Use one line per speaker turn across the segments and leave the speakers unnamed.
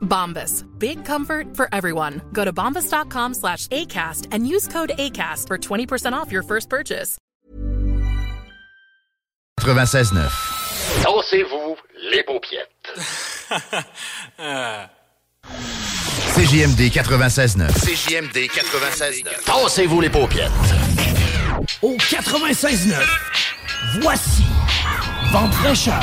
Bombas. Big comfort for everyone. Go to bombas.com slash ACAST and use code ACAST for 20% off your first purchase.
96.9.
Dansez-vous les paupiettes.
CJMD 96.9.
CJMD 96.9. Dansez-vous les paupiettes.
Au 96.9, voici Vente fraîcheur.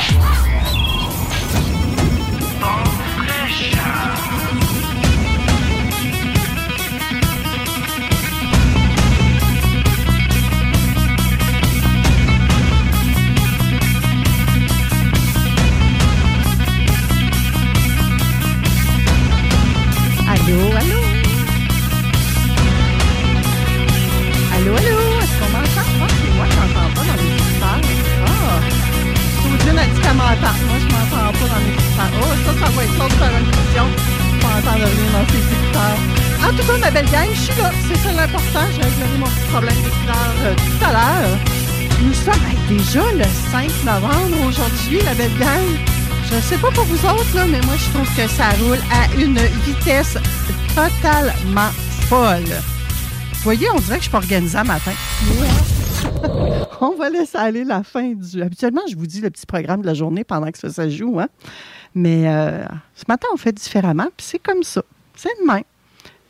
Allô, allô? M'entend. Moi, je m'entends pas dans les écouteurs. Oh, ça, ça va être une. Je dans ses écouteurs. En tout cas, ma belle gang, je suis là. C'est ça l'important. J'ai réglé mon petit problème d'écouteurs tout à l'heure. Nous sommes déjà le 5 novembre aujourd'hui, la belle gang. Je sais pas pour vous autres, là, mais moi, je trouve que ça roule à une vitesse totalement folle. Vous voyez, on dirait que je suis pas organisée à matin. on va laisser aller la fin du... Habituellement, je vous dis le petit programme de la journée pendant que ça, ça joue, hein? Mais euh, ce matin, on fait différemment, puis c'est comme ça. C'est demain.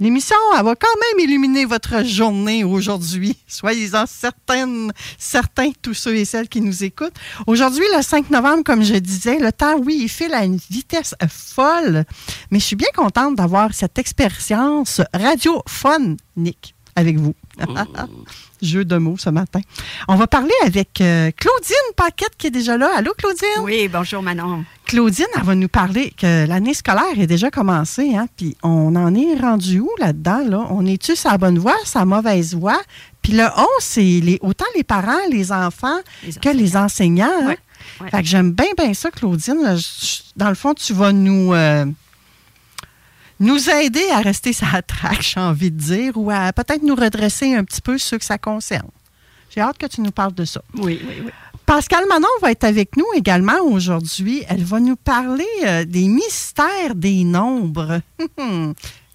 L'émission, elle va quand même illuminer votre journée aujourd'hui. Soyez-en certaines, certains, tous ceux et celles qui nous écoutent. Aujourd'hui, le 5 novembre, comme je disais, le temps, oui, il file à une vitesse folle. Mais je suis bien contente d'avoir cette expérience radiophonique avec vous. Jeu de mots ce matin. On va parler avec euh, Claudine Paquette qui est déjà là. Allô, Claudine?
Oui, bonjour Manon.
Claudine, elle va nous parler que l'année scolaire est déjà commencée, hein, puis on en est rendu où là-dedans? Là? On est-tu sa bonne voie, sa mauvaise voie? Puis le 11, c'est les, autant les parents, les enfants
Les
que les enseignants. hein?
Ouais, ouais.
Fait que j'aime bien, bien ça, Claudine. Dans le fond, tu vas nous, euh, nous aider à rester sa traque, j'ai envie de dire, ou à peut-être nous redresser un petit peu ceux que ça concerne. J'ai hâte que tu nous parles de ça.
Oui, oui, oui.
Pascal Manon va être avec nous également aujourd'hui. Elle va nous parler euh, des mystères des nombres.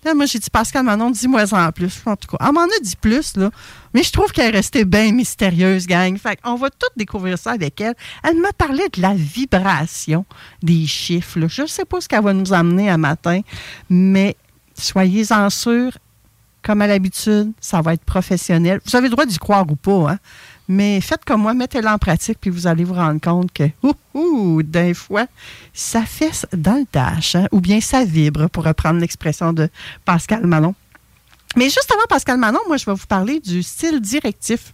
Là, moi, j'ai dit, Pascal Manon, dis-moi en plus. En tout cas, elle m'en a dit plus, là. Mais je trouve qu'elle est restée bien mystérieuse, gang. Fait on va tout découvrir ça avec elle. Elle m'a parlé de la vibration des chiffres. Je ne sais pas ce qu'elle va nous amener à matin, mais soyez-en sûrs, comme à l'habitude, ça va être professionnel. Vous avez le droit d'y croire ou pas, hein? Mais faites comme moi, mettez-le en pratique, puis vous allez vous rendre compte que, ouh, ouh, d'un fois, ça fesse dans le dash, hein, ou bien ça vibre, pour reprendre l'expression de Pascal Manon. Mais juste avant Pascal Manon, moi, je vais vous parler du style directif.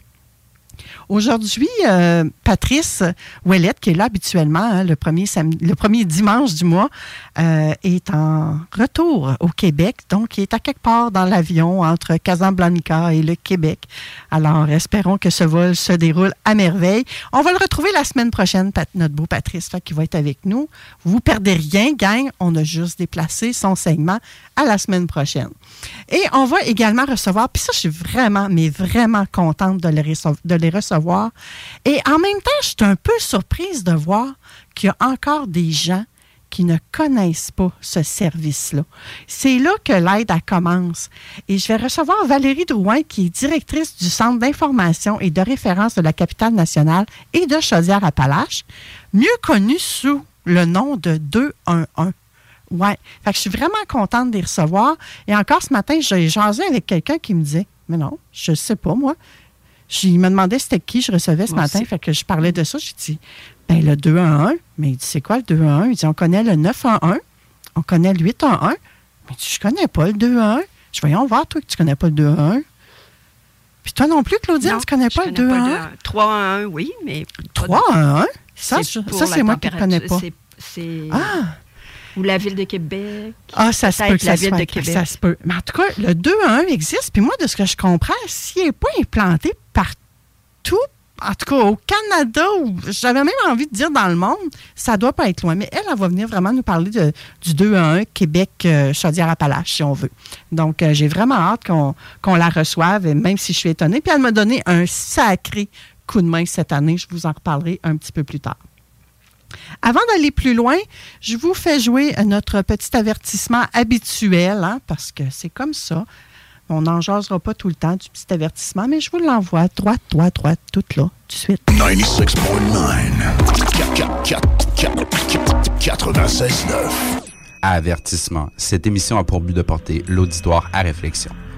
Aujourd'hui, euh, Patrice Ouellette, qui est là habituellement hein, le, premier le premier dimanche du mois, euh, est en retour au Québec. Donc, il est à quelque part dans l'avion entre Casablanca et le Québec. Alors, espérons que ce vol se déroule à merveille. On va le retrouver la semaine prochaine, notre beau Patrice, qui va être avec nous. Vous perdez rien, gang. On a juste déplacé son segment à la semaine prochaine. Et on va également recevoir, puis ça, je suis vraiment, mais vraiment contente de recev- de recevoir. Et en même temps, je suis un peu surprise de voir qu'il y a encore des gens qui ne connaissent pas ce service-là. C'est là que l'aide commence. Et je vais recevoir Valérie Drouin, qui est directrice du Centre d'information et de référence de la capitale nationale et de Chaudière-Appalaches, mieux connue sous le nom de 211. Ouais. Fait que je suis vraiment contente de les recevoir. Et encore ce matin, j'ai jasé avec quelqu'un qui me disait Mais non, je sais pas, moi. Je, il me demandait c'était qui je recevais ce
Moi
matin.
aussi.
Fait que je parlais de ça. J'ai dit, ben le 211. Mais il dit, c'est quoi le 211? Il dit, on connaît le 911. On connaît le 811. Mais je connais pas le 211. Je voyons voir, toi, que tu connais pas le 211. Puis toi non plus, Claudine,
Non,
tu connais pas le
connais
211?
3 à 1, oui, mais. pas de-
3 à 1? Ça, c'est moi qui ne connais pas. Ah!
Ou la ville de Québec.
Ah, ça se peut que
la
ça
ville
soit
de Québec.
Ça se peut. Mais en tout cas, le 2 à 1 existe. Puis moi, de ce que je comprends, s'il n'est pas implanté partout, en tout cas au Canada, ou j'avais même envie de dire dans le monde, ça doit pas être loin. Mais elle, elle va venir vraiment nous parler de- du 2 à 1 Québec euh, Chaudière-Appalaches, si on veut. Donc, euh, j'ai vraiment hâte qu'on qu'on la reçoive, et même si je suis étonnée. Puis elle m'a donné un sacré coup de main cette année. Je vous en reparlerai un petit peu plus tard. Avant d'aller plus loin, je vous fais jouer notre petit avertissement habituel, hein, parce que c'est comme ça. On n'en jasera pas tout le temps du petit avertissement, mais je vous l'envoie droite, droite, droite, tout là, tout de suite.
96.9. Avertissement. Cette émission a pour but de porter l'auditoire à réflexion.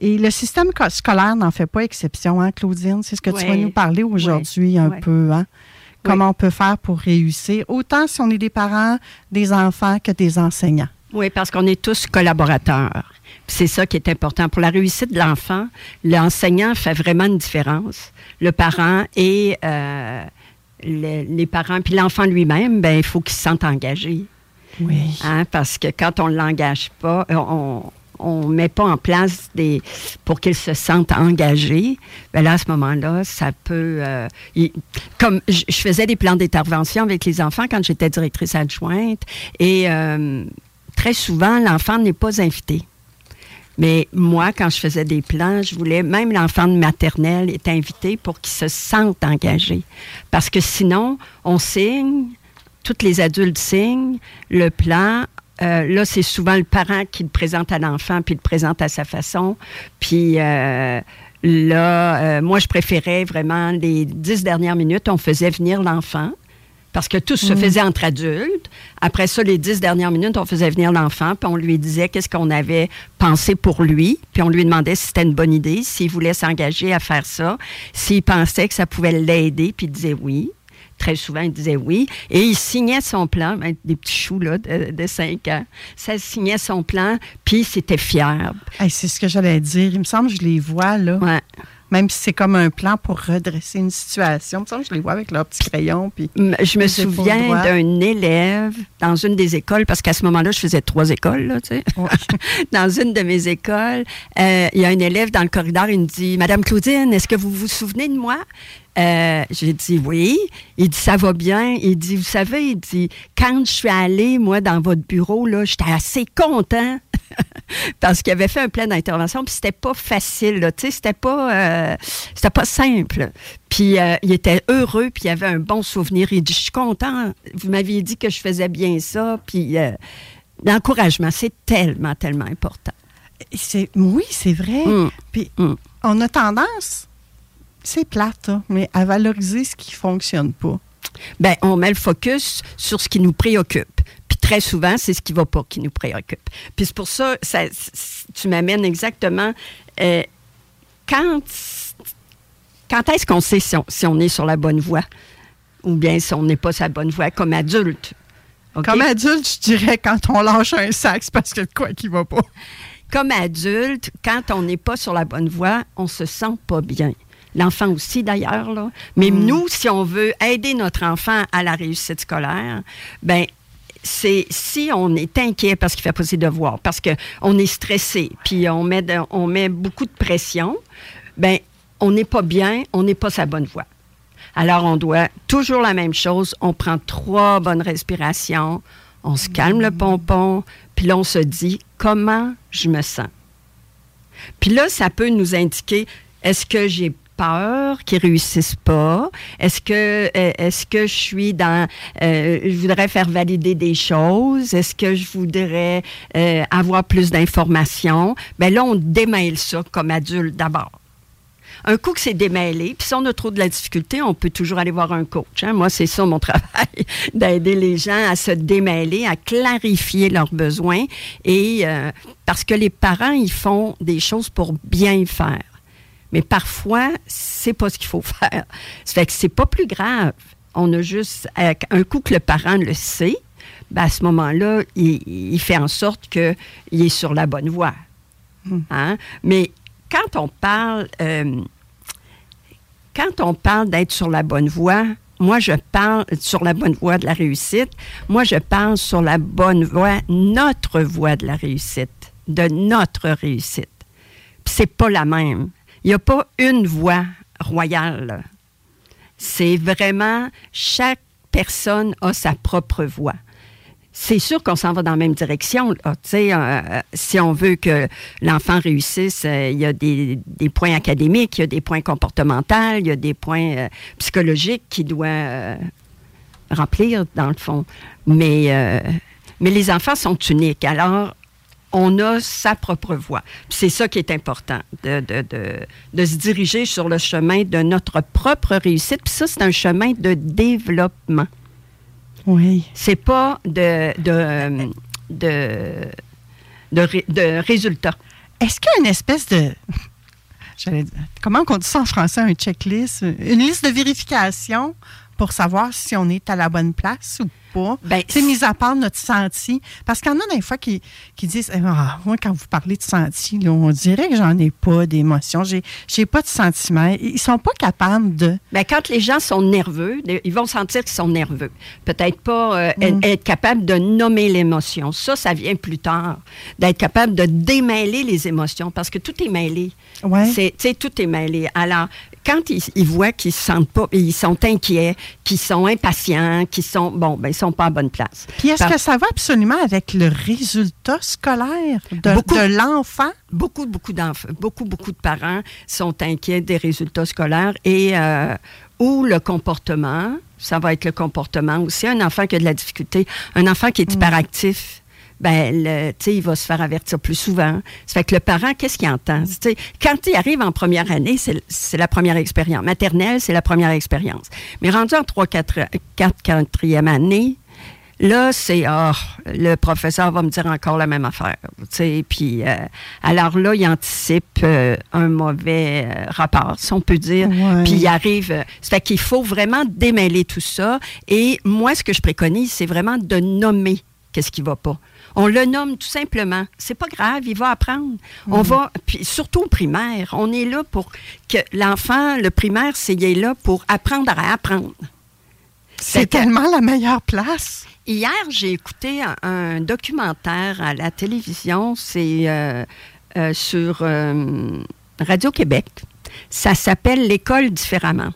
Et le système co- scolaire n'en fait pas exception, hein, Claudine? C'est ce que tu vas nous parler aujourd'hui un peu, hein? Comment on peut faire pour réussir, autant si on est des parents, des enfants que des enseignants?
Oui, parce qu'on est tous collaborateurs. C'est ça qui est important. Pour la réussite de l'enfant, l'enseignant fait vraiment une différence. Le parent et euh, le- les parents, puis l'enfant lui-même, ben il faut qu'il se sente engagé.
Oui.
Hein, parce que quand on ne l'engage pas, euh, on on met pas en place des pour qu'il se sente engagé, ben là à ce moment-là, ça peut euh, comme je je faisais des plans d'intervention avec les enfants quand j'étais directrice adjointe et euh, très souvent l'enfant n'est pas invité. Mais moi, quand je faisais des plans, je voulais, même l'enfant de maternelle est invité pour qu'il se sente engagé. Parce que sinon, on signe, tous les adultes signent le plan. Euh, là, c'est souvent le parent qui le présente à l'enfant, puis le présente à sa façon. Puis euh, là, euh, moi, je préférais vraiment les dix dernières minutes, on faisait venir l'enfant. Parce que tout se faisait entre adultes. Après ça, les dix dernières minutes, on faisait venir l'enfant, puis on lui disait qu'est-ce qu'on avait pensé pour lui, puis on lui demandait si c'était une bonne idée, s'il voulait s'engager à faire ça, s'il pensait que ça pouvait l'aider, puis il disait oui. Très souvent, il disait oui. Et il signait son plan, ben, des petits choux là, de, de 5 ans. Ça signait son plan, puis c'était fier.
Hey, c'est ce que j'allais dire. Il me semble que je les vois, là.
Ouais.
Même si c'est comme un plan pour redresser une situation. Je les vois avec leur petit crayon. Puis...
Je me souviens d'un élève dans une des écoles, parce qu'à ce moment-là, je faisais trois écoles, là, tu sais. dans une de mes écoles, euh, il y a un élève dans le corridor, il me dit Madame Claudine, est-ce que vous vous souvenez de moi Euh, J'ai dit oui. Il dit ça va bien. Il dit vous savez, il dit quand je suis allée moi dans votre bureau là, j'étais assez content parce qu'il avait fait un plan d'intervention puis c'était pas facile tu sais, c'était pas euh, c'était pas simple. Puis euh, il était heureux puis il avait un bon souvenir. Il dit je suis content. Vous m'aviez dit que je faisais bien ça puis euh, l'encouragement c'est tellement tellement important.
C'est, oui, c'est vrai.
Mm.
Puis
Mm.
on a tendance, c'est plate, hein, mais à valoriser ce qui fonctionne pas.
ben, on met le focus sur ce qui nous préoccupe. Très souvent, c'est ce qui va pas qui nous préoccupe. Puis c'est pour ça, ça tu m'amènes exactement euh, quand, quand est-ce qu'on sait si on, si on est sur la bonne voie? Ou bien si on n'est pas sur la bonne voie comme adulte.
Comme adulte, je dirais quand on lâche un sac, parce qu'il y a de quoi qui va pas.
comme adulte, quand on n'est pas sur la bonne voie, on se sent pas bien. L'enfant aussi, d'ailleurs. Mais nous, si on veut aider notre enfant à la réussite scolaire, ben c'est si on est inquiet parce qu'il fait pas ses devoirs, parce qu'on est stressé, puis on met, on met beaucoup de pression, ben on n'est pas bien, on n'est pas sa bonne voie. Alors, on doit toujours la même chose. On prend trois bonnes respirations, on se calme le pompon, puis là, on se dit comment je me sens? Puis là, ça peut nous indiquer est-ce que j'ai peur qu'ils réussissent pas? Est-ce que, euh, est-ce que je suis dans, euh, je voudrais faire valider des choses? Est-ce que je voudrais euh, avoir plus d'informations? Ben là, on démêle ça comme adulte d'abord. Un coup que c'est démêlé, puis si on a trop de la difficulté, on peut toujours aller voir un coach. hein. Moi, c'est ça mon travail, d'aider les gens à se démêler, à clarifier leurs besoins, et euh, parce que les parents, ils font des choses pour bien faire. Mais parfois, c'est pas ce qu'il faut faire. Ça fait que c'est pas plus grave. On a juste, avec un coup que le parent le sait, ben à ce moment-là, il, il fait en sorte qu'il est sur la bonne voie. Hein? Mais quand on parle, euh, quand on parle d'être sur la bonne voie, moi je parle sur la bonne voie de la réussite. Moi je parle sur la bonne voie, notre voie de la réussite, de notre réussite. C'est pas la même. Il n'y a pas une voie royale. C'est vraiment chaque personne a sa propre voie c'est sûr qu'on s'en va dans la même direction. Tu sais, euh, si on veut que l'enfant réussisse, euh, il y a des, points académiques, il y a des points comportementaux, il y a des points euh, psychologiques qu'il doit euh, remplir, dans le fond. Mais, euh, mais les enfants sont uniques. Alors, on a sa propre voie. C'est ça qui est important, de, de, de, de se diriger sur le chemin de notre propre réussite. Puis ça, c'est un chemin de développement.
Oui.
C'est pas de, de, de, de, ré- de résultats.
Est-ce qu'il y a une espèce de. dire- comment on dit ça en français, un checklist? Une liste de vérification pour savoir si on est à la bonne place ou pas?
Ben,
sais, mis à part notre senti. Parce qu'il y en a des fois qui, qui disent Eh, ah, Moi, quand vous parlez de senti, là, on dirait que j'en ai pas d'émotion, j'ai, j'ai pas de sentiments. Ils sont pas capables de.
Ben, quand les gens sont nerveux, ils vont sentir qu'ils sont nerveux. Peut-être pas euh, être- être capable de nommer l'émotion. Ça, ça vient plus tard. D'être capable de démêler les émotions parce que tout est mêlé.
Ouais.
C'est, tu sais, tout est mêlé. Alors, quand ils, ils voient qu'ils se sentent pas, ils sont inquiets, qu'ils sont impatients, qu'ils sont, bon, ben, ils sont pas à bonne place.
Puis est-ce
Par-
que ça va absolument avec le résultat scolaire de,
Beaucoup.
de l'enfant?
beaucoup, beaucoup d'enfants, beaucoup, beaucoup de parents sont inquiets des résultats scolaires et euh, ou le comportement. Ça va être le comportement aussi. Un enfant qui a de la difficulté, un enfant qui est hyperactif. Ben, le- tu sais, il va se faire avertir plus souvent. Ça fait que le parent, qu'est-ce qu'il entend? Tu sais, quand il arrive en première année, c'est la première expérience. Maternelle, c'est la première expérience. Mais rendu en 3, 4, 4 4e année, Là, c'est ah, le professeur va me dire encore la même affaire. tu sais, Puis euh, alors là, il anticipe euh, un mauvais euh, rapport, si on peut dire. Puis il arrive. ça fait qu'il faut vraiment démêler tout ça. Et moi, ce que je préconise, c'est vraiment de nommer qu'est-ce qui va pas. On le nomme tout simplement. C'est pas grave, il va apprendre. On va, puis surtout au primaire, on est là pour que l'enfant, le primaire, c'est il est là pour apprendre à apprendre.
C'est
que-
tellement la meilleure place.
Hier, j'ai écouté un, un documentaire à la télévision, c'est euh, euh, sur euh, Radio-Québec. Ça s'appelle L'école différemment.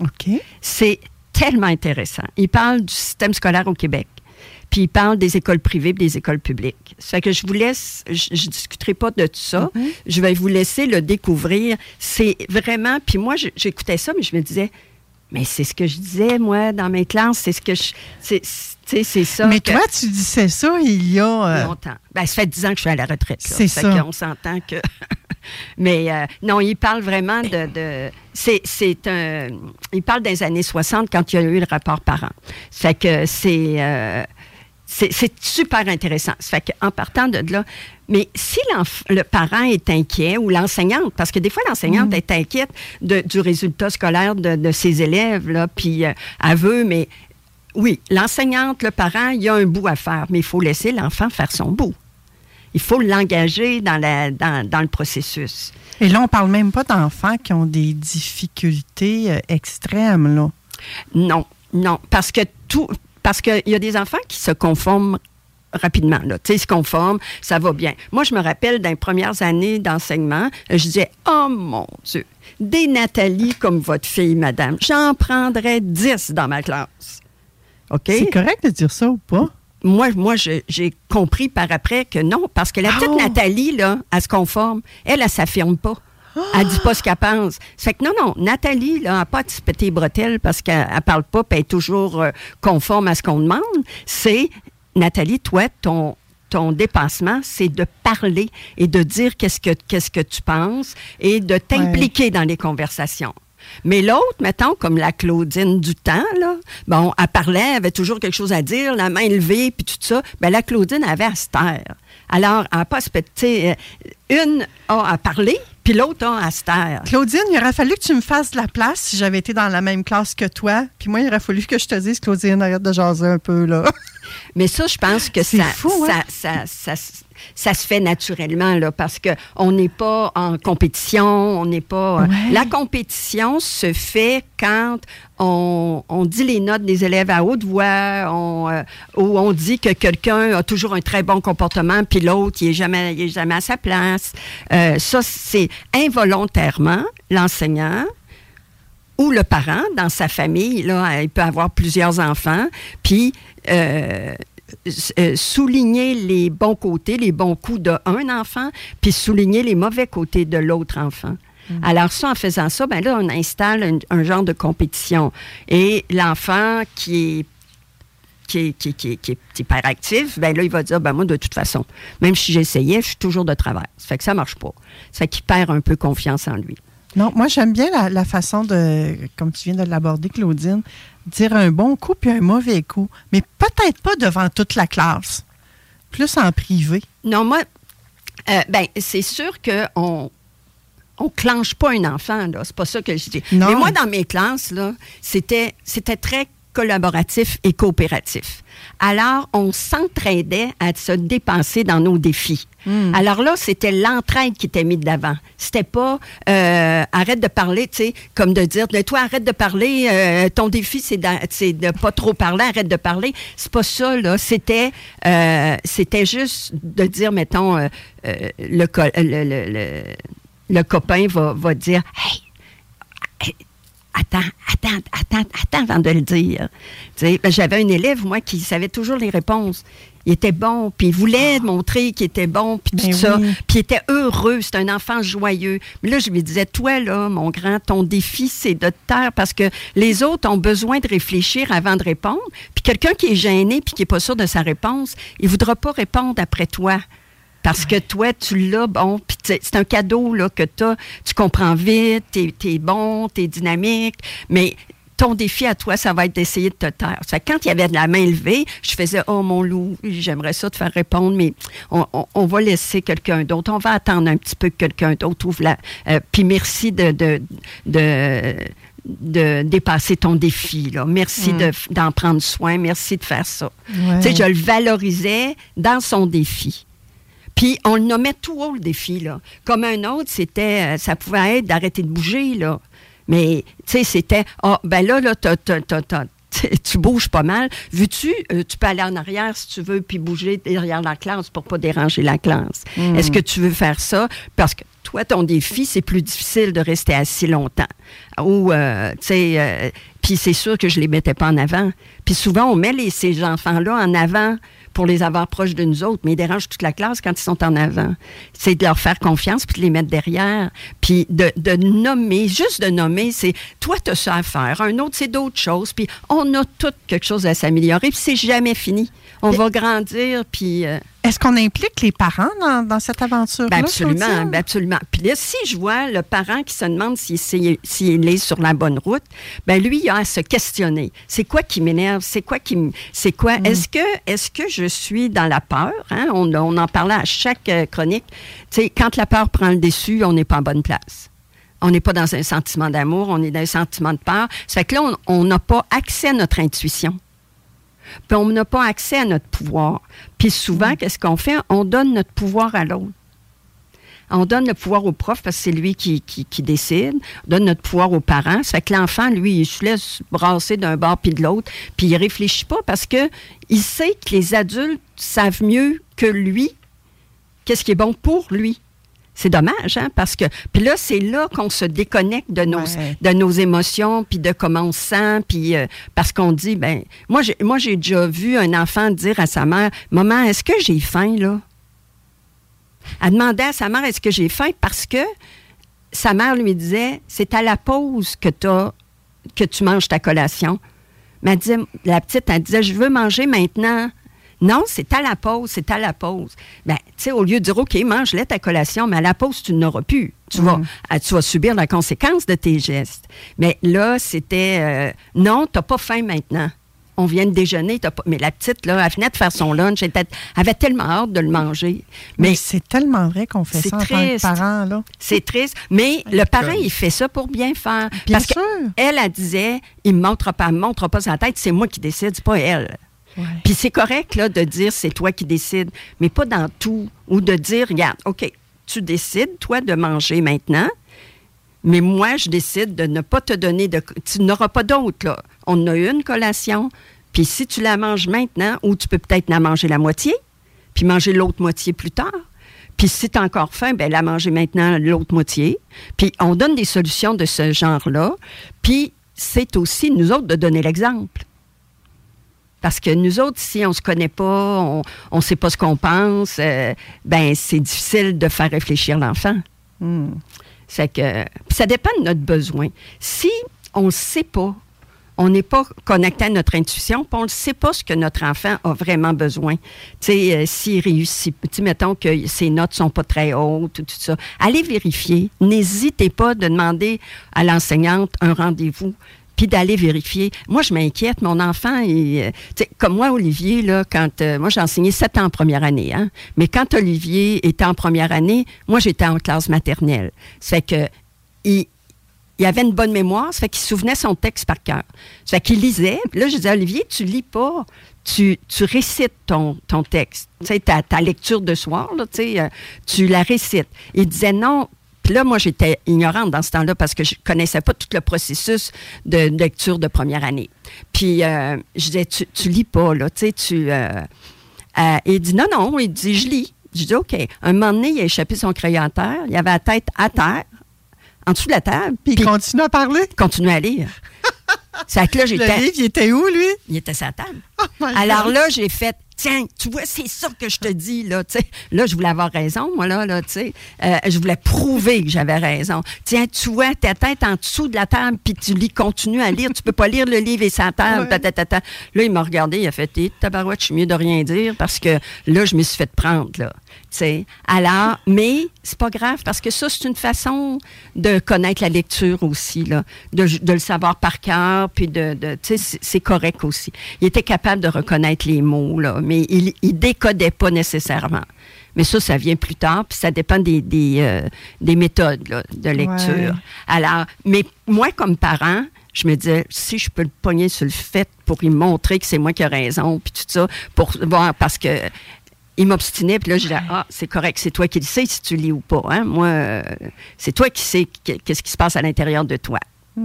OK.
C'est tellement intéressant. Il parle du système scolaire au Québec. Puis il parle des écoles privées et des écoles publiques. Ça fait que je vous laisse, je ne discuterai pas de tout ça. Je vais vous laisser le découvrir. C'est vraiment, puis moi, j'écoutais ça, mais je me disais, mais c'est ce que je disais, moi, dans mes classes, c'est ce que je. c'est- c'est- Tu sais, c'est ça.
Mais
que-
toi, tu disais ça il y a. euh,
longtemps. Ben, ça fait 10 ans que je suis à la retraite.
C'est
Fait
ça.
qu'on s'entend que. Mais euh, non, il parle vraiment de. de- c'est, un. Il parle des années 60 quand il y a eu le rapport parent. Fait que c'est. euh, c'est, super intéressant. Ça fait qu'en partant de là, mais si le parent est inquiet ou l'enseignante, parce que des fois l'enseignante est inquiète de- du résultat scolaire de, de ses élèves, là, puis euh, elle veut, mais oui, l'enseignante, le parent, il y a un bout à faire, mais il faut laisser l'enfant faire son bout. Il faut l'engager dans, la, dans, dans le processus.
Et là, on parle même pas d'enfants qui ont des difficultés euh, extrêmes, là.
Non, non, parce que tout, parce qu'il y a des enfants qui se conforment rapidement. Là. Ils se conforment, ça va bien. Moi, je me rappelle dans les premières années d'enseignement, je disais, oh mon Dieu, des Nathalie comme votre fille, madame, j'en prendrais 10 dans ma classe. OK?
C'est correct de dire ça ou pas?
moi, moi j'ai compris par après que non, parce que la petite
Oh.
Nathalie, là, elle se conforme. Elle, elle, s'affirme pas. Elle dit pas ce qu'elle pense. Ça fait que non, non, Nathalie, là, n'a pas à se péter les bretelles parce qu'elle ne parle pas et elle est toujours euh, conforme à ce qu'on demande. C'est, Nathalie, toi, ton, ton dépassement, c'est de parler et de dire qu'est-ce que, qu'est-ce que tu penses et de t'impliquer dans les conversations. Mais l'autre, mettons, comme la Claudine du temps, là, bon, elle parlait, elle avait toujours quelque chose à dire, la main levée, puis tout ça. Ben, la Claudine avait à se taire. Alors, elle n'a pas se péter. Une a à parler, puis l'autre a se taire.
Claudine, il aurait fallu que tu me fasses de la place si j'avais été dans la même classe que toi. Puis moi, il aurait fallu que je te dise, Claudine, arrête de jaser un peu, là.
Mais ça, je pense que ça,
fou, hein?
ça, ça, ça, ça se fait naturellement, là, parce qu'on n'est pas en compétition, on n'est pas...
Ouais.
La compétition se fait quand on, on dit les notes des élèves à haute voix, on, euh, ou on dit que quelqu'un a toujours un très bon comportement, puis l'autre, il n'est jamais, il est jamais à sa place. Euh, ça, c'est involontairement l'enseignant ou le parent dans sa famille, là, il peut avoir plusieurs enfants, puis euh, euh, souligner les bons côtés, les bons coups d'un enfant, puis souligner les mauvais côtés de l'autre enfant. Alors ça, en faisant ça, ben là, on installe un, un genre de compétition. Et l'enfant qui est qui est, qui, est- qui est- qui est hyperactif, ben là, il va dire, ben moi, de toute façon, même si j'essayais, je suis toujours de travers. Ça fait que ça marche pas. Ça fait qu'il perd un peu confiance en lui.
Non, moi, j'aime bien la, la façon de, comme tu viens de l'aborder, Claudine, dire un bon coup puis un mauvais coup. Mais peut-être pas devant toute la classe. Plus en privé.
Non, moi, euh, ben, c'est sûr qu'on on clenche pas un enfant, là. C'est pas ça que je dis.
Non.
Mais moi, dans mes classes, là, c'était, c'était très collaboratif et coopératif. Alors, on s'entraidait à se dépasser dans nos défis. Alors là, c'était l'entraide qui était mise d'avant. C'était pas euh, arrête de parler, tu sais, comme de dire, toi, arrête de parler, euh, ton défi, c'est de, de pas trop parler, arrête de parler. C'est pas ça, là. C'était, euh, c'était juste de dire, mettons, le, co- le, le, le, le copain va, va dire, hey, hey, attends, attends, attends, attends avant de le dire. Ben, J'avais un élève, moi, qui savait toujours les réponses. Il était bon, puis il voulait montrer qu'il était bon, puis tout
Ben
ça.
oui.
Puis il était heureux, c'est un enfant joyeux. Mais là, je lui disais, toi, là, mon grand, ton défi, c'est de te taire parce que les autres ont besoin de réfléchir avant de répondre. Puis quelqu'un qui est gêné puis qui n'est pas sûr de sa réponse, il ne voudra pas répondre après toi. Parce que toi, tu l'as, bon, puis tu c'est un cadeau là, que t'as. Tu comprends vite, t'es es bon, t'es dynamique, mais ton défi à toi, ça va être d'essayer de te taire. Ça, fait que quand il y avait de la main levée, je faisais « Oh, mon loup, j'aimerais ça te faire répondre, mais on, on- on va laisser quelqu'un d'autre. On va attendre un petit peu que quelqu'un d'autre ouvre la... euh, puis merci de... de, de de dépasser ton défi. Là. Merci de- d'en prendre soin. Merci de faire ça.
Ouais.
Tu sais, je le valorisais dans son défi. Puis on le nommait tout haut le défi là. Comme un autre, c'était, euh, ça pouvait être d'arrêter de bouger là. Mais tu sais, c'était, ah ben là là, t'as- tu bouges pas mal. Veux-tu, euh, tu peux aller en arrière si tu veux, puis bouger derrière la classe pour pas déranger la classe. Est-ce que tu veux faire ça? Parce que toi, ton défi, c'est plus difficile de rester assis longtemps. Ou, euh, tu sais, euh, puis c'est sûr que je les mettais pas en avant. Puis souvent, on met les, ces enfants-là en avant pour les avoir proches de nous autres, mais ils dérangent toute la classe quand ils sont en avant. C'est de leur faire confiance puis de les mettre derrière, puis de, de nommer, juste de nommer, c'est toi, tu as ça à faire, un autre, c'est d'autres choses, puis on a tout quelque chose à s'améliorer, puis c'est jamais fini. On va grandir, puis... euh,
Est-ce qu'on implique les parents dans, dans cette aventure-là?
ben absolument, ben absolument. Puis là, si je vois le parent qui se demande s'il est sur la bonne route, ben lui, il a à se questionner. C'est quoi qui m'énerve? C'est quoi qui C'est quoi? Est-ce que, est-ce que je suis dans la peur? hein? On, on en parlait à chaque euh, chronique. Tu sais, quand la peur prend le dessus, on n'est pas en bonne place. On n'est pas dans un sentiment d'amour, on est dans un sentiment de peur. Ça fait que là, on n'a pas accès à notre intuition. Puis on n'a pas accès à notre pouvoir. Puis souvent, qu'est-ce qu'on fait? On donne notre pouvoir à l'autre. On donne le pouvoir au prof parce que c'est lui qui, qui, qui décide. On donne notre pouvoir aux parents. Ça fait que l'enfant, lui, il se laisse brasser d'un bord puis de l'autre. Puis il réfléchit pas parce que il sait que les adultes savent mieux que lui qu'est-ce qui est bon pour lui. C'est dommage, hein, parce que... Puis là, c'est là qu'on se déconnecte de nos,
Ouais.
de nos émotions, puis de comment on se sent, puis euh, parce qu'on dit, ben moi, j'ai, moi, j'ai déjà vu un enfant dire à sa mère, « Maman, est-ce que j'ai faim, là? » Elle demandait à sa mère, « Est-ce que j'ai faim? » Parce que sa mère lui disait, c'est à la pause que, que tu manges ta collation. Mais disait, la petite, elle disait, je veux manger maintenant. Non, c'est à la pause, c'est à la pause. Ben, tu sais, au lieu de dire, OK, mange-la ta collation, mais à la pause, tu n'auras plus. Tu, vas,
Mm.
ah, tu vas subir la conséquence de tes gestes. Mais là, c'était, euh, non, tu n'as pas faim maintenant. On vient de déjeuner, t'as pas... mais la petite, là, elle venait de faire son lunch, elle avait tellement hâte de le manger.
Mais,
Mais
c'est tellement vrai qu'on fait ça en tant que
triste.
parent, là.
c'est triste. Mais le parent, il fait ça pour bien faire.
Bien
Parce
sûr.
qu'elle, elle disait, il ne me montre pas, elle me montre pas sa tête, c'est moi qui décide, c'est pas elle. Puis c'est correct là, de dire c'est toi qui décides, mais pas dans tout. Ou de dire, regarde, OK, tu décides, toi, de manger maintenant, mais moi, je décide de ne pas te donner de. Tu n'auras pas d'autre. On a une collation, puis si tu la manges maintenant, ou tu peux peut-être la manger la moitié, puis manger l'autre moitié plus tard. Puis si tu encore faim, ben la manger maintenant l'autre moitié. Puis on donne des solutions de ce genre-là. Puis c'est aussi nous autres de donner l'exemple. Parce que nous autres, si on se connaît pas, on ne sait pas ce qu'on pense, euh, ben c'est difficile de faire réfléchir l'enfant.
Hmm.
C'est que ça dépend de notre besoin. Si on ne sait pas, on n'est pas connecté à notre intuition, puis on ne sait pas ce que notre enfant a vraiment besoin. Tu sais, euh, s'il réussit, mettons que ses notes sont pas très hautes, ou tout ça, allez vérifier. N'hésitez pas de demander à l'enseignante un rendez-vous puis d'aller vérifier. Moi, je m'inquiète. Mon enfant, il, euh, comme moi, Olivier, là, quand euh, moi j'ai enseigné sept ans en première année, hein, mais quand Olivier était en première année, moi j'étais en classe maternelle. Ça fait que il, il avait une bonne mémoire, ça fait qu'il souvenait son texte par cœur. Ça fait qu'il lisait. Là, je disais, Olivier, tu lis pas, tu, tu récites ton, ton texte. Tu sais, ta, ta lecture de soir, là, tu sais, euh, tu la récites. Il disait non. Puis là, moi, j'étais ignorante dans ce temps-là parce que je connaissais pas tout le processus de lecture de première année. Puis euh, je disais, tu, tu lis pas, là, tu sais, tu... euh, euh, il dit, non, non, il dit, je lis. Je dis, OK. Un moment donné, il a échappé son crayon à terre. Il avait la tête à terre, en dessous de la table.
Puis il continue à parler?
il continuait à lire. C'est que là,
Le
j'étais...
livre, il était où, lui?
Il était la table.
Oh
Alors
God.
là, j'ai fait, tiens, tu vois, c'est ça que je te dis, là, tu sais. Là, je voulais avoir raison, moi, là, là, tu sais. Euh, je voulais prouver que j'avais raison. Tiens, tu vois, ta tête en dessous de la table, puis tu lis, continue à lire. Tu peux pas lire le livre et sa table, ta, ta, ta, ta. Là, il m'a regardé, il a fait, Eh, tabarouette, je suis mieux de rien dire, parce que là, je me suis fait prendre, là. Tu sais. Alors, mais c'est pas grave, parce que ça, c'est une façon de connaître la lecture aussi, là. De, de le savoir par cœur, puis de, de tu sais, c'est correct aussi. Il était capable de reconnaître les mots, là, mais il, il décodait pas nécessairement. Mais ça, ça vient plus tard, puis ça dépend des, des, euh, des méthodes là, de lecture.
Ouais.
Alors, mais moi, comme parent, je me disais, si je peux le pogner sur le fait pour lui montrer que c'est moi qui ai raison, puis tout ça, pour voir, parce que il m'obstinait, puis là, je disais, ah, c'est correct, c'est toi qui le sais si tu lis ou pas. Hein? Moi, euh, c'est toi qui sais qu- qu'est-ce qui se passe à l'intérieur de toi.
Fait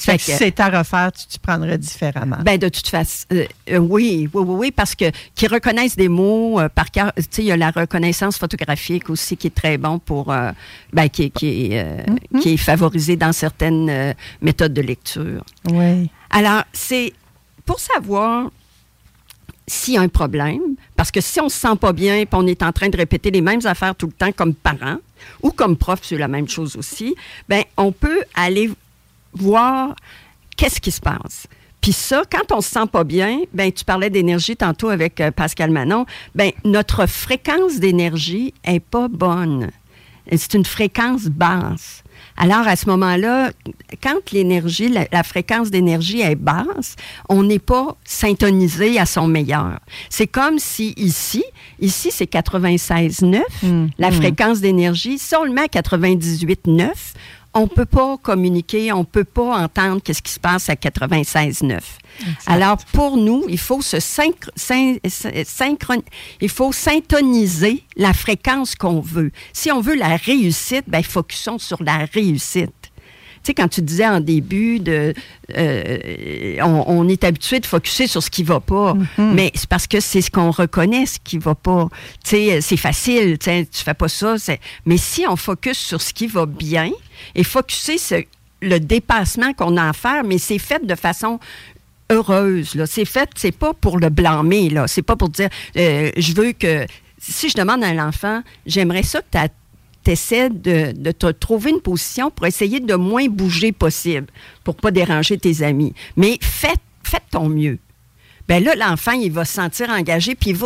Fait
que si c'était à refaire, tu t'y prendrais différemment.
ben, de toute façon, euh, euh, oui, oui, oui, oui, parce que qu'ils reconnaissent des mots euh, par cœur. Tu sais, il y a la reconnaissance photographique aussi qui est très bon pour, ben, qui, qui, est, euh, qui est favorisé dans certaines méthodes de lecture.
oui.
Alors, c'est pour savoir s'il y a un problème, parce que si on se sent pas bien, puis on est en train de répéter les mêmes affaires tout le temps comme parent ou comme prof, c'est la même chose aussi, ben on peut aller voir qu'est-ce qui se passe. Puis ça, quand on se sent pas bien, ben tu parlais d'énergie tantôt avec euh, Pascal Manon, ben notre fréquence d'énergie est pas bonne. C'est une fréquence basse. Alors, à ce moment-là, quand l'énergie, la, la fréquence d'énergie est basse, on n'est pas syntonisé à son meilleur. C'est comme si ici, ici c'est 96,9, la fréquence d'énergie. Si on le met à 98,9, on peut pas communiquer, on peut pas entendre qu'est-ce qui se passe à 96,9. Alors, pour nous, il faut se il faut syntoniser la fréquence qu'on veut. Si on veut la réussite, ben, focusons sur la réussite. Tu sais, quand tu disais en début de, euh, on, on est habitué de focuser sur ce qui va pas, mais c'est parce que c'est ce qu'on reconnaît, ce qui va pas. Tu sais, c'est facile, tu tu fais pas ça. Mais si on focus sur ce qui va bien et focuser sur le dépassement qu'on a à faire, mais c'est fait de façon heureuse. C'est fait, c'est pas pour le blâmer. Là. C'est pas pour dire, euh, je veux que. Si je demande à un enfant, j'aimerais ça que ta, tu de, te trouver une position pour essayer de moins bouger possible, pour pas déranger tes amis. Mais fais, ton mieux. Ben là, l'enfant, il va se sentir engagé, puis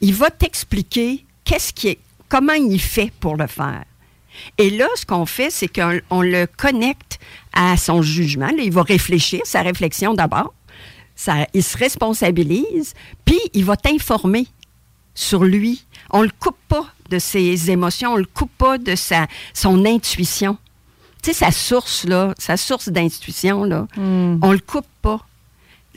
il va, t'expliquer qu'est-ce qui est, comment il fait pour le faire. Et là, ce qu'on fait, c'est qu'on on le connecte à son jugement. Il va réfléchir, sa réflexion d'abord. Il se responsabilise, puis il va t'informer sur lui. On le coupe pas de ses émotions, on le coupe pas de sa, son intuition. Tu sais, sa source, là, sa source d'intuition, là, on le coupe pas.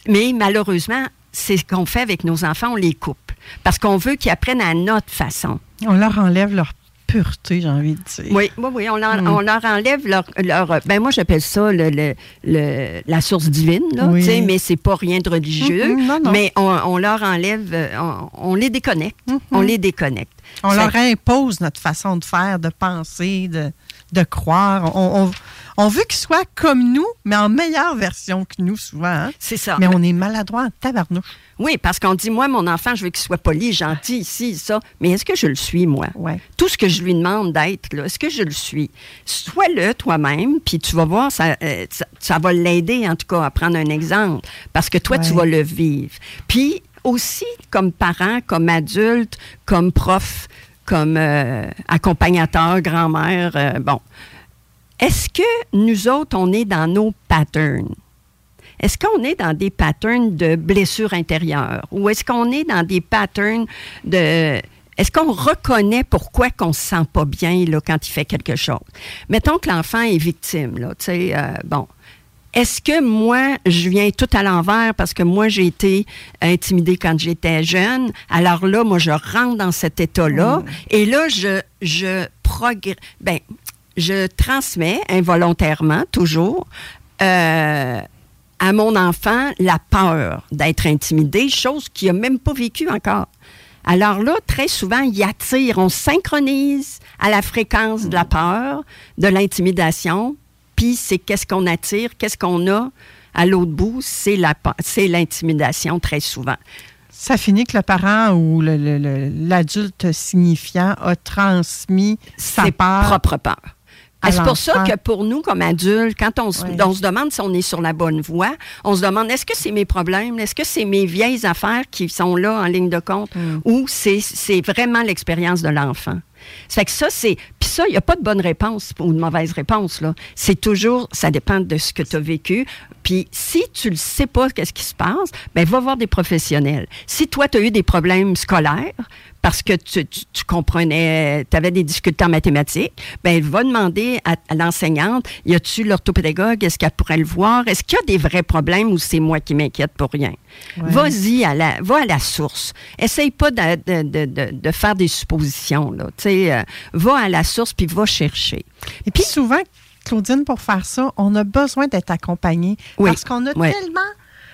Mais malheureusement, c'est ce qu'on fait avec nos enfants, on les coupe. Parce qu'on veut qu'ils apprennent à notre façon.
On leur enlève leur pureté, j'ai envie de dire.
Oui, oui, oui. On leur,
Mm.
on leur enlève leur. leur- ben moi, j'appelle ça le, le- le- la source divine, là,
Oui.
mais c'est pas rien de religieux.
Non, non.
Mais on, on leur enlève, euh, on, on les déconnecte. On les déconnecte.
On
Ça-
leur impose notre façon de faire, de penser, de, de croire. On, on- veut qu'ils soient comme nous, mais en meilleure version que nous, souvent. hein.
C'est ça.
Mais on est maladroit en tabarnouche.
Oui, parce qu'on dit, moi, mon enfant, je veux qu'il soit poli, gentil, ici, ça. Mais est-ce que je le suis, moi? Tout ce que je lui demande d'être, là, est-ce que je le suis? Sois-le toi-même, puis tu vas voir, ça, euh, ça, ça va l'aider, en tout cas, à prendre un exemple, parce que toi, tu
Ouais.
vas le vivre. Puis aussi, comme parent, comme adulte, comme prof, comme euh, accompagnateur, grand-mère, euh, bon. Est-ce que nous autres, on est dans nos patterns? Est-ce qu'on est dans des patterns de blessures intérieures? Ou est-ce qu'on est dans des patterns de... Est-ce qu'on reconnaît pourquoi qu'on se sent pas bien là, quand il fait quelque chose? Mettons que l'enfant est victime, là, tu sais, euh, bon. Est-ce que moi, je viens tout à l'envers parce que moi, j'ai été intimidée quand j'étais jeune? Alors là, moi, je rentre dans cet état-là et là, je, je progr- ben, je transmets involontairement, toujours, euh, à mon enfant la peur d'être intimidé, chose qu'il n'a même pas vécue encore. Alors là, très souvent, il attire, on synchronise à la fréquence de la peur, de l'intimidation, puis c'est qu'est-ce qu'on attire, qu'est-ce qu'on a à l'autre bout, c'est l'intimidation très souvent.
Ça finit que le parent ou le- le- le- l'adulte signifiant a transmis sa
ses
peur.
C'est pour ça que pour nous, comme adultes, quand on se,
Ouais.
on se demande si on est sur la bonne voie, on se demande est-ce que c'est mes problèmes, est-ce que c'est mes vieilles affaires qui sont là en ligne de compte,
Mm.
ou c'est c'est vraiment l'expérience de l'enfant? Ça fait que ça, c'est. Puis ça, il n'y a pas de bonne réponse ou de mauvaise réponse. là. C'est toujours. Ça dépend de ce que tu as vécu. Puis si tu ne sais pas qu'est-ce qui se passe, ben va voir des professionnels. Si toi, tu as eu des problèmes scolaires, parce que tu, tu- tu comprenais, tu avais des difficultés en mathématiques, ben va demander à, à l'enseignante, y a-tu l'orthopédagogue, est-ce qu'elle pourrait le voir? Est-ce qu'il y a des vrais problèmes ou c'est moi qui m'inquiète pour rien?
Ouais.
Vas-y, à la, va à la source. Essaye pas de, de- de- de- faire des suppositions. Là. Tu sais, euh, va à la source puis va chercher.
Et puis souvent, Claudine, pour faire ça, on a besoin d'être accompagné.
Oui,
Parce qu'on a
oui.
tellement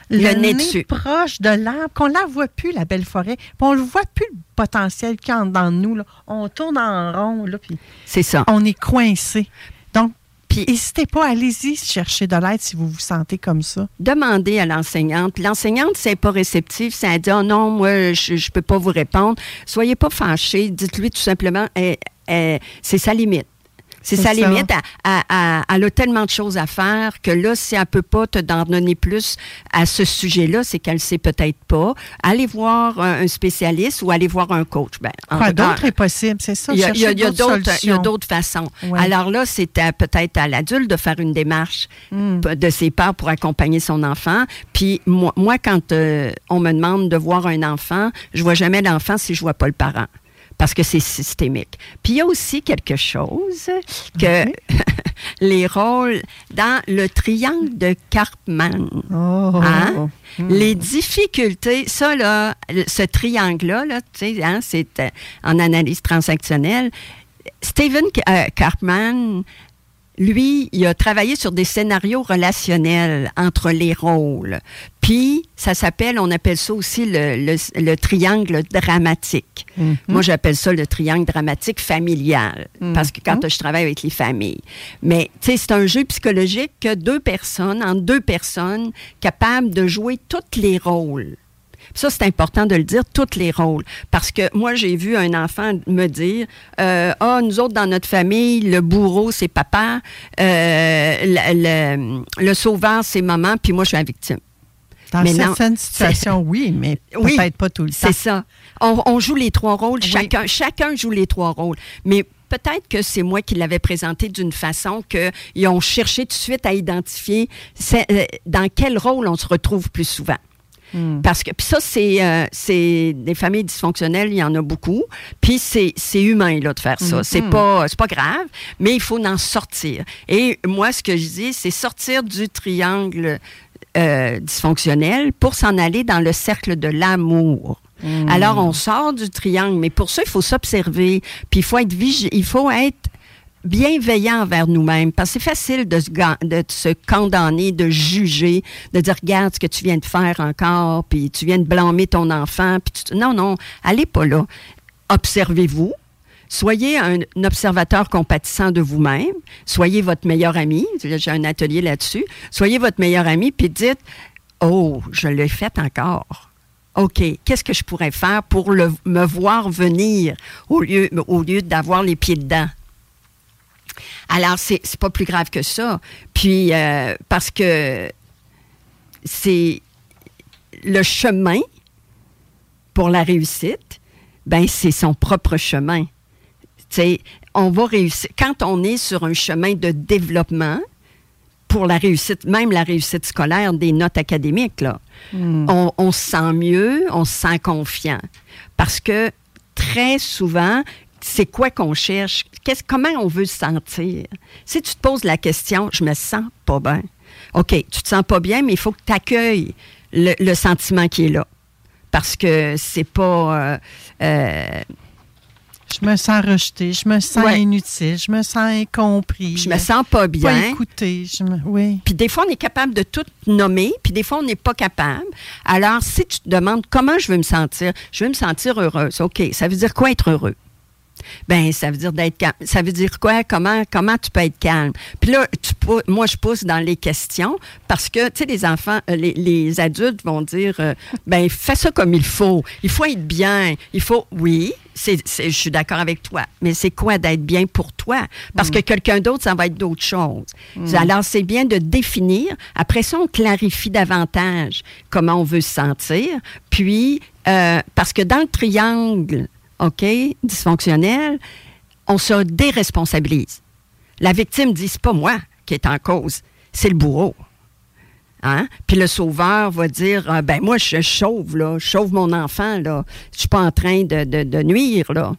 Le nez dessus.
proche de l'arbre qu'on ne la voit plus, la belle forêt. Puis on ne voit plus le potentiel qu'il y a dans nous. là. On tourne en rond, là, puis
C'est ça.
on est coincé. Donc, n'hésitez pas, allez-y chercher de l'aide si vous vous sentez comme ça.
Demandez à l'enseignante. L'enseignante, c'est pas réceptif, c'est elle dit oh non, moi, je, je peux pas vous répondre. Soyez pas fâchés. Dites-lui tout simplement, eh, eh, c'est sa limite. C'est sa
ça.
limite. Elle, elle- elle- elle a tellement de choses à faire que là, si elle peut pas te d'en donner plus à ce sujet-là, c'est qu'elle sait peut-être pas. Allez voir un, un spécialiste ou allez voir un coach. Ben, en
Quoi d'autre est possible, c'est ça?
il y a, il y a-
chercher
il y a d'autres façons.
Ouais.
Alors là, c'est peut-être à l'adulte de faire une démarche
Hmm.
de ses parts pour accompagner son enfant. Puis moi, moi quand euh, on me demande de voir un enfant, je vois jamais l'enfant si je vois pas le parent. Parce que c'est systémique. Puis il y a aussi quelque chose que les rôles dans le triangle de Karpman.
Oh.
Hein?
Hmm.
Les difficultés, ça, là, ce triangle-là, là, tu sais, hein, c'est euh, en analyse transactionnelle. Stephen euh, Karpman, lui, il a travaillé sur des scénarios relationnels entre les rôles. Puis, ça s'appelle, on appelle ça aussi le, le- le triangle dramatique.
Mhm.
Moi, j'appelle ça le triangle dramatique familial,
Mhm.
parce que quand je travaille avec les familles. Mais, tu sais, c'est un jeu psychologique que deux personnes, en deux personnes, capables de jouer tous les rôles. Ça, c'est important de le dire, tous les rôles. Parce que moi, j'ai vu un enfant me dire, euh, ah, nous autres, dans notre famille, le bourreau, c'est papa, euh, le, le- le sauveur, c'est maman, puis moi, je suis la victime.
Dans
Mais non,
certaines situations, oui, mais
Oui,
peut-être pas tout le temps.
C'est ça. On, on joue les trois rôles.
Oui.
Chacun, chacun joue les trois rôles. Mais peut-être que c'est moi qui l'avais présenté d'une façon qu'ils ont cherché tout de suite à identifier euh, dans quel rôle on se retrouve plus souvent.
Hmm.
Parce que puis ça, c'est, euh, c'est des familles dysfonctionnelles, il y en a beaucoup. Puis c'est, c'est humain là, de faire ça.
Mhm.
C'est, pas, c'est pas grave, mais il faut en sortir. Et moi, ce que je dis, c'est sortir du triangle euh, dysfonctionnel pour s'en aller dans le cercle de l'amour. Alors, on sort du triangle, mais pour ça, il faut s'observer, puis il faut être il faut être bienveillant envers nous-mêmes, parce que c'est facile de se, de se condamner, de juger, de dire, regarde ce que tu viens de faire encore, puis tu viens de blâmer ton enfant. Non, non, allez pas là. Observez-vous. Soyez un, un observateur compatissant de vous-même. Soyez votre meilleur ami. J'ai un atelier là-dessus. Soyez votre meilleur ami, puis dites, oh, je l'ai fait encore. OK, qu'est-ce que je pourrais faire pour le- me voir venir au lieu, au lieu d'avoir les pieds dedans? Alors, c'est pas plus grave que ça. Puis, euh, parce que c'est le chemin pour la réussite, ben c'est son propre chemin. Tu sais, on va réussir. Quand on est sur un chemin de développement, pour la réussite, même la réussite scolaire, des notes académiques, là, on, on se sent mieux, on se sent confiant. Parce que très souvent, c'est quoi qu'on cherche? Qu'est-ce, comment on veut se sentir? Si tu te poses la question, je me sens pas bien. OK, tu te sens pas bien, mais il faut que tu accueilles le, le sentiment qui est là. Parce que c'est pas. euh, euh,
Je me sens rejetée, je me sens
Ouais.
inutile, je me sens incompris.
je me sens pas
pas
bien.
écoutée. Je me... Oui.
Puis des fois, on est capable de tout nommer, puis des fois, on n'est pas capable. Alors, si tu te demandes comment je veux me sentir, je veux me sentir heureuse. OK, ça veut dire quoi être heureux? Ben, ça veut dire d'être calme. Ça veut dire quoi? Comment, comment tu peux être calme? Puis là, tu moi, je pousse dans les questions parce que, tu sais, les enfants, euh, les, les adultes vont dire, euh, ben, fais ça comme il faut. Il faut être bien. Il faut, oui, je suis d'accord avec toi. Mais c'est quoi d'être bien pour toi? Parce que quelqu'un d'autre, ça va être d'autres choses. Alors, c'est bien de définir. Après ça, on clarifie davantage comment on veut se sentir. Puis, euh, parce que dans le triangle, OK, dysfonctionnel, on se déresponsabilise. La victime dit, c'est pas moi qui est en cause, c'est le bourreau. Hein? Puis le sauveur va dire, Ah, ben moi, je sauve, là, je sauve mon enfant, là. Je suis pas en train de, de- nuire, là.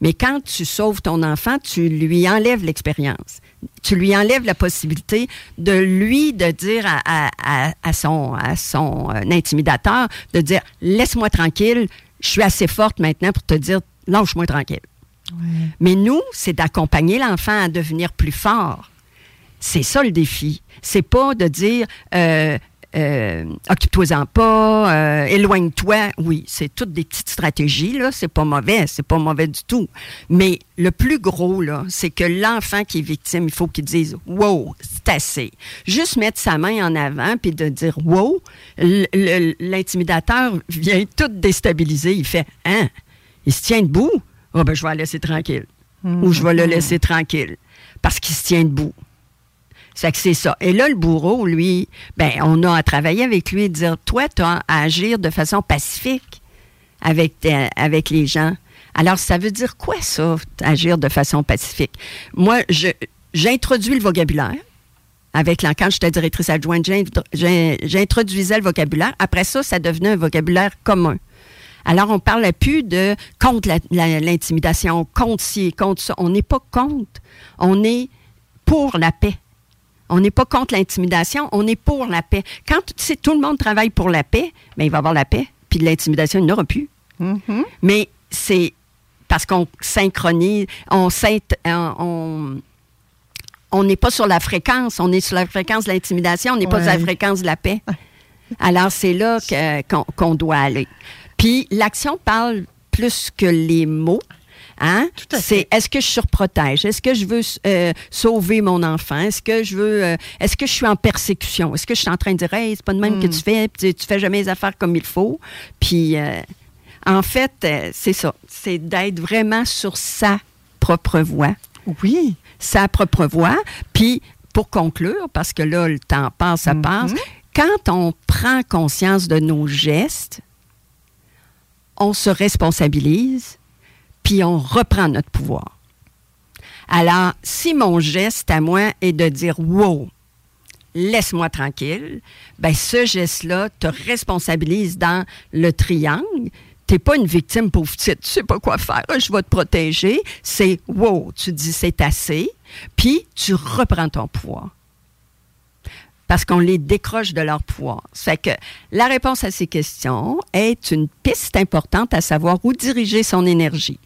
Mais quand tu sauves ton enfant, tu lui enlèves l'expérience. Tu lui enlèves la possibilité de lui de dire à, à- à- à son, à son euh, intimidateur, de dire, laisse-moi tranquille, je suis assez forte maintenant pour te dire, lâche-moi tranquille. Mais nous, c'est d'accompagner l'enfant à devenir plus fort. C'est ça le défi. C'est pas de dire euh, euh, occupe-toi-en pas, euh, éloigne-toi. Oui, c'est toutes des petites stratégies, là. C'est pas mauvais, c'est pas mauvais du tout. Mais le plus gros, là, c'est que l'enfant qui est victime, il faut qu'il dise Wow, c'est assez. Juste mettre sa main en avant puis de dire Wow, l'intimidateur vient tout déstabiliser. Il fait Hein, il se tient debout? Ah, ben, je vais la laisser tranquille. Ou je vais le laisser tranquille. Parce qu'il se tient debout. C'est que ça. Et là, le bourreau, lui, ben, on a à travailler avec lui et dire, toi, tu as à agir de façon pacifique avec, les gens. Alors, ça veut dire quoi, ça, agir de façon pacifique? Moi, j'introduis le vocabulaire. Avec quand j'étais directrice adjointe, j'in- j'in- j'introduisais le vocabulaire. Après ça, ça devenait un vocabulaire commun. Alors, on parlait plus de contre l'intimidation, contre ci, contre ça. On n'est pas contre. On est pour la paix. On n'est pas contre l'intimidation, on est pour la paix. Quand tu sais, tout le monde travaille pour la paix, mais il va y avoir la paix, puis l'intimidation, il n'y aura plus. Mais c'est parce qu'on synchronise, on on on n'est pas sur la fréquence, on est sur la fréquence de l'intimidation, on n'est pas sur la fréquence de la paix. Alors, c'est là qu'on doit aller. Puis, l'action parle plus que les mots. Hein? C'est est-ce que je surprotège? Est-ce que je veux euh, sauver mon enfant? Est-ce que je veux euh, est-ce que je suis en persécution? Est-ce que je suis en train de dire Hey, c'est pas de même que
Hmm.
tu fais, tu, tu fais jamais les affaires comme il faut? Puis euh, en fait, c'est ça. C'est d'être vraiment sur sa propre voie.
Oui.
Sa propre voie. Puis pour conclure, parce que là, le temps passe, ça passe, quand on prend conscience de nos gestes, on se responsabilise, puis on reprend notre pouvoir. Alors, si mon geste à moi est de dire Wow, laisse-moi tranquille, ben ce geste-là te responsabilise dans le triangle. Tu n'es pas une victime pauvre petite, tu sais pas quoi faire, je vais te protéger. C'est wow, tu dis c'est assez, puis tu reprends ton pouvoir parce qu'on les décroche de leur pouvoir. Fait que la réponse à ces questions est une piste importante à savoir où diriger son énergie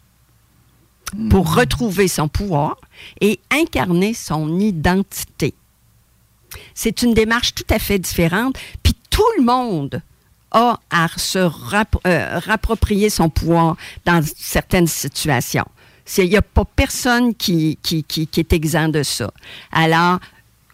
pour retrouver son pouvoir et incarner son identité. C'est une démarche tout à fait différente, puis tout le monde a à se euh, rapproprier son pouvoir dans certaines situations. Il n'y a pas personne qui, qui, qui- qui est exempt de ça. Alors,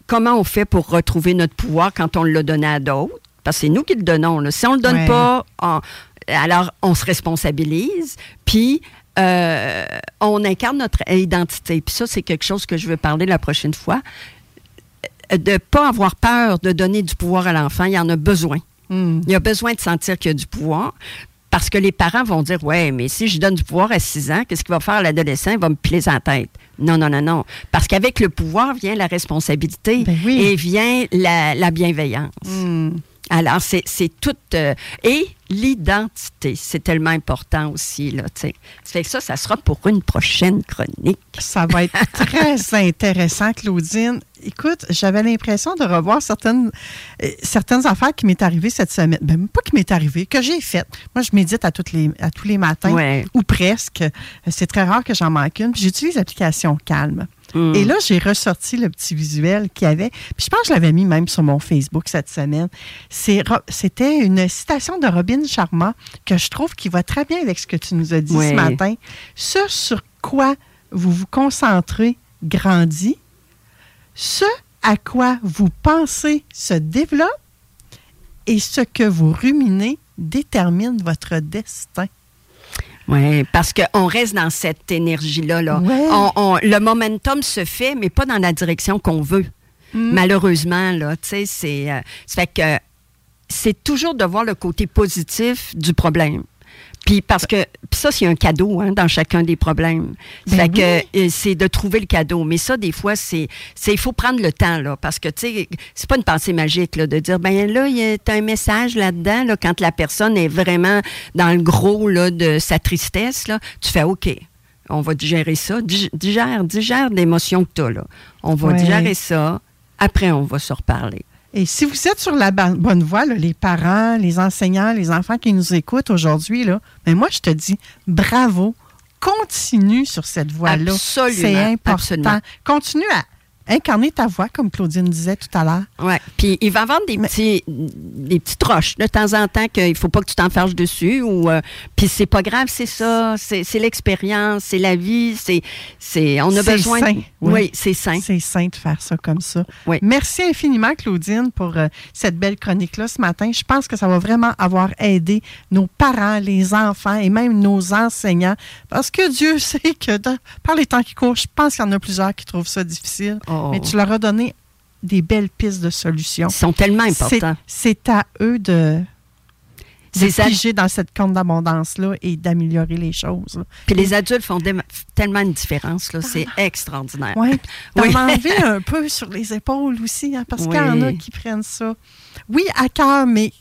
comment on fait pour retrouver notre pouvoir quand on l'a donné à d'autres? Parce que c'est nous qui le donnons. là. Si on ne le donne
Ouais.
pas, on- alors on se responsabilise, puis euh, on incarne notre identité. Puis ça, c'est quelque chose que je veux parler la prochaine fois. Euh, De ne pas avoir peur de donner du pouvoir à l'enfant, il y en a besoin.
Hmm.
Il y a besoin de sentir qu'il y a du pouvoir. Parce que les parents vont dire Ouais, mais si je donne du pouvoir à 6 ans, qu'est-ce qu'il va faire à l'adolescent? Il va me piler sa tête. Non, non, non, non. Parce qu'avec le pouvoir vient la responsabilité
Ben oui.
et vient la, la bienveillance.
Hmm.
Alors, c'est c'est tout. euh, et l'identité, c'est tellement important aussi, là, tu sais. Ça fait que ça, ça sera pour une prochaine chronique.
Ça va être très intéressant, Claudine. Écoute, j'avais l'impression de revoir certaines, euh, certaines affaires qui m'est arrivées cette semaine. Ben, même pas qui m'est arrivé, que j'ai faites. Moi, je médite à, toutes les, à tous les matins,
Ouais.
ou presque. Euh, C'est très rare que j'en manque une. Puis J'utilise l'application Calme.
Mm.
Et là, j'ai ressorti le petit visuel qu'il y avait. Puis je pense que je l'avais mis même sur mon Facebook cette semaine. C'était une citation de Robin Sharma que je trouve qui va très bien avec ce que tu nous as dit ce matin. Ce sur quoi vous vous concentrez grandit. Ce à quoi vous pensez se développe. Et ce que vous ruminez détermine votre destin.
Oui, parce qu'on reste dans cette énergie-là. Là.
Ouais.
On- on- le momentum se fait, mais pas dans la direction qu'on veut.
Mm.
Malheureusement, là, tu sais, c'est. euh, ça fait que c'est toujours de voir le côté positif du problème. Puis parce que puis ça c'est un cadeau hein, dans chacun des problèmes.
Ben
fait que euh, c'est de trouver le cadeau. Mais ça des fois c'est c'est il faut prendre le temps là parce que tu sais c'est pas une pensée magique là de dire ben là il y a t'as un message là-dedans là quand la personne est vraiment dans le gros là de sa tristesse là tu fais OK. On va digérer ça. Dig- Digère, digère l'émotion que tu as là. On va
Ouais.
digérer ça. Après, on va se reparler.
Et si vous êtes sur la bonne voie, là, les parents, les enseignants, les enfants qui nous écoutent aujourd'hui, là, ben moi, je te dis bravo. Continue sur cette voie-là.
Absolument,
C'est important.
absolument.
Continue à incarner ta voix, comme Claudine disait tout à l'heure.
Ouais. Puis il va avoir des petits des petites roches de temps en temps qu'il faut pas que tu t'enfarges dessus ou euh, puis c'est pas grave, c'est ça, c'est l'expérience, c'est la vie, c'est c'est on a besoin
sain,
de-
oui.
oui, c'est sain.
C'est sain de faire ça comme ça.
Oui.
Merci infiniment, Claudine, pour euh, cette belle chronique-là ce matin. Je pense que ça va vraiment avoir aidé nos parents, les enfants et même nos enseignants. Parce que Dieu sait que dans- par les temps qui courent, je pense qu'il y en a plusieurs qui trouvent ça difficile.
Oh.
Mais tu leur as donné des belles pistes de solutions.
Ils sont tellement importants.
C'est à eux de, de
C'est ça.
piger dans cette compte d'abondance-là et d'améliorer les choses. là.
Puis les adultes font tellement une différence là, c'est extraordinaire.
Oui, t'en
Oui.
enlevé un peu sur les épaules aussi, hein, parce qu'il y en a qui prennent ça, oui, à cœur, mais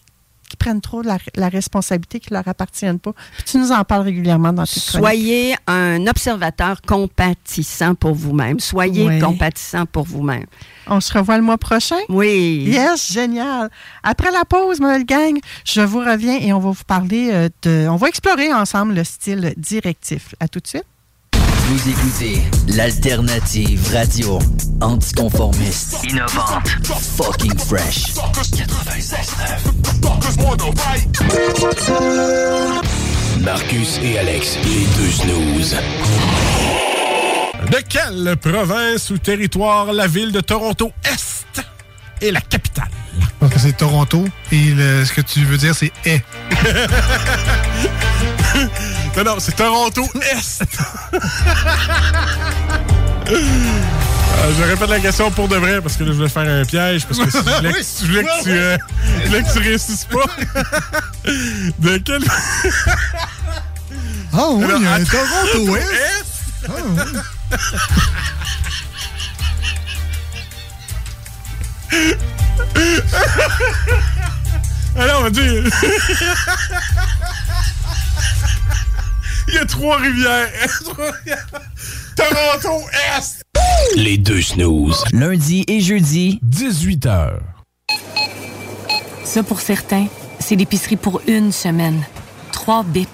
prennent trop la, la responsabilité qui leur appartiennent pas. Puis tu nous en parles régulièrement dans tes chroniques.
Soyez un observateur compatissant pour vous-même. Soyez compatissant pour vous-même.
On se revoit le mois prochain?
Oui.
Yes, génial. Après la pause, ma belle gang, je vous reviens et on va vous parler euh, de... On va explorer ensemble le style directif. À tout de suite.
Vous écoutez l'alternative radio anticonformiste, innovante, fucking fresh. 96.9.
Marcus et Alex, les deux snooze.
De quelle province ou territoire la ville de Toronto Est est la capitale?
Donc c'est Toronto et le- ce que tu veux dire c'est est.
non, non, c'est Toronto Est. Euh, je répète la question pour de vrai parce que là, je voulais faire un piège parce que si je voulais, que-
Oui,
je voulais que, tu, euh, je voulais que tu réussisses pas. De quel.
Ah oui,
Alors,
il y a un. Toronto Est.
Est.
Ah, oui.
Alors, on va dire. Il y a trois rivières. Trois rivières. Toronto Est.
Les deux snooze.
Lundi et jeudi,
18h.
Ça, pour certains, c'est l'épicerie pour une semaine. Trois bips.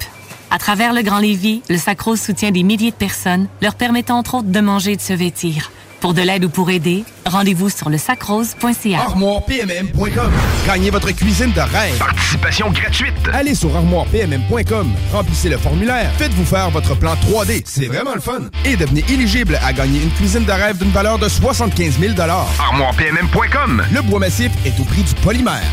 À travers le Grand Lévis, le Sacro soutient des milliers de personnes, leur permettant entre autres de manger et de se vêtir. Pour de l'aide ou pour aider, rendez-vous sur le sacrose.ca.
ArmoirePMM.com. Gagnez votre cuisine de rêve. Participation gratuite. Allez sur ArmoirePMM.com. Remplissez le formulaire. Faites-vous faire votre plan 3D. C'est vraiment le fun. Et devenez éligible à gagner une cuisine de rêve d'une valeur de 75 000 ArmoirePMM.com. Le bois massif est au prix du polymère.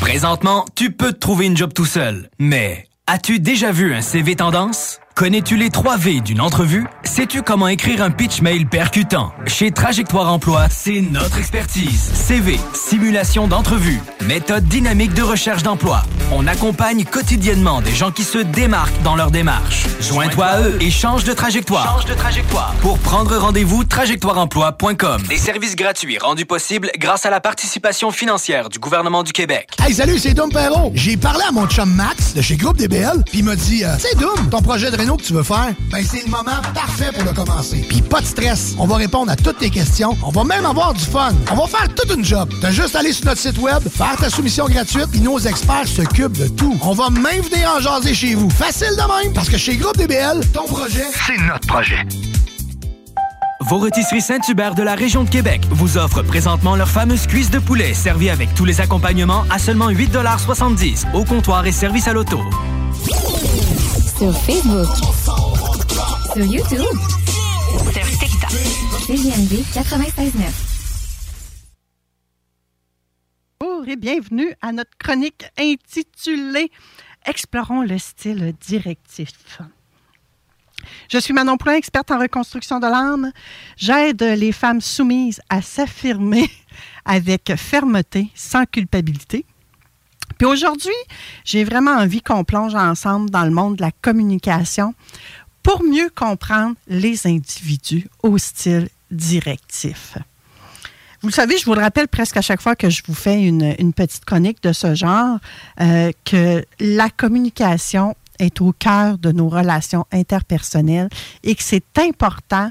Présentement, tu peux te trouver une job tout seul. Mais as-tu déjà vu un CV tendance? Connais-tu les 3 V d'une entrevue? Sais-tu comment écrire un pitch mail percutant? Chez Trajectoire Emploi, c'est notre expertise. CV, simulation d'entrevue, méthode dynamique de recherche d'emploi. On accompagne quotidiennement des gens qui se démarquent dans leur démarche. Joins-toi à eux et change de trajectoire. Change de trajectoire. Pour prendre rendez-vous, trajectoireemploi.com. Des services gratuits rendus possibles grâce à la participation financière du gouvernement du Québec.
Hey, salut, c'est Dom Perrault. J'ai parlé à mon chum Max de chez Groupe DBL, puis il m'a dit euh, C'est Dom, ton projet de que tu veux faire Ben, c'est le moment parfait pour le commencer. Puis pas de stress, on va répondre à toutes tes questions. On va même avoir du fun. On va faire toute une job. T'as juste à aller sur notre site web, faire ta soumission gratuite, puis nos experts s'occupent de tout. On va même venir en jaser chez vous. Facile de même, parce que chez Groupe DBL, ton projet, c'est notre projet.
Vos rôtisseries Saint-Hubert de la région de Québec vous offrent présentement leur fameuse cuisse de poulet servie avec tous les accompagnements à seulement 8,70 au comptoir et service à l'auto.
Sur Facebook. Sur YouTube. Sur TikTok. CGMD 96.9.
Bonjour et bienvenue à notre chronique intitulée Explorons le style directif. Je suis Manon Poulin, experte en reconstruction de l'âme. J'aide les femmes soumises à s'affirmer avec fermeté, sans culpabilité. Puis aujourd'hui, j'ai vraiment envie qu'on plonge ensemble dans le monde de la communication pour mieux comprendre les individus au style directif. Vous le savez, je vous le rappelle presque à chaque fois que je vous fais une, petite chronique de ce genre, euh, que la communication est au cœur de nos relations interpersonnelles et que c'est important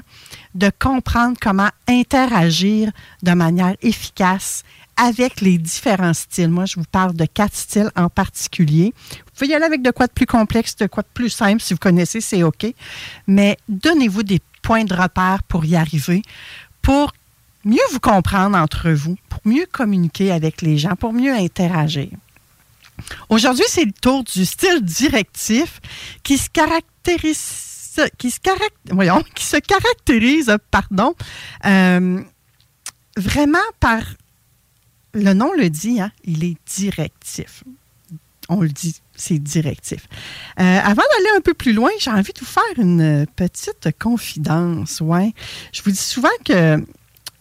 de comprendre comment interagir de manière efficace avec les différents styles. Moi, je vous parle de quatre styles en particulier. Vous pouvez y aller avec de quoi de plus complexe, de quoi de plus simple. Si vous connaissez, c'est OK. Mais donnez-vous des points de repère pour y arriver, pour mieux vous comprendre entre vous, pour mieux communiquer avec les gens, pour mieux interagir. Aujourd'hui, c'est le tour du style directif qui se caractérise, qui se, voyons, qui se caractérise pardon, euh, vraiment par, le nom le dit, hein, il est directif. On le dit, c'est directif. Euh, avant d'aller un peu plus loin, j'ai envie de vous faire une petite confidence. Ouais. Je vous dis souvent que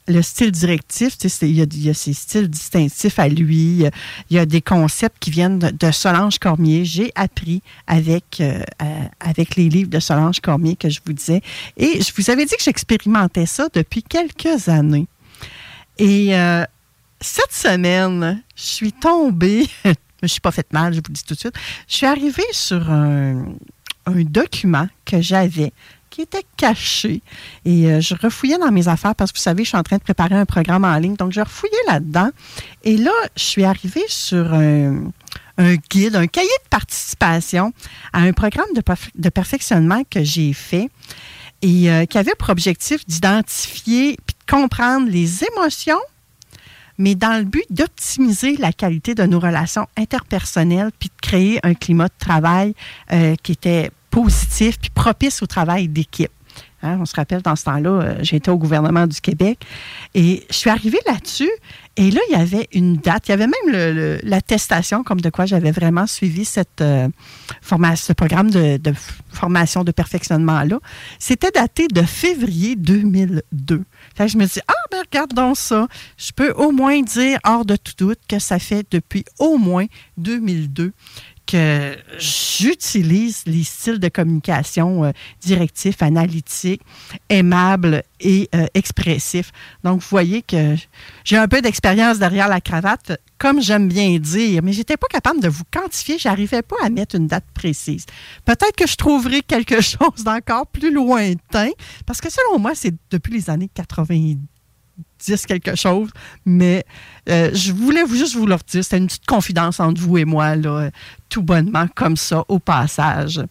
le style directif, tu sais, il y, a, il y a ses styles distinctifs à lui. Il y a des concepts qui viennent de, de Solange Cormier. J'ai appris avec, euh, euh, avec les livres de Solange Cormier que je vous disais. Et je vous avais dit que j'expérimentais ça depuis quelques années. Et euh, cette semaine, je suis tombée, je me suis pas fait mal, je vous le dis tout de suite, je suis arrivée sur un, document que j'avais qui était caché. Et euh, je refouillais dans mes affaires parce que vous savez, je suis en train de préparer un programme en ligne. Donc, je refouillais là-dedans. Et là, je suis arrivée sur un, guide, un cahier de participation à un programme de, perf- de perfectionnement que j'ai fait et euh, qui avait pour objectif d'identifier puis de comprendre les émotions mais dans le but d'optimiser la qualité de nos relations interpersonnelles, puis de créer un climat de travail euh, qui était positif, puis propice au travail d'équipe. Hein, on se rappelle, dans ce temps-là, euh, j'étais au gouvernement du Québec et je suis arrivée là-dessus et là, il y avait une date. Il y avait même l'attestation comme de quoi j'avais vraiment suivi cette, euh, formation, ce programme de, formation de perfectionnement-là. C'était daté de février 2002. Je me dis, ah, ben regarde donc ça. Je peux au moins dire, hors de tout doute, que ça fait depuis au moins 2002 que j'utilise les styles de communication euh, directifs, analytiques, aimables et euh, expressifs. Donc, vous voyez que j'ai un peu d'expérience derrière la cravate, comme j'aime bien dire, mais je n'étais pas capable de vous quantifier. Je n'arrivais pas à mettre une date précise. Peut-être que je trouverai quelque chose d'encore plus lointain, parce que selon moi, c'est depuis les années 90 quelque chose, mais euh, je voulais juste vous le dire. C'était une petite confidence entre vous et moi, tout bonnement, comme ça, au passage.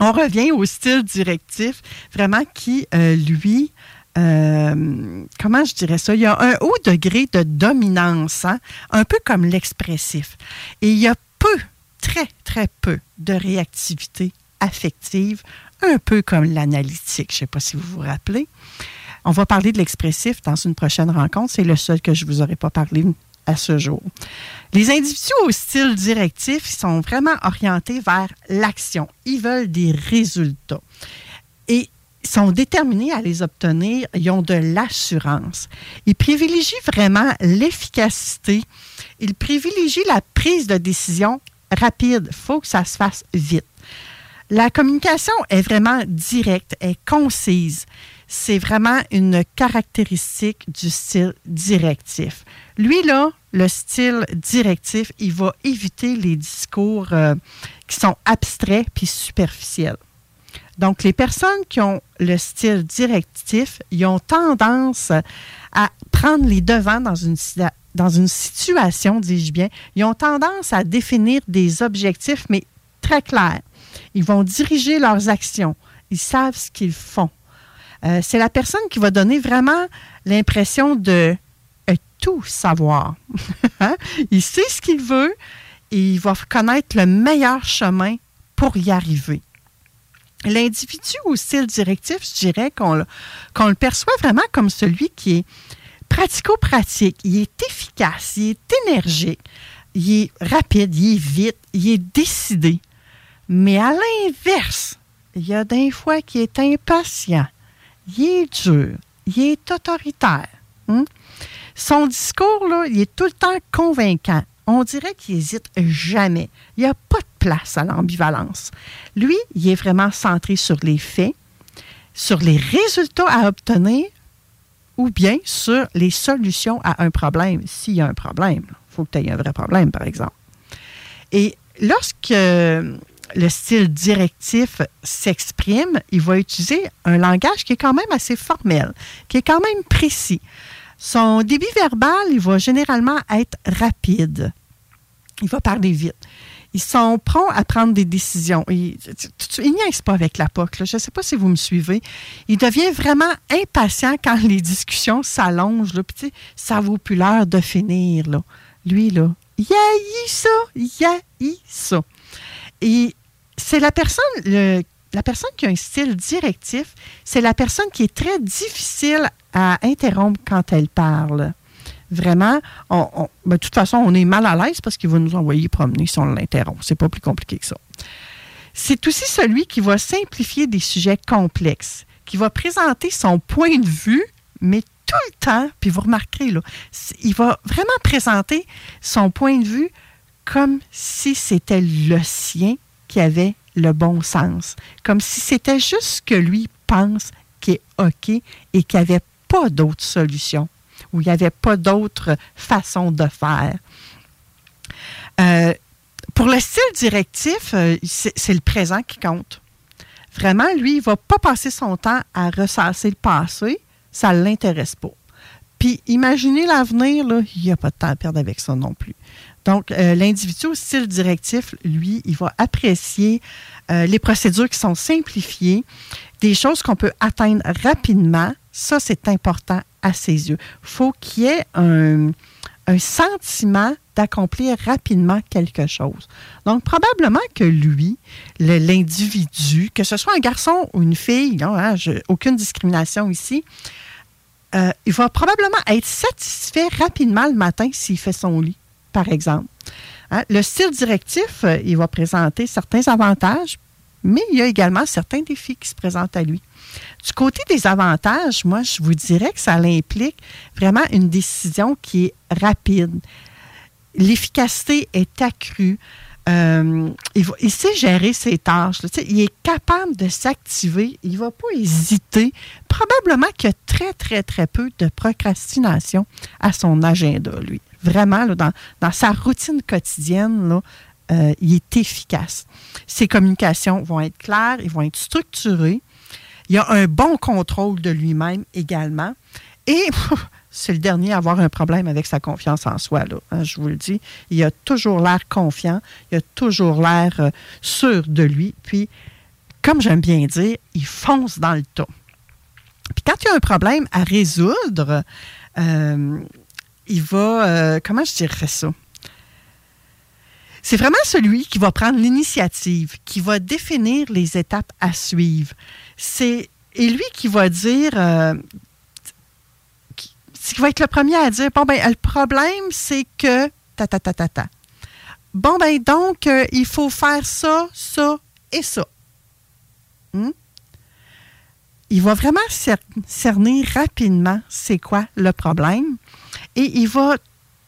On revient au style directif, vraiment qui, euh, lui, euh, comment je dirais ça? Il y a un haut degré de dominance, hein, un peu comme l'expressif. Et il y a peu, très, très peu de réactivité affective, un peu comme l'analytique. Je ne sais pas si vous vous rappelez. On va parler de l'expressif dans une prochaine rencontre. C'est le seul que je ne vous aurais pas parlé à ce jour. Les individus au style directif sont vraiment orientés vers l'action. Ils veulent des résultats. Et sont déterminés à les obtenir. Ils ont de l'assurance. Ils privilégient vraiment l'efficacité. Ils privilégient la prise de décision rapide. Il faut que ça se fasse vite. La communication est vraiment directe, est concise c'est vraiment une caractéristique du style directif. Lui, là, le style directif, il va éviter les discours euh, qui sont abstraits puis superficiels. Donc, les personnes qui ont le style directif, ils ont tendance à prendre les devants dans une, situation, dis-je bien. Ils ont tendance à définir des objectifs, mais très clairs. Ils vont diriger leurs actions. Ils savent ce qu'ils font. Euh, c'est la personne qui va donner vraiment l'impression de euh, tout savoir. Hein? il sait ce qu'il veut et il va connaître le meilleur chemin pour y arriver. L'individu au style directif, je dirais qu'on le perçoit vraiment comme celui qui est pratico-pratique, il est efficace, il est énergique, il est rapide, il est vite, il est décidé. Mais à l'inverse, il y a des fois qui est impatient, il est dur, il est autoritaire. Hein? Son discours, il est tout le temps convaincant. On dirait qu'il n'hésite jamais. Il n'y a pas de place à l'ambivalence. Lui, il est vraiment centré sur les faits, sur les résultats à obtenir ou bien sur les solutions à un problème, s'il y a un problème. Il faut que tu aies un vrai problème, par exemple. Et lorsque le style directif s'exprime, il va utiliser un langage qui est quand même assez formel, qui est quand même précis. Son débit verbal, il va généralement être rapide. Il va parler vite. Ils sont prompts à prendre des décisions. Il, n'y a pas avec la POC. Je ne sais pas si vous me suivez. Il devient vraiment impatient quand les discussions s'allongent. Ça vaut plus l'heure de finir. Là. Lui, là, il haït ça, il ça. Et c'est la personne, la personne qui a un style directif, c'est la personne qui est très difficile à interrompre quand elle parle. Vraiment, ben, de toute façon, on est mal à l'aise parce qu'il va nous envoyer promener si on l'interrompt. C'est pas plus compliqué que ça. C'est aussi celui qui va simplifier des sujets complexes, qui va présenter son point de vue, mais tout le temps, puis vous remarquerez, là, il va vraiment présenter son point de vue comme si c'était le sien qui avait le bon sens. Comme si c'était juste ce que lui pense qui est OK et qu'il n'y avait pas d'autre solution ou il n'y avait pas d'autre façon de faire. Euh, pour le style directif, euh, c'est le présent qui compte. Vraiment, lui, il ne va pas passer son temps à ressasser le passé. Ça ne l'intéresse pas. Puis, imaginez l'avenir, il n'y a pas de temps à perdre avec ça non plus. Donc, euh, l'individu au style directif, lui, il va apprécier euh, les procédures qui sont simplifiées, des choses qu'on peut atteindre rapidement. Ça, c'est important à ses yeux. Il faut qu'il y ait un, sentiment d'accomplir rapidement quelque chose. Donc, probablement que lui, l'individu, que ce soit un garçon ou une fille, hein, aucune discrimination ici, euh, il va probablement être satisfait rapidement le matin s'il fait son lit, par exemple. Hein, le style directif, euh, il va présenter certains avantages, mais il y a également certains défis qui se présentent à lui. Du côté des avantages, moi, je vous dirais que ça implique vraiment une décision qui est rapide. L'efficacité est accrue. Euh, il, sait gérer ses tâches. il est capable de s'activer. Il ne va pas hésiter. Probablement qu'il y a très, très, très peu de procrastination à son agenda, lui. Vraiment, dans, dans sa routine quotidienne, là, euh, il est efficace. Ses communications vont être claires, ils vont être structurées. Il a un bon contrôle de lui-même également. Et c'est le dernier à avoir un problème avec sa confiance en soi, là, hein, je vous le dis. Il a toujours l'air confiant, il a toujours l'air euh, sûr de lui. Puis, comme j'aime bien dire, il fonce dans le tas. Puis quand il y a un problème à résoudre, euh, il va, euh, comment je dirais ça? C'est vraiment celui qui va prendre l'initiative, qui va définir les étapes à suivre. C'est et lui qui va dire, euh, qui, va être le premier à dire, bon ben le problème c'est que ta ta ta ta ta. Bon ben donc euh, il faut faire ça, ça et ça. Hmm? Il va vraiment cer- cerner rapidement c'est quoi le problème et il va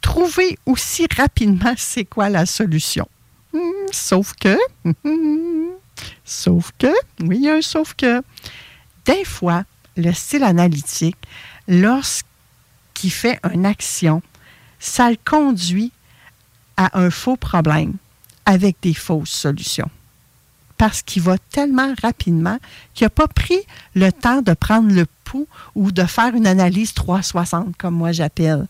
trouver aussi rapidement c'est quoi la solution. Hmm, sauf que, sauf que, oui, sauf que, des fois, le style analytique, lorsqu'il fait une action, ça le conduit à un faux problème avec des fausses solutions. Parce qu'il va tellement rapidement qu'il n'a pas pris le temps de prendre le pouls ou de faire une analyse 360, comme moi j'appelle.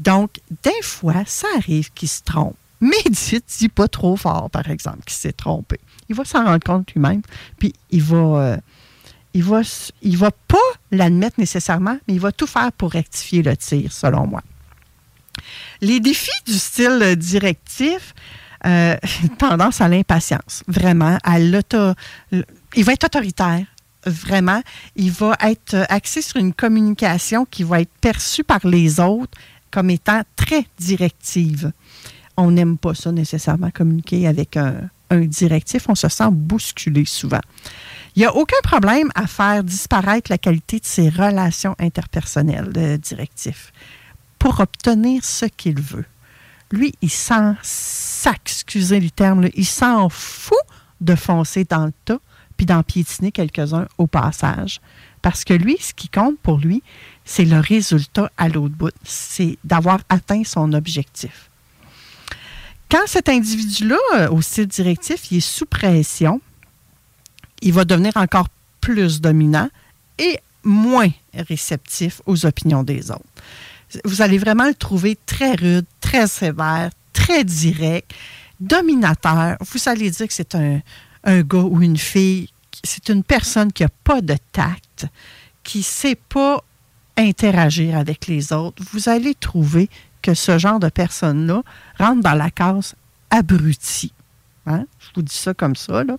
Donc, des fois, ça arrive qu'il se trompe. Mais dites-y pas trop fort, par exemple, qu'il s'est trompé. Il va s'en rendre compte lui-même, puis il va, euh, il va, il va pas l'admettre nécessairement, mais il va tout faire pour rectifier le tir, selon moi. Les défis du style euh, directif, euh, tendance à l'impatience, vraiment, à l'auto. Il va être autoritaire, vraiment. Il va être euh, axé sur une communication qui va être perçue par les autres comme étant très directive. On n'aime pas ça nécessairement, communiquer avec un, un directif. On se sent bousculé souvent. Il n'y a aucun problème à faire disparaître la qualité de ses relations interpersonnelles, le directif, pour obtenir ce qu'il veut. Lui, il s'en sac, excusez le terme, il s'en fout de foncer dans le tas puis d'en piétiner quelques-uns au passage. Parce que lui, ce qui compte pour lui, c'est le résultat à l'autre bout. C'est d'avoir atteint son objectif. Quand cet individu-là, euh, au style directif, il est sous pression, il va devenir encore plus dominant et moins réceptif aux opinions des autres. Vous allez vraiment le trouver très rude, très sévère, très direct, dominateur. Vous allez dire que c'est un, un gars ou une fille, c'est une personne qui n'a pas de tact, qui ne sait pas interagir avec les autres. Vous allez trouver que ce genre de personne-là rentre dans la case abruti. Hein? Je vous dis ça comme ça. Là.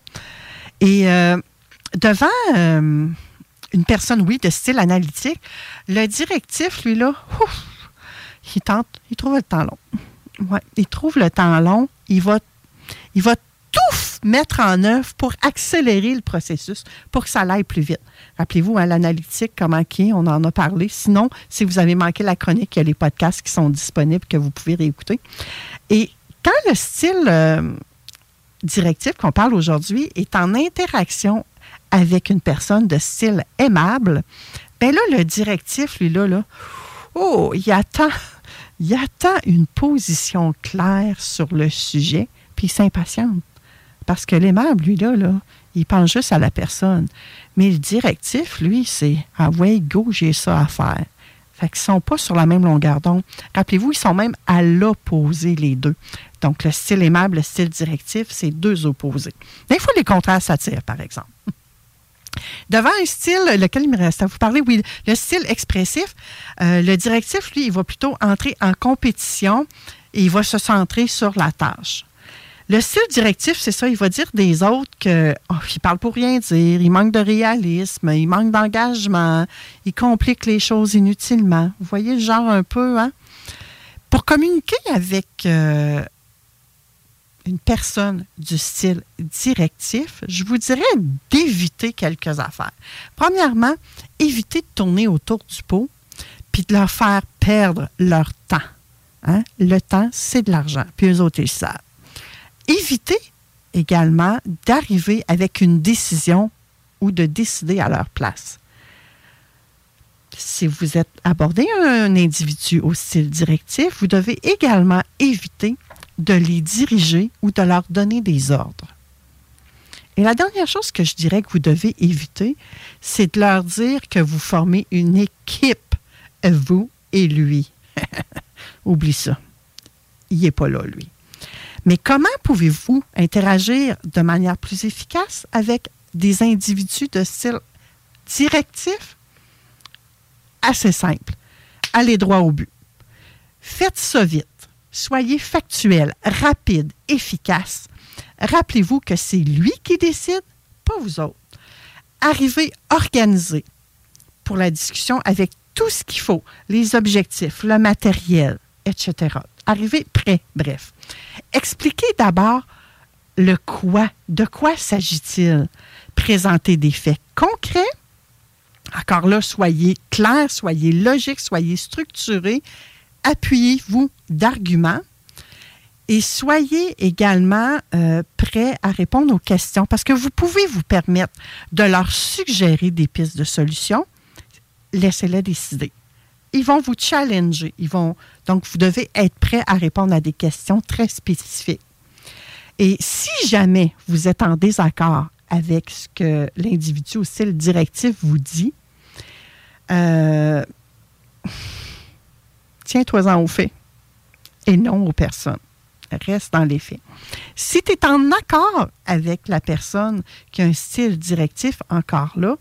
Et euh, devant euh, une personne, oui, de style analytique, le directif, lui, là, il tente, il trouve le temps long. Il trouve le temps long. Il va, tout mettre en œuvre pour accélérer le processus, pour que ça aille plus vite. Rappelez-vous, à l'analytique, comment qui on en a parlé. Sinon, si vous avez manqué la chronique, il y a les podcasts qui sont disponibles que vous pouvez réécouter. Et quand le style euh, directif qu'on parle aujourd'hui est en interaction avec une personne de style aimable, ben là, le directif, lui, là, là, oh, il attend, il attend une position claire sur le sujet, puis il s'impatiente. Parce que l'aimable, lui, là, là, il pense juste à la personne. Mais le directif, lui, c'est Ah ouais, go, j'ai ça à faire. Fait qu'ils ne sont pas sur la même longueur d'onde. Rappelez-vous, ils sont même à l'opposé, les deux. Donc, le style aimable, le style directif, c'est deux opposés. Des fois, les contraires s'attirent, par exemple. Devant un style, lequel il me reste à vous parler, oui, le style expressif, euh, le directif, lui, il va plutôt entrer en compétition et il va se centrer sur la tâche. Le style directif, c'est ça, il va dire des autres que oh, parle pour rien dire, il manque de réalisme, il manque d'engagement, il complique les choses inutilement. Vous voyez le genre un peu, hein? Pour communiquer avec euh, une personne du style directif, je vous dirais d'éviter quelques affaires. Premièrement, éviter de tourner autour du pot puis de leur faire perdre leur temps. Hein? Le temps, c'est de l'argent, puis eux autres, ils savent. Éviter également d'arriver avec une décision ou de décider à leur place. Si vous êtes abordé un individu au style directif, vous devez également éviter de les diriger ou de leur donner des ordres. Et la dernière chose que je dirais que vous devez éviter, c'est de leur dire que vous formez une équipe, vous et lui. Oublie ça. Il n'est pas là, lui. Mais comment pouvez-vous interagir de manière plus efficace avec des individus de style directif? Assez simple. Allez droit au but. Faites ça vite. Soyez factuel, rapide, efficace. Rappelez-vous que c'est lui qui décide, pas vous autres. Arrivez organisé pour la discussion avec tout ce qu'il faut, les objectifs, le matériel, etc. Arrivez prêt, bref. Expliquez d'abord le quoi. De quoi s'agit-il? Présentez des faits concrets. Encore là, soyez clair, soyez logique, soyez structuré appuyez-vous d'arguments et soyez également euh, prêts à répondre aux questions parce que vous pouvez vous permettre de leur suggérer des pistes de solutions. Laissez-les décider. Ils vont vous challenger. Ils vont, donc, vous devez être prêt à répondre à des questions très spécifiques. Et si jamais vous êtes en désaccord avec ce que l'individu au style directif vous dit, euh, tiens-toi-en aux faits et non aux personnes. Reste dans les faits. Si tu es en accord avec la personne qui a un style directif, encore là,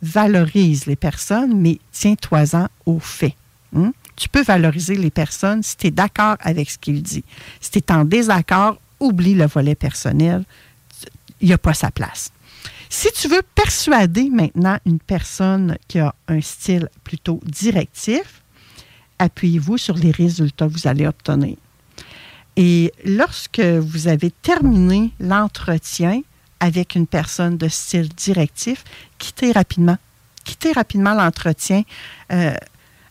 valorise les personnes, mais tiens-toi-en aux faits. Hein? Tu peux valoriser les personnes si tu es d'accord avec ce qu'il dit. Si tu es en désaccord, oublie le volet personnel. Il n'y a pas sa place. Si tu veux persuader maintenant une personne qui a un style plutôt directif, appuyez-vous sur les résultats que vous allez obtenir. Et lorsque vous avez terminé l'entretien avec une personne de style directif, quittez rapidement. Quittez rapidement l'entretien. Euh,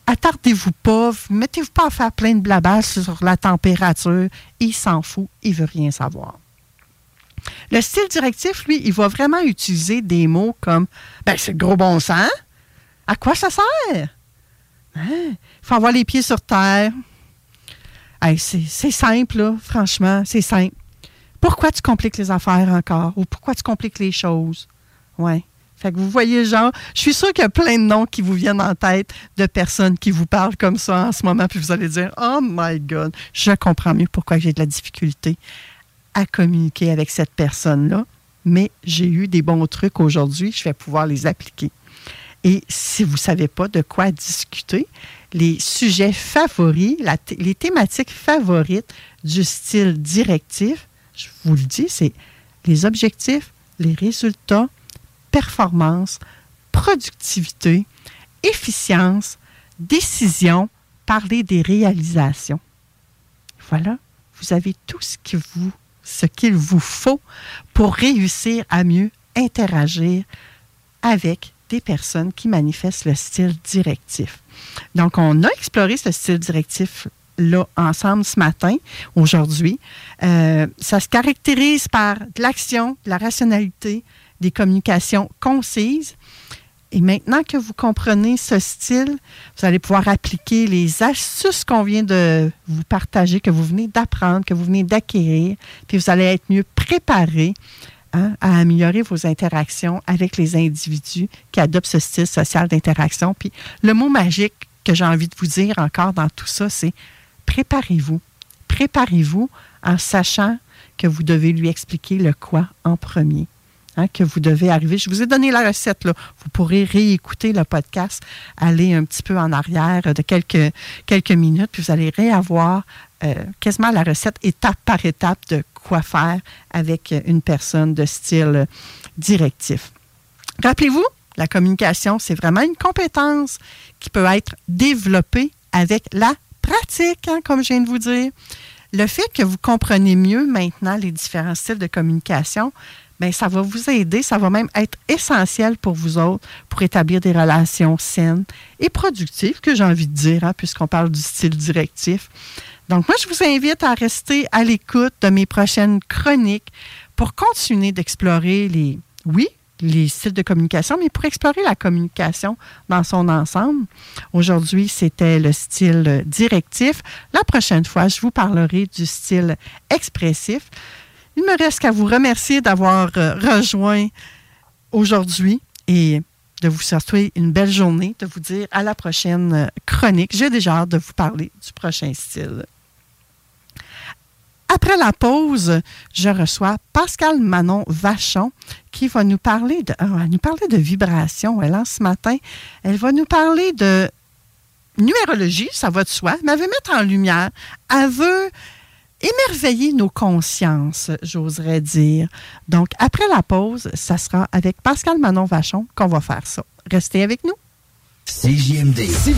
attardez-vous pas, mettez-vous pas à faire plein de blabla sur la température. Il s'en fout, il veut rien savoir. Le style directif, lui, il va vraiment utiliser des mots comme ben, c'est gros bon sens. À quoi ça sert? Il hein? faut avoir les pieds sur terre. c'est simple, franchement, c'est simple. Pourquoi tu compliques les affaires encore? Ou pourquoi tu compliques les choses? Ouais. Fait que vous voyez, genre, je suis sûre qu'il y a plein de noms qui vous viennent en tête de personnes qui vous parlent comme ça en ce moment, puis vous allez dire, oh my God, je comprends mieux pourquoi j'ai de la difficulté à communiquer avec cette personne-là, mais j'ai eu des bons trucs aujourd'hui, je vais pouvoir les appliquer. Et si vous ne savez pas de quoi discuter, les sujets favoris, les thématiques favorites du style directif, je vous le dis, c'est les objectifs, les résultats, performance, productivité, efficience, décision, parler des réalisations. Voilà, vous avez tout ce qu'il vous, qu'il vous faut pour réussir à mieux interagir avec des personnes qui manifestent le style directif. Donc, on a exploré ce style directif-là ensemble ce matin, aujourd'hui. Euh, ça se caractérise par de l'action, de la rationalité, des communications concises. Et maintenant que vous comprenez ce style, vous allez pouvoir appliquer les astuces qu'on vient de vous partager, que vous venez d'apprendre, que vous venez d'acquérir, puis vous allez être mieux préparé Hein, à améliorer vos interactions avec les individus qui adoptent ce style social d'interaction. Puis le mot magique que j'ai envie de vous dire encore dans tout ça, c'est préparez-vous. Préparez-vous en sachant que vous devez lui expliquer le quoi en premier. Hein, que vous devez arriver. Je vous ai donné la recette. Vous pourrez réécouter le podcast, aller un petit peu en arrière de quelques, quelques minutes, puis vous allez réavoir euh, quasiment la recette étape par étape de quoi faire avec une personne de style directif. Rappelez-vous, la communication, c'est vraiment une compétence qui peut être développée avec la pratique, hein, comme je viens de vous dire. Le fait que vous comprenez mieux maintenant les différents styles de communication, bien, ça va vous aider, ça va même être essentiel pour vous autres pour établir des relations saines et productives, que j'ai envie de dire, hein, puisqu'on parle du style directif. Donc, moi, je vous invite à rester à l'écoute de mes prochaines chroniques pour continuer d'explorer les, oui, les styles de communication, mais pour explorer la communication dans son ensemble. Aujourd'hui, c'était le style directif. La prochaine fois, je vous parlerai du style expressif. Il me reste qu'à vous remercier d'avoir euh, rejoint aujourd'hui et de vous souhaiter une belle journée, de vous dire à la prochaine euh, chronique. J'ai déjà hâte de vous parler du prochain style. Après la pause, je reçois Pascal Manon Vachon qui va nous parler de, euh, nous parler de vibration. Elle, ce matin, elle va nous parler de numérologie, ça va de soi, mais elle veut mettre en lumière, elle veut émerveiller nos consciences, j'oserais dire. Donc, après la pause, ça sera avec Pascal Manon Vachon qu'on va faire ça. Restez avec nous.
CJMD.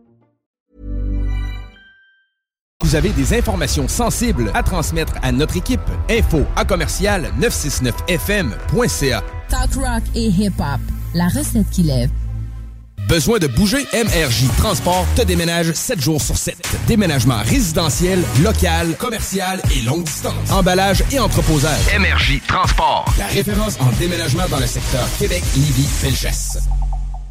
Vous avez des informations sensibles à transmettre à notre équipe. Info à commercial 969fm.ca.
Talk rock et hip-hop. La recette qui lève.
Besoin de bouger? MRJ Transport te déménage 7 jours sur 7. Déménagement résidentiel, local, commercial et longue distance. Emballage et entreposage.
MRJ Transport.
La référence en déménagement dans le secteur Québec, Lévis, Felchasse.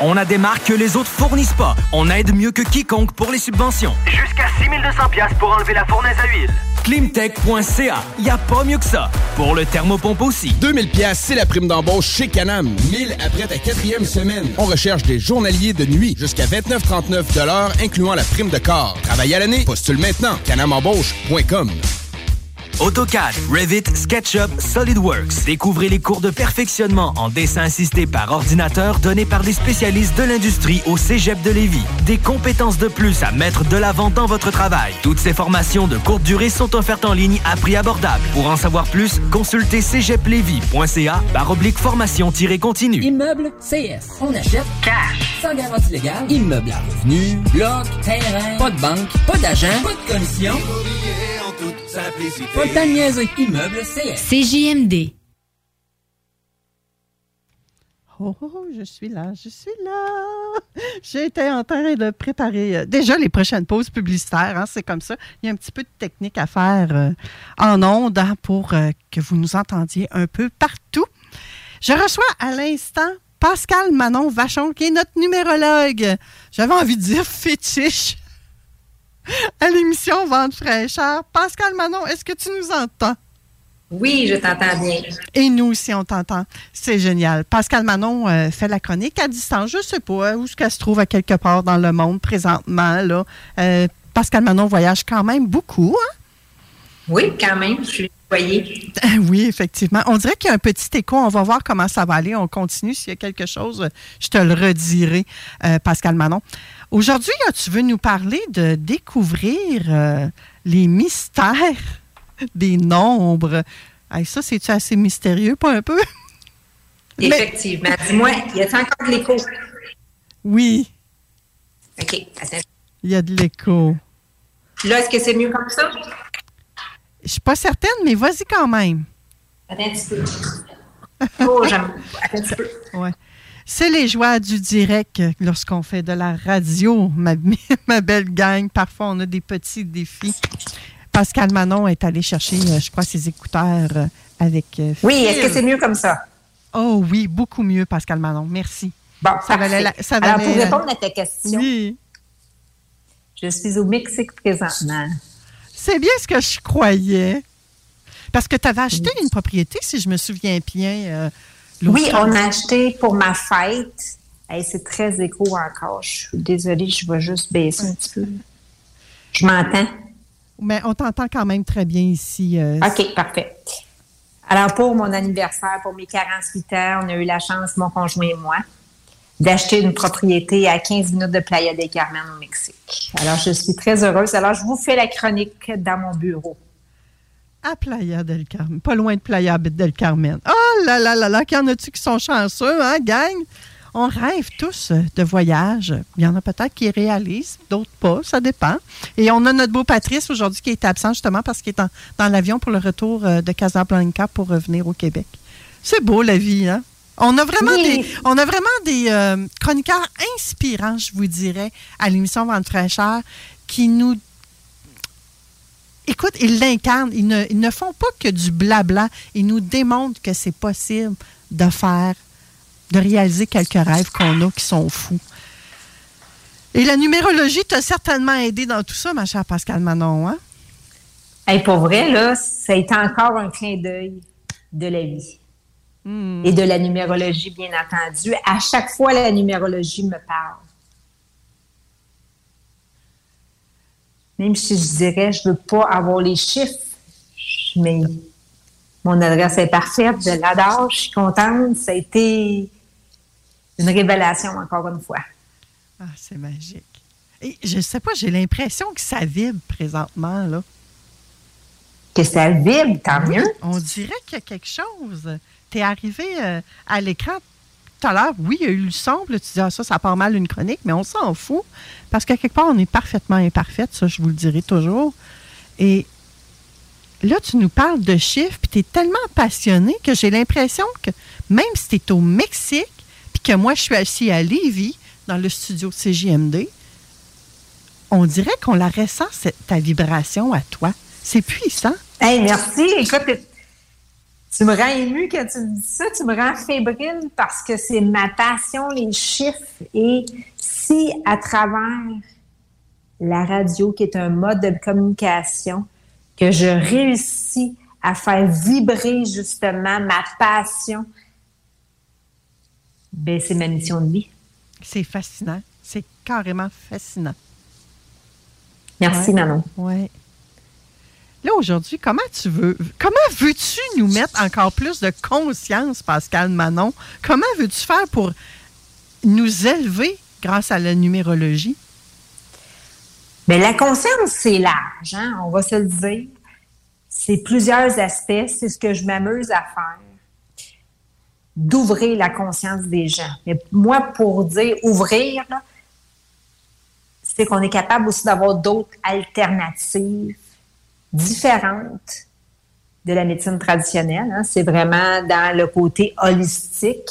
On a des marques que les autres fournissent pas. On aide mieux que quiconque pour les subventions.
Jusqu'à 6200 pièces pour enlever la fournaise à huile.
Climtech.ca, y a pas mieux que ça. Pour le thermopompe aussi.
2000 pièces, c'est la prime d'embauche chez Canam. 1000 après ta quatrième semaine. On recherche des journaliers de nuit jusqu'à 29,39 incluant la prime de corps. Travaille à l'année, postule maintenant. Canamembauche.com.
AutoCAD, Revit, SketchUp, SolidWorks. Découvrez les cours de perfectionnement en dessin assisté par ordinateur donnés par des spécialistes de l'industrie au Cégep de Lévis. Des compétences de plus à mettre de l'avant dans votre travail. Toutes ces formations de courte durée sont offertes en ligne à prix abordable. Pour en savoir plus, consultez cégeplevy.ca par oblique formation-continue.
Immeuble CS. On achète cash. Sans garantie légale. Immeuble à revenu. Bloc. Terrain. Pas de banque. Pas d'agent. Pas de commission. Immeuble.
CJMD.
Oh, oh, oh, je suis là, je suis là. J'étais en train de préparer euh, déjà les prochaines pauses publicitaires. hein, c'est comme ça. Il y a un petit peu de technique à faire euh, en ondes hein, pour euh, que vous nous entendiez un peu partout. Je reçois à l'instant Pascal Manon Vachon, qui est notre numérologue. J'avais envie de dire fétiche à l'émission Vente fraîcheur. Pascal Manon, est-ce que tu nous entends?
Oui, je t'entends bien.
Et nous aussi, on t'entend. C'est génial. Pascal Manon euh, fait la chronique à distance. Je ne sais pas hein, où est-ce qu'elle se trouve à quelque part dans le monde présentement. Là. Euh, Pascal Manon voyage quand même beaucoup. Hein?
Oui, quand même. Je suis voyée.
Oui, effectivement. On dirait qu'il y a un petit écho. On va voir comment ça va aller. On continue. S'il y a quelque chose, je te le redirai, euh, Pascal Manon. Aujourd'hui, tu veux nous parler de découvrir euh, les mystères des nombres? Hey, ça, c'est-tu assez mystérieux, pas un peu?
Effectivement. Dis-moi, y a-t-il encore de l'écho?
Oui,
OK. Attends.
il y a de l'écho.
Là, est-ce que c'est mieux comme ça?
Je suis pas certaine, mais vas-y quand même.
Attends un petit peu. Oh, j'aime. Attends un petit peu.
Ouais. C'est les joies du direct lorsqu'on fait de la radio, ma, ma belle gang. Parfois, on a des petits défis. Pascal Manon est allé chercher, euh, je crois, ses écouteurs euh, avec. euh,
Oui, est-ce que c'est mieux comme ça?
Oh oui, beaucoup mieux, Pascal Manon. Merci.
Bon,
ça valait la- ça
Alors, pour
la-
répondre à ta question, je suis au Mexique présentement.
C'est bien ce que je croyais. Parce que tu avais acheté une propriété, si je me souviens bien. euh,
Oui, on a acheté pour ma fête. Hey, c'est très écho encore. Je suis désolée, je vais juste baisser un petit peu. Je m'entends?
Mais on t'entend quand même très bien ici. euh,
OK, parfait. Alors, pour mon anniversaire, pour mes 48 ans, on a eu la chance, mon conjoint et moi, d'acheter une propriété à 15 minutes de Playa del Carmen au Mexique. Alors, je suis très heureuse. Alors, je vous fais la chronique dans mon bureau.
à Playa del Carmen, pas loin de Playa del Carmen. Oh là là là là, qu'il y en a-tu qui sont chanceux, hein, gang? On rêve tous de voyage. Il y en a peut-être qui réalisent, d'autres pas, ça dépend. Et on a notre beau Patrice aujourd'hui qui est absent justement parce qu'il est dans l'avion pour le retour euh, de Casablanca pour revenir au Québec. C'est beau la vie, hein? On a vraiment
Oui.
des, on a vraiment des euh, chroniqueurs inspirants, je vous dirais, à l'émission Vente fraîcheur qui nous Écoute, ils l'incarnent. Ils ne, ils ne font pas que du blabla. Ils nous démontrent que c'est possible de faire, de réaliser quelques rêves qu'on a qui sont fous. Et la numérologie t'a certainement aidé dans tout ça, ma chère Pascal Manon. Hein?
Hey, pour vrai, là, ça a été encore un clin d'œil de la vie.
Hmm.
Et de la numérologie, bien entendu. À chaque fois, la numérologie me parle. Même si je dirais, je veux pas avoir les chiffres, mais mon adresse est parfaite, je l'adore, je suis contente. Ça a été une révélation, encore une fois.
Ah, c'est magique. Et je sais pas, j'ai l'impression que ça vibre présentement, là.
Que ça vibre, tant mieux.
On dirait qu'il y a quelque chose. Tu es arrivé euh, à l'écran tout à l'heure. Oui, il y a eu le son. tu dis, ah, ça, ça part mal une chronique, mais on s'en fout. Parce qu'à quelque part, on est parfaitement imparfaite. Ça, je vous le dirai toujours. Et là, tu nous parles de chiffres, puis tu es tellement passionné que j'ai l'impression que même si tu es au Mexique, puis que moi, je suis assis à Lévis, dans le studio CJMD, on dirait qu'on la ressent, cette- ta vibration à toi. C'est puissant.
Hey, merci. Écoute, tu me rends ému quand tu me dis ça. Tu me rends fébrile parce que c'est ma passion, les chiffres. Et si à travers la radio, qui est un mode de communication, que je réussis à faire vibrer justement ma passion, ben c'est ma mission de vie.
C'est fascinant. C'est carrément fascinant.
Merci,
Ouais.
Manon.
Oui. Là, aujourd'hui, comment tu veux, comment veux-tu nous mettre encore plus de conscience, Pascal Manon? Comment veux-tu faire pour nous élever grâce à la numérologie?
Mais la conscience, c'est large, hein? on va se le dire. C'est plusieurs aspects, c'est ce que je m'amuse à faire. D'ouvrir la conscience des gens. Mais moi, pour dire ouvrir, c'est qu'on est capable aussi d'avoir d'autres alternatives différentes de la médecine traditionnelle. hein. C'est vraiment dans le côté holistique,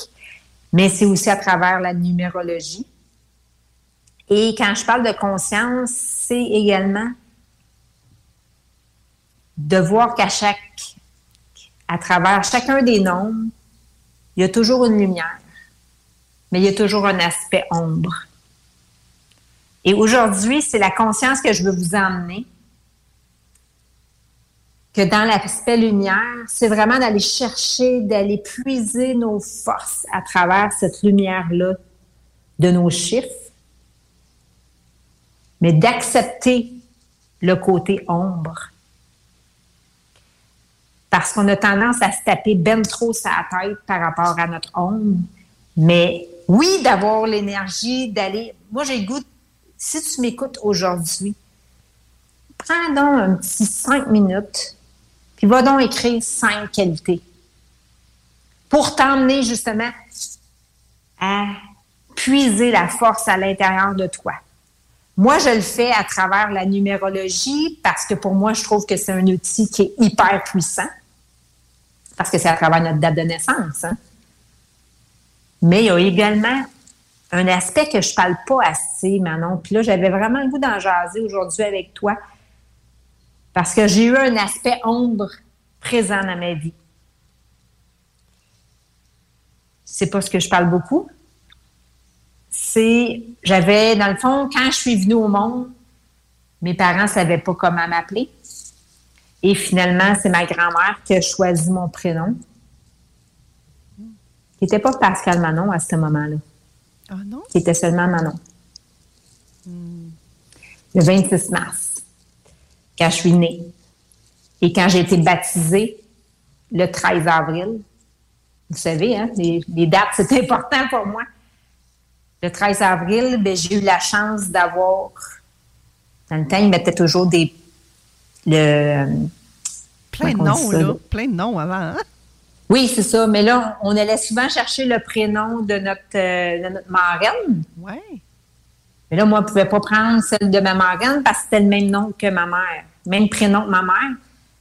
mais c'est aussi à travers la numérologie. Et quand je parle de conscience, c'est également de voir qu'à chaque, à travers chacun des nombres, il y a toujours une lumière, mais il y a toujours un aspect ombre. Et aujourd'hui, c'est la conscience que je veux vous emmener, que dans l'aspect lumière, c'est vraiment d'aller chercher, d'aller puiser nos forces à travers cette lumière-là de nos chiffres, mais d'accepter le côté ombre. Parce qu'on a tendance à se taper ben trop sa tête par rapport à notre ombre. Mais oui, d'avoir l'énergie, d'aller. Moi, j'ai goût, si tu m'écoutes aujourd'hui, prends donc un petit cinq minutes, puis va donc écrire cinq qualités. Pour t'emmener justement à puiser la force à l'intérieur de toi. Moi, je le fais à travers la numérologie parce que pour moi, je trouve que c'est un outil qui est hyper puissant. Parce que c'est à travers notre date de naissance. hein. Mais il y a également un aspect que je parle pas assez, Manon. Puis là, j'avais vraiment le goût d'en jaser aujourd'hui avec toi. Parce que j'ai eu un aspect ombre présent dans ma vie. C'est pas ce que je parle beaucoup. C'est, j'avais, dans le fond, quand je suis venue au monde, mes parents savaient pas comment m'appeler. Et finalement, c'est ma grand-mère qui a choisi mon prénom. Qui n'était pas Pascal Manon à ce moment-là.
Ah non?
Qui était seulement Manon. Le 26 mars, quand je suis née. Et quand j'ai été baptisée, le 13 avril, vous savez, hein, les, les dates, c'est important pour moi. Le 13 avril, ben, j'ai eu la chance d'avoir. Dans le temps, ils mettaient toujours des. Le,
Plein de
on
noms, là. Plein de noms avant. hein?
Oui, c'est ça. Mais là, on allait souvent chercher le prénom de notre, euh, de notre marraine.
Oui.
Mais là, moi, je ne pouvais pas prendre celle de ma marraine parce que c'était le même nom que ma mère. Même prénom que ma mère.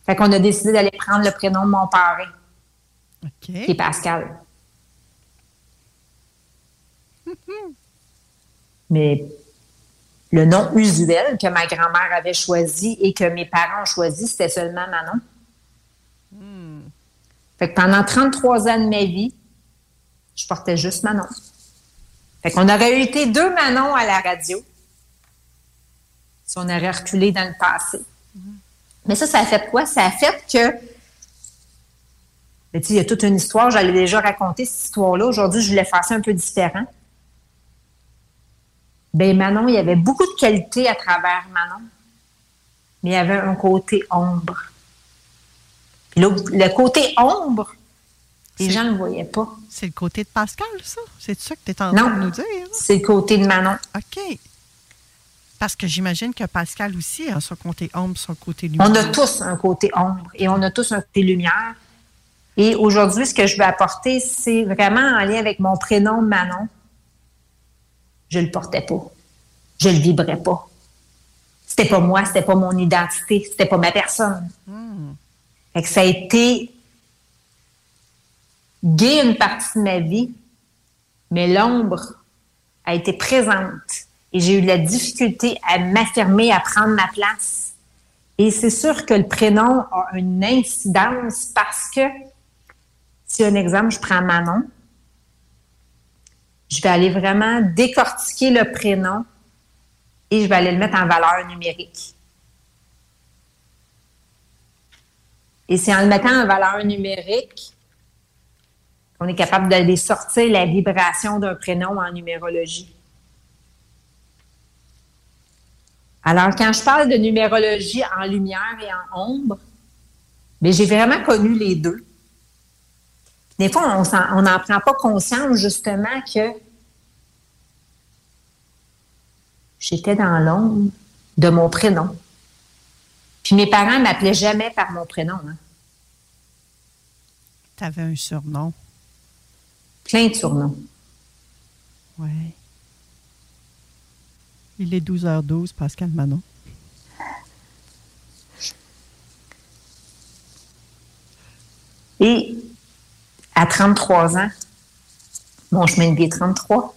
Fait qu'on a décidé d'aller prendre le prénom de mon parrain, qui est Pascal. Mais le nom usuel que ma grand-mère avait choisi et que mes parents ont choisi, c'était seulement Manon. Fait que pendant 33 ans de ma vie, je portais juste Manon. Fait qu'on aurait été deux Manon à la radio si on aurait reculé dans le passé. Mais ça, ça a fait quoi? Ça a fait que ben, tu sais, il y a toute une histoire, j'allais déjà raconter cette histoire-là. Aujourd'hui, je voulais faire ça un peu différent. Ben Manon, il y avait beaucoup de qualités à travers Manon, mais il y avait un côté ombre. Puis le, le côté ombre, les gens ne le voyaient pas.
C'est le côté de Pascal, ça? C'est ça que tu es en train de nous dire?
c'est le côté de Manon.
OK. Parce que j'imagine que Pascal aussi a son côté ombre, son côté lumière.
On a tous un côté ombre et on a tous un côté lumière. Et aujourd'hui, ce que je veux apporter, c'est vraiment en lien avec mon prénom Manon. Je le portais pas. Je le vibrais pas. C'était pas moi, c'était pas mon identité, c'était pas ma personne. Fait que ça a été gai une partie de ma vie, mais l'ombre a été présente et j'ai eu de la difficulté à m'affirmer, à prendre ma place. Et c'est sûr que le prénom a une incidence parce que, si un exemple, je prends Manon, je vais aller vraiment décortiquer le prénom et je vais aller le mettre en valeur numérique. Et c'est en le mettant en valeur numérique qu'on est capable d'aller sortir la vibration d'un prénom en numérologie. Alors, quand je parle de numérologie en lumière et en ombre, mais j'ai vraiment connu les deux. Des fois, on n'en prend pas conscience, justement, que j'étais dans l'ombre de mon prénom. Puis mes parents ne m'appelaient jamais par mon prénom. Hein.
Tu avais un surnom.
Plein de surnoms.
Oui. Il est 12h12, Pascal Manon.
Et à 33 ans, mon chemin de vie est 33,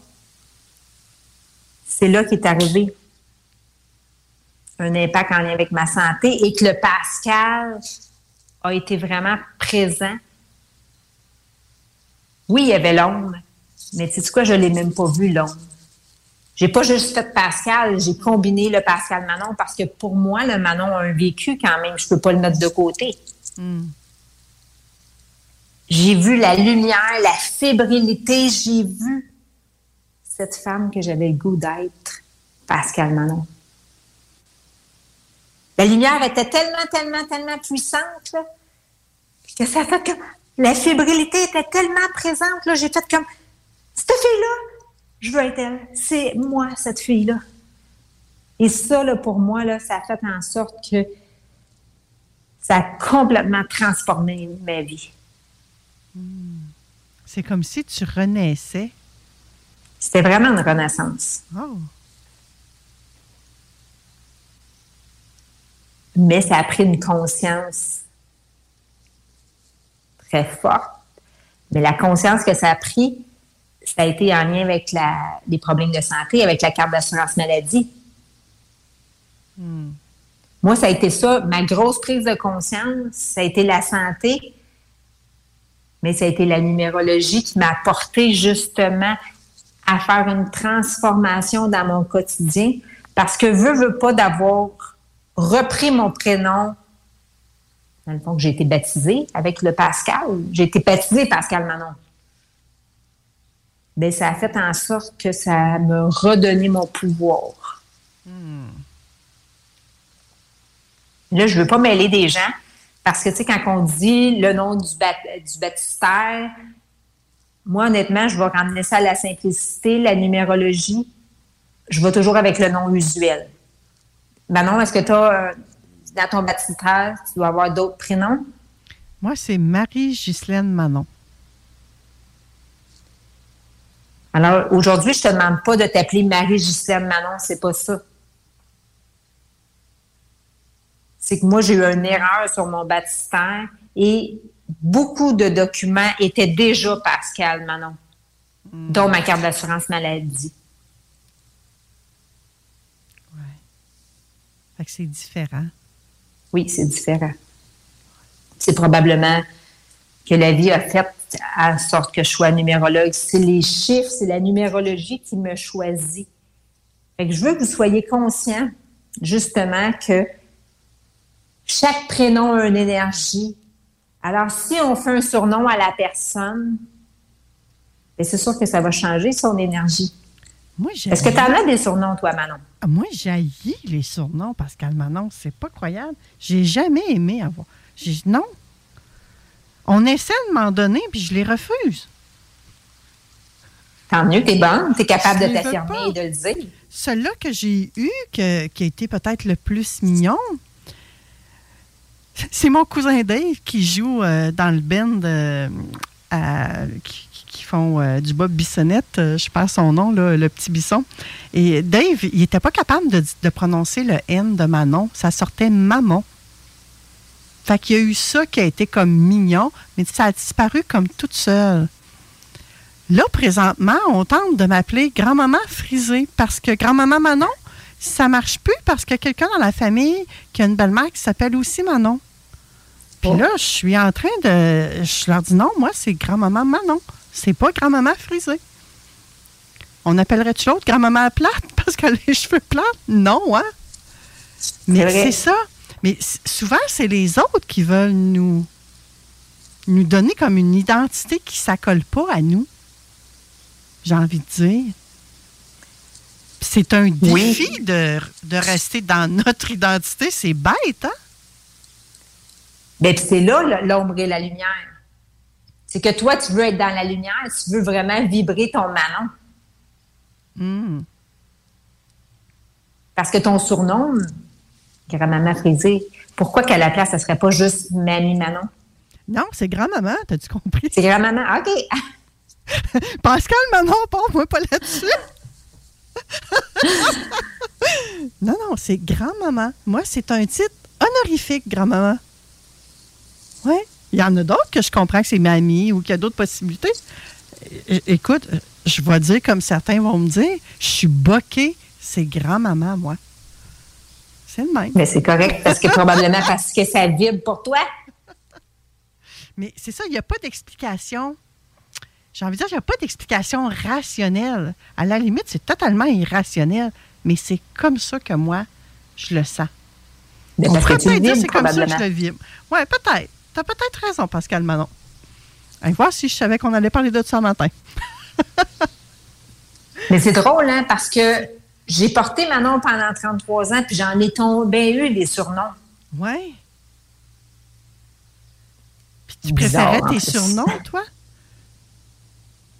c'est là qu'est arrivé un impact en lien avec ma santé et que le Pascal a été vraiment présent. Oui, il y avait l'ombre, mais tu sais quoi, je ne l'ai même pas vu, l'ombre. J'ai pas juste fait Pascal, j'ai combiné le Pascal Manon parce que pour moi, le Manon a un vécu quand même. Je peux pas le mettre de côté.
Hmm.
J'ai vu la lumière, la fébrilité. J'ai vu cette femme que j'avais le goût d'être, Pascal Manon. La lumière était tellement, tellement, tellement puissante que ça fait comme... La fébrilité était tellement présente. J'ai fait comme... Cette fille-là, je veux être elle. C'est moi, cette fille-là. Et ça, là, pour moi, là, ça a fait en sorte que ça a complètement transformé ma vie.
Hmm. C'est comme si tu renaissais.
C'était vraiment une renaissance.
Oh.
Mais ça a pris une conscience très forte. Mais la conscience que ça a pris, ça a été en lien avec la, les problèmes de santé, avec la carte d'assurance maladie.
Hmm.
Moi, ça a été ça, ma grosse prise de conscience, ça a été la santé, mais ça a été la numérologie qui m'a apporté justement à faire une transformation dans mon quotidien parce que veux, veux pas d'avoir repris mon prénom dans le fond j'ai été baptisée avec le Pascal. J'ai été baptisée Pascal Manon ben, ça a fait en sorte que ça me redonné mon pouvoir.
Hmm.
Là, je ne veux pas mêler des gens parce que, tu sais, quand on dit le nom du, du baptistère, moi, honnêtement, je vais ramener ça à la simplicité, la numérologie. Je vais toujours avec le nom usuel. Manon, est-ce que tu as, euh, dans ton baptistère, tu dois avoir d'autres prénoms?
Moi, c'est Marie-Ghislaine Manon.
Alors, aujourd'hui, je te demande pas de t'appeler Marie-Ghislaine Manon, c'est pas ça. C'est que moi, j'ai eu une erreur sur mon baptistère et beaucoup de documents étaient déjà Pascal Manon, dont ma carte d'assurance maladie.
Oui. Fait que c'est différent.
Oui, c'est différent. C'est probablement que la vie a fait en sorte que je sois numérologue. C'est les chiffres, c'est la numérologie qui me choisit. Fait que je veux que vous soyez conscients, justement, que chaque prénom a une énergie. Alors, si on fait un surnom à la personne, ben, c'est sûr que ça va changer son énergie. Est-ce que tu en as des surnoms, toi, Manon?
Ah, moi, j'ai les surnoms, Pascal Manon. C'est pas croyable. J'ai jamais aimé avoir. Non, on essaie de m'en donner, puis je les refuse.
Tant mieux, t'es bonne, t'es capable de t'affirmer et de le dire.
Celui-là que j'ai eu, qui a été peut-être le plus mignon, c'est mon cousin Dave qui joue euh, dans le band euh, qui, font euh, du Bob Bissonnette, je perds son nom, le petit bisson. Et Dave, il n'était pas capable de, de, prononcer le N de Manon. Ça sortait Maman. Fait qu'il y a eu ça qui a été comme mignon, mais ça a disparu comme toute seule. Là, présentement, on tente de m'appeler grand-maman frisée parce que grand-maman Manon, ça marche plus parce qu'il y a quelqu'un dans la famille qui a une belle-mère qui s'appelle aussi Manon. Puis oh. là, je suis en train de. Je leur dis non, moi, c'est grand-maman Manon. C'est pas grand-maman frisée. On appellerait-tu l'autre grand-maman plate parce qu'elle a les cheveux plats? Non, hein? Mais c'est ça. Mais souvent, c'est les autres qui veulent nous, nous donner comme une identité qui ne s'accole pas à nous. J'ai envie de dire. C'est un défi de, de rester dans notre identité. C'est bête, hein?
Bien, c'est là l'ombre et la lumière. C'est que toi, tu veux être dans la lumière, tu veux vraiment vibrer ton Manon.
Hmm.
Parce que ton surnom, grand-maman frisée, pourquoi qu'à la place, ça serait pas juste Mamie Manon?
Non, c'est grand-maman, t'as-tu compris?
C'est grand-maman, OK.
Pascal Manon, moi pas là-dessus. non, non, c'est grand-maman. Moi, c'est un titre honorifique, grand-maman. Oui. Il y en a d'autres que je comprends que c'est mamie ou qu'il y a d'autres possibilités. É- Écoute, je vais dire comme certains vont me dire, je suis boquée, c'est grand-maman, moi. C'est le même.
Mais c'est correct, parce que probablement parce que ça vibre pour toi.
Mais c'est ça, il n'y a pas d'explication. J'ai envie de dire, il n'y a pas d'explication rationnelle. À la limite, c'est totalement irrationnel. Mais c'est comme ça que moi, je le sens.
Mais
On pourrait peut-être dire c'est comme ça que je le vibre. Oui, peut-être. Tu as peut-être raison, Pascal Manon. Allez voir si je savais qu'on allait parler de ça ce matin.
Mais c'est drôle, hein, parce que j'ai porté Manon pendant 33 ans, puis j'en ai tombé eu des surnoms.
Oui. Puis tu
Bizarre,
préférais tes surnoms, toi?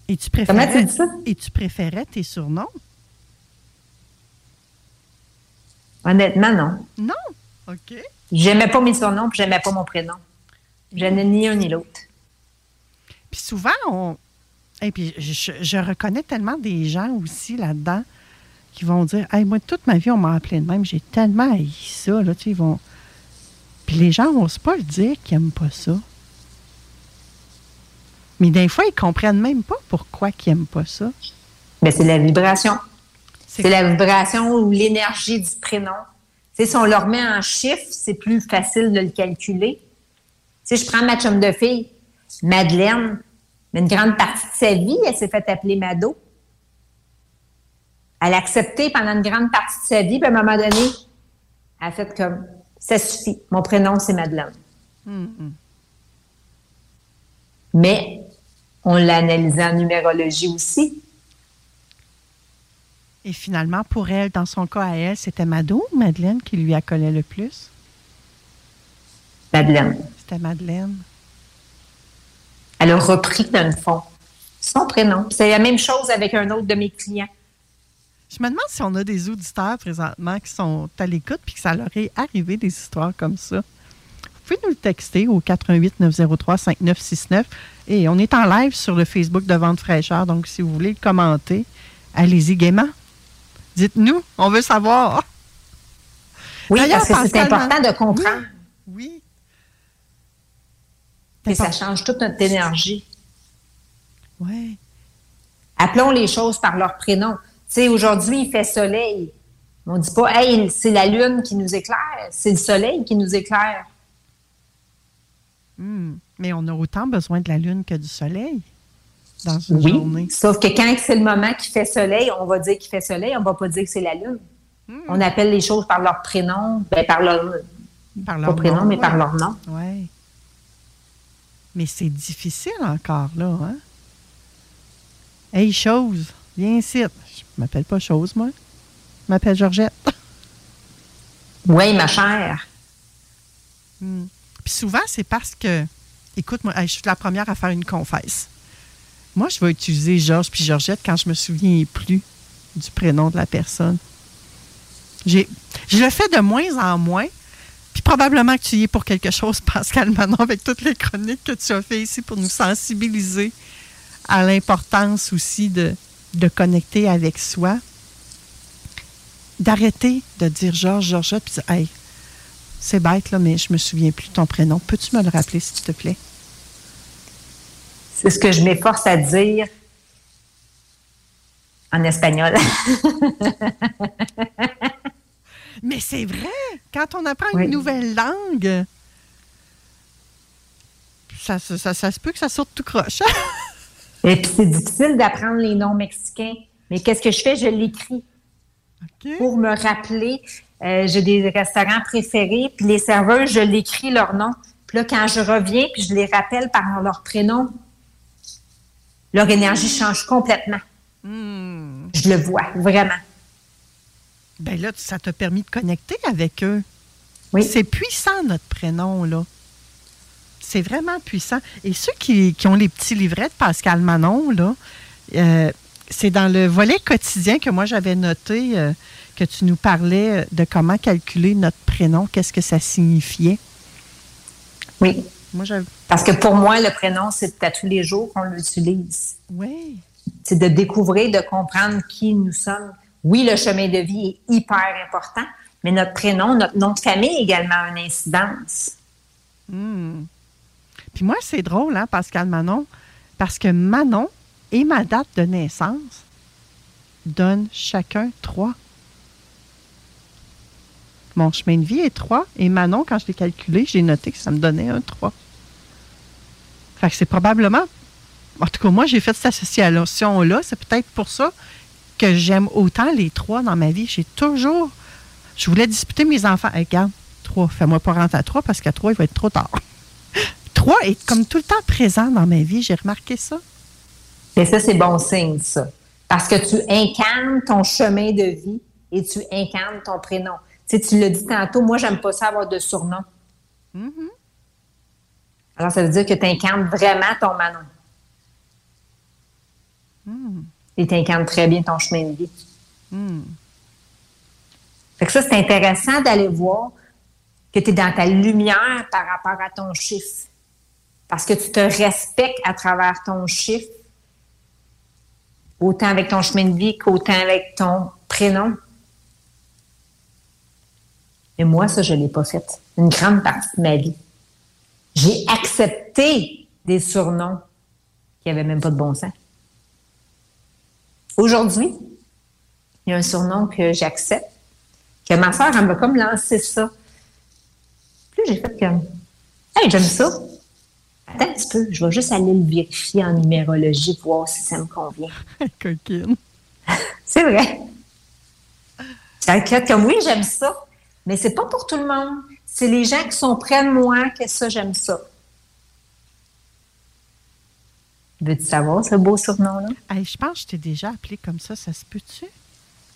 Et tu
Comment
préférais,
tu dis ça?
Et tu préférais tes surnoms?
Honnêtement, non.
Non? OK.
J'aimais pas mes surnoms, puis j'aimais pas mon prénom. J'aimais ni un ni l'autre.
Puis souvent, on. Et puis, je, je reconnais tellement des gens aussi là-dedans qui vont dire Hey, moi, toute ma vie, on m'a appelé de même. J'ai tellement haï ça. Là, tu sais, ils vont... Puis les gens n'osent pas le dire qu'ils n'aiment pas ça. Mais des fois, ils comprennent même pas pourquoi ils n'aiment pas ça.
Mais c'est la vibration. C'est la vibration ou l'énergie du prénom. Si on le remet en chiffres, c'est plus facile de le calculer. Sais, je prends ma chum de fille, Madeleine, mais une grande partie de sa vie, elle s'est fait appeler Mado. Elle a accepté pendant une grande partie de sa vie, puis à un moment donné, elle a fait comme, ça suffit, mon prénom, c'est Madeleine.
Hum,
Mais on l'a analysé en numérologie aussi.
Et finalement, pour elle, dans son cas à elle, c'était Mado ou Madeleine qui lui accolait le plus?
Madeleine.
C'était Madeleine.
Elle a repris, dans le fond, son prénom. C'est la même chose avec un autre de mes clients.
Je me demande si on a des auditeurs présentement qui sont à l'écoute puis que ça leur est arrivé des histoires comme ça. Vous pouvez nous le texter au 88 903 5969 et on est en live sur le Facebook de Vente Fraîcheur, donc si vous voulez le commenter, allez-y gaiement. Dites-nous, on veut savoir.
Oui, parce que c'est important de comprendre.
Oui.
Et ça change toute notre énergie.
Oui.
Appelons les choses par leur prénom. Tu sais, aujourd'hui, il fait soleil. On dit pas, hey, c'est la lune qui nous éclaire, c'est le soleil qui nous éclaire.
Hmm. Mais on a autant besoin de la lune que du soleil dans une
Oui.
journée.
Sauf que quand c'est le moment qui fait soleil, on va dire qu'il fait soleil, on va pas dire que c'est la lune.
Hmm.
On appelle les choses par leur prénom, ben, par leur,
Par
pas
leur
prénom,
nom,
mais
ouais.
par leur nom.
Oui. Mais c'est difficile encore, là, hein? Hey, chose, viens ici. Je m'appelle pas chose, moi. Je m'appelle Georgette.
Oui, ma chère.
Hmm. Puis souvent, c'est parce que, écoute, moi, je suis la première à faire une confesse. Moi, je vais utiliser Georges puis Georgette quand je me souviens plus du prénom de la personne. J'ai, je le fais de moins en moins. Puis probablement que tu y es pour quelque chose, Pascal Manon, avec toutes les chroniques que tu as fait ici pour nous sensibiliser à l'importance aussi de, de connecter avec soi. D'arrêter de dire Georges, Georgette, puis de dire, hey, c'est bête, là, mais je me souviens plus de ton prénom. Peux-tu me le rappeler, s'il te plaît?
C'est ce que je m'efforce à dire en espagnol.
Mais c'est vrai, quand on apprend
Oui.
une nouvelle langue, ça, ça, ça- ça se peut que ça sorte tout croche.
Et puis c'est difficile d'apprendre les noms mexicains. Mais qu'est-ce que je fais? Je l'écris. Pour me rappeler, euh, j'ai des restaurants préférés, puis les serveurs, je l'écris leur nom. Puis là, quand je reviens, puis je les rappelle par leur prénom, leur énergie change complètement. Je le vois, vraiment.
Ben là, ça t'a permis de connecter avec eux.
Oui.
C'est puissant, notre prénom, là. C'est vraiment puissant. Et ceux qui, qui ont les petits livrets de Pascal Manon, là, euh, c'est dans le volet quotidien que moi j'avais noté euh, que tu nous parlais de comment calculer notre prénom, qu'est-ce que ça signifiait.
Oui.
Moi.
Parce que pour moi, le prénom, c'est à tous les jours qu'on l'utilise.
Oui.
C'est de découvrir, de comprendre qui nous sommes. Oui, le chemin de vie est hyper important, mais notre prénom, notre nom de famille également a une incidence.
Hmm. Puis moi, c'est drôle, hein, Pascal Manon, parce que Manon et ma date de naissance donnent chacun trois. Mon chemin de vie est trois, et Manon, quand je l'ai calculé, j'ai noté que ça me donnait un trois. Fait que c'est probablement. En tout cas, moi, j'ai fait cette association-là. C'est peut-être pour ça que j'aime autant les trois dans ma vie. J'ai toujours. Je voulais disputer mes enfants. Hey, regarde, trois. Fais-moi pas rentrer à trois parce qu'à trois, il va être trop tard. Trois est comme tout le temps présent dans ma vie. J'ai remarqué ça.
Mais ça, c'est bon signe, ça. Parce que tu incarnes ton chemin de vie et tu incarnes ton prénom. Tu sais, tu l'as dit tantôt, moi, j'aime pas ça avoir de surnom.
Mm-hmm.
Alors, ça veut dire que tu incarnes vraiment ton Manon.
Hmm.
Et tu incarnes très bien ton chemin de vie.
Hmm.
Fait que ça, c'est intéressant d'aller voir que tu es dans ta lumière par rapport à ton chiffre. Parce que tu te respectes à travers ton chiffre, autant avec ton chemin de vie qu'autant avec ton prénom. Mais moi, ça, je ne l'ai pas fait. Une grande partie de ma vie. J'ai accepté des surnoms qui n'avaient même pas de bon sens. Aujourd'hui, il y a un surnom que j'accepte, que ma soeur, elle m'a comme lancé ça. Puis j'ai fait comme, hey, j'aime ça. Attends un petit peu, je vais juste aller le vérifier en numérologie, voir si ça me convient.
Coquine.
C'est vrai. J'inquiète comme oui, j'aime ça. Mais c'est pas pour tout le monde. C'est les gens qui sont près de moi que ça, j'aime ça. Veux-tu savoir ce beau surnom-là?
Hey, je pense que je t'ai déjà appelé comme ça. Ça se peut-tu?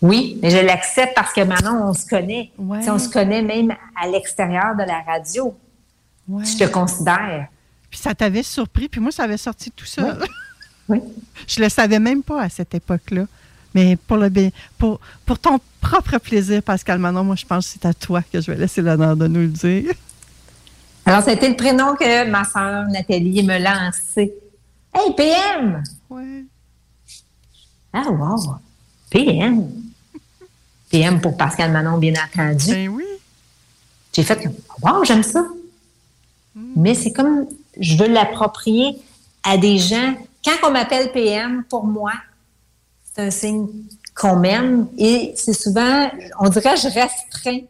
Oui, mais je l'accepte parce que maintenant, on se connaît.
Ouais.
On se connaît même à l'extérieur de la radio.
Ouais.
Je te considère.
Puis ça t'avait surpris, puis moi, ça avait sorti tout ça.
Oui.
Je le savais même pas à cette époque-là. Mais pour, le, bien- pour, pour ton propre plaisir, Pascal Manon, moi, je pense que c'est à toi que je vais laisser l'honneur de nous le dire.
Alors, c'était le prénom que ma sœur Nathalie me lancé. Hey, PM!
Ouais.
Ah, wow! PM! PM pour Pascal Manon, bien entendu.
Ben oui.
J'ai fait wow, j'aime ça. Mais c'est comme, je veux l'approprier à des gens. Quand on m'appelle PM, pour moi, c'est un signe qu'on m'aime et c'est souvent, on dirait, je restreins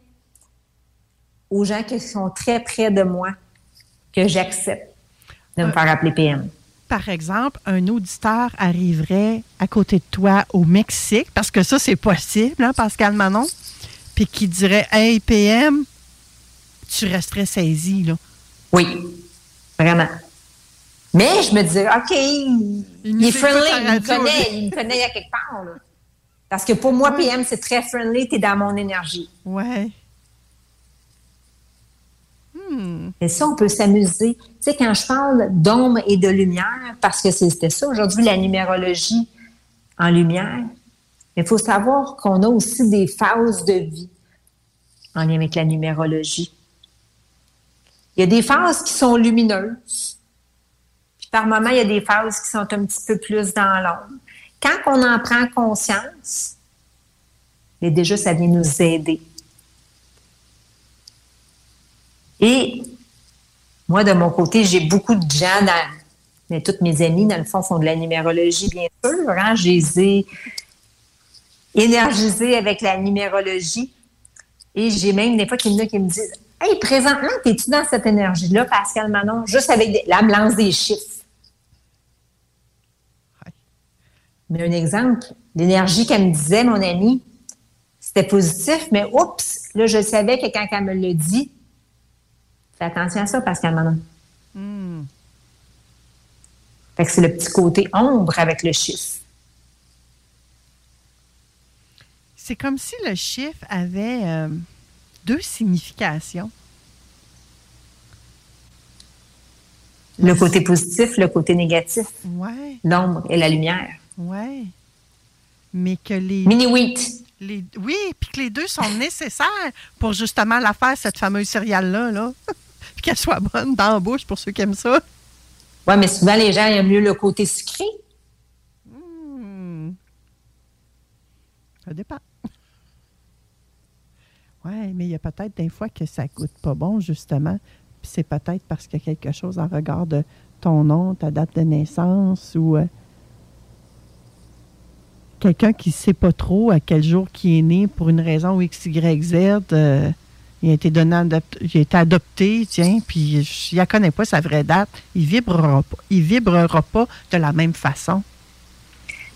aux gens qui sont très près de moi que j'accepte de me
Euh,
faire appeler PM.
Par exemple, un auditeur arriverait à côté de toi au Mexique, parce que ça, c'est possible, hein, Pascal Manon, puis qui dirait Hey, PM, tu resterais saisi, là.
Oui, vraiment. Mais je me disais, OK, il, est friendly, il me connaît, il me connaît à quelque part. là. Parce que pour moi, PM, c'est très friendly, tu es dans mon énergie.
Ouais. Hmm.
Et ça, on peut s'amuser. Tu sais, quand je parle d'ombre et de lumière, parce que c'était ça aujourd'hui, la numérologie en lumière, il faut savoir qu'on a aussi des phases de vie en lien avec la numérologie. Il y a des phases qui sont lumineuses. Puis par moment, il y a des phases qui sont un petit peu plus dans l'ombre. Quand on en prend conscience, mais déjà, ça vient nous aider. Et moi, de mon côté, j'ai beaucoup de gens dans. Mais toutes mes amies, dans le fond, font de la numérologie, bien sûr. Hein? Je les ai énergisés avec la numérologie. Et j'ai même des fois qu'il y en a qui me disent Hey, présentement, es-tu dans cette énergie-là, Pascal Manon, juste avec des... là, elle me lance des chiffres. Mais un exemple, l'énergie qu'elle me disait, mon amie, c'était positif, mais oups, là, je savais que quand elle me le dit, fais attention à ça, Pascal Manon.
Hmm.
Fait que c'est le petit côté ombre avec le chiffre.
C'est comme si le chiffre avait euh, deux significations.
Le côté positif, le côté négatif.
Ouais.
L'ombre et la lumière.
Ouais. Mais que les.
Mini-wheat.
Les, oui, puis que les deux sont nécessaires pour justement la faire, cette fameuse céréale-là. Là. Puis qu'elle soit bonne dans la bouche pour ceux qui aiment ça.
Oui, mais souvent, les gens aiment mieux le côté sucré.
Hmm. Ça dépend. Oui, mais il y a peut-être des fois que ça goûte pas bon, justement. Puis c'est peut-être parce qu'il y a quelque chose en regard de ton nom, ta date de naissance ou euh, quelqu'un qui ne sait pas trop à quel jour qui est né pour une raison X, Y, Z. euh, il a été donné, il a été adopté, tiens, puis je ne connais pas sa vraie date. Il vibrera pas. Il vibrera pas de la même façon.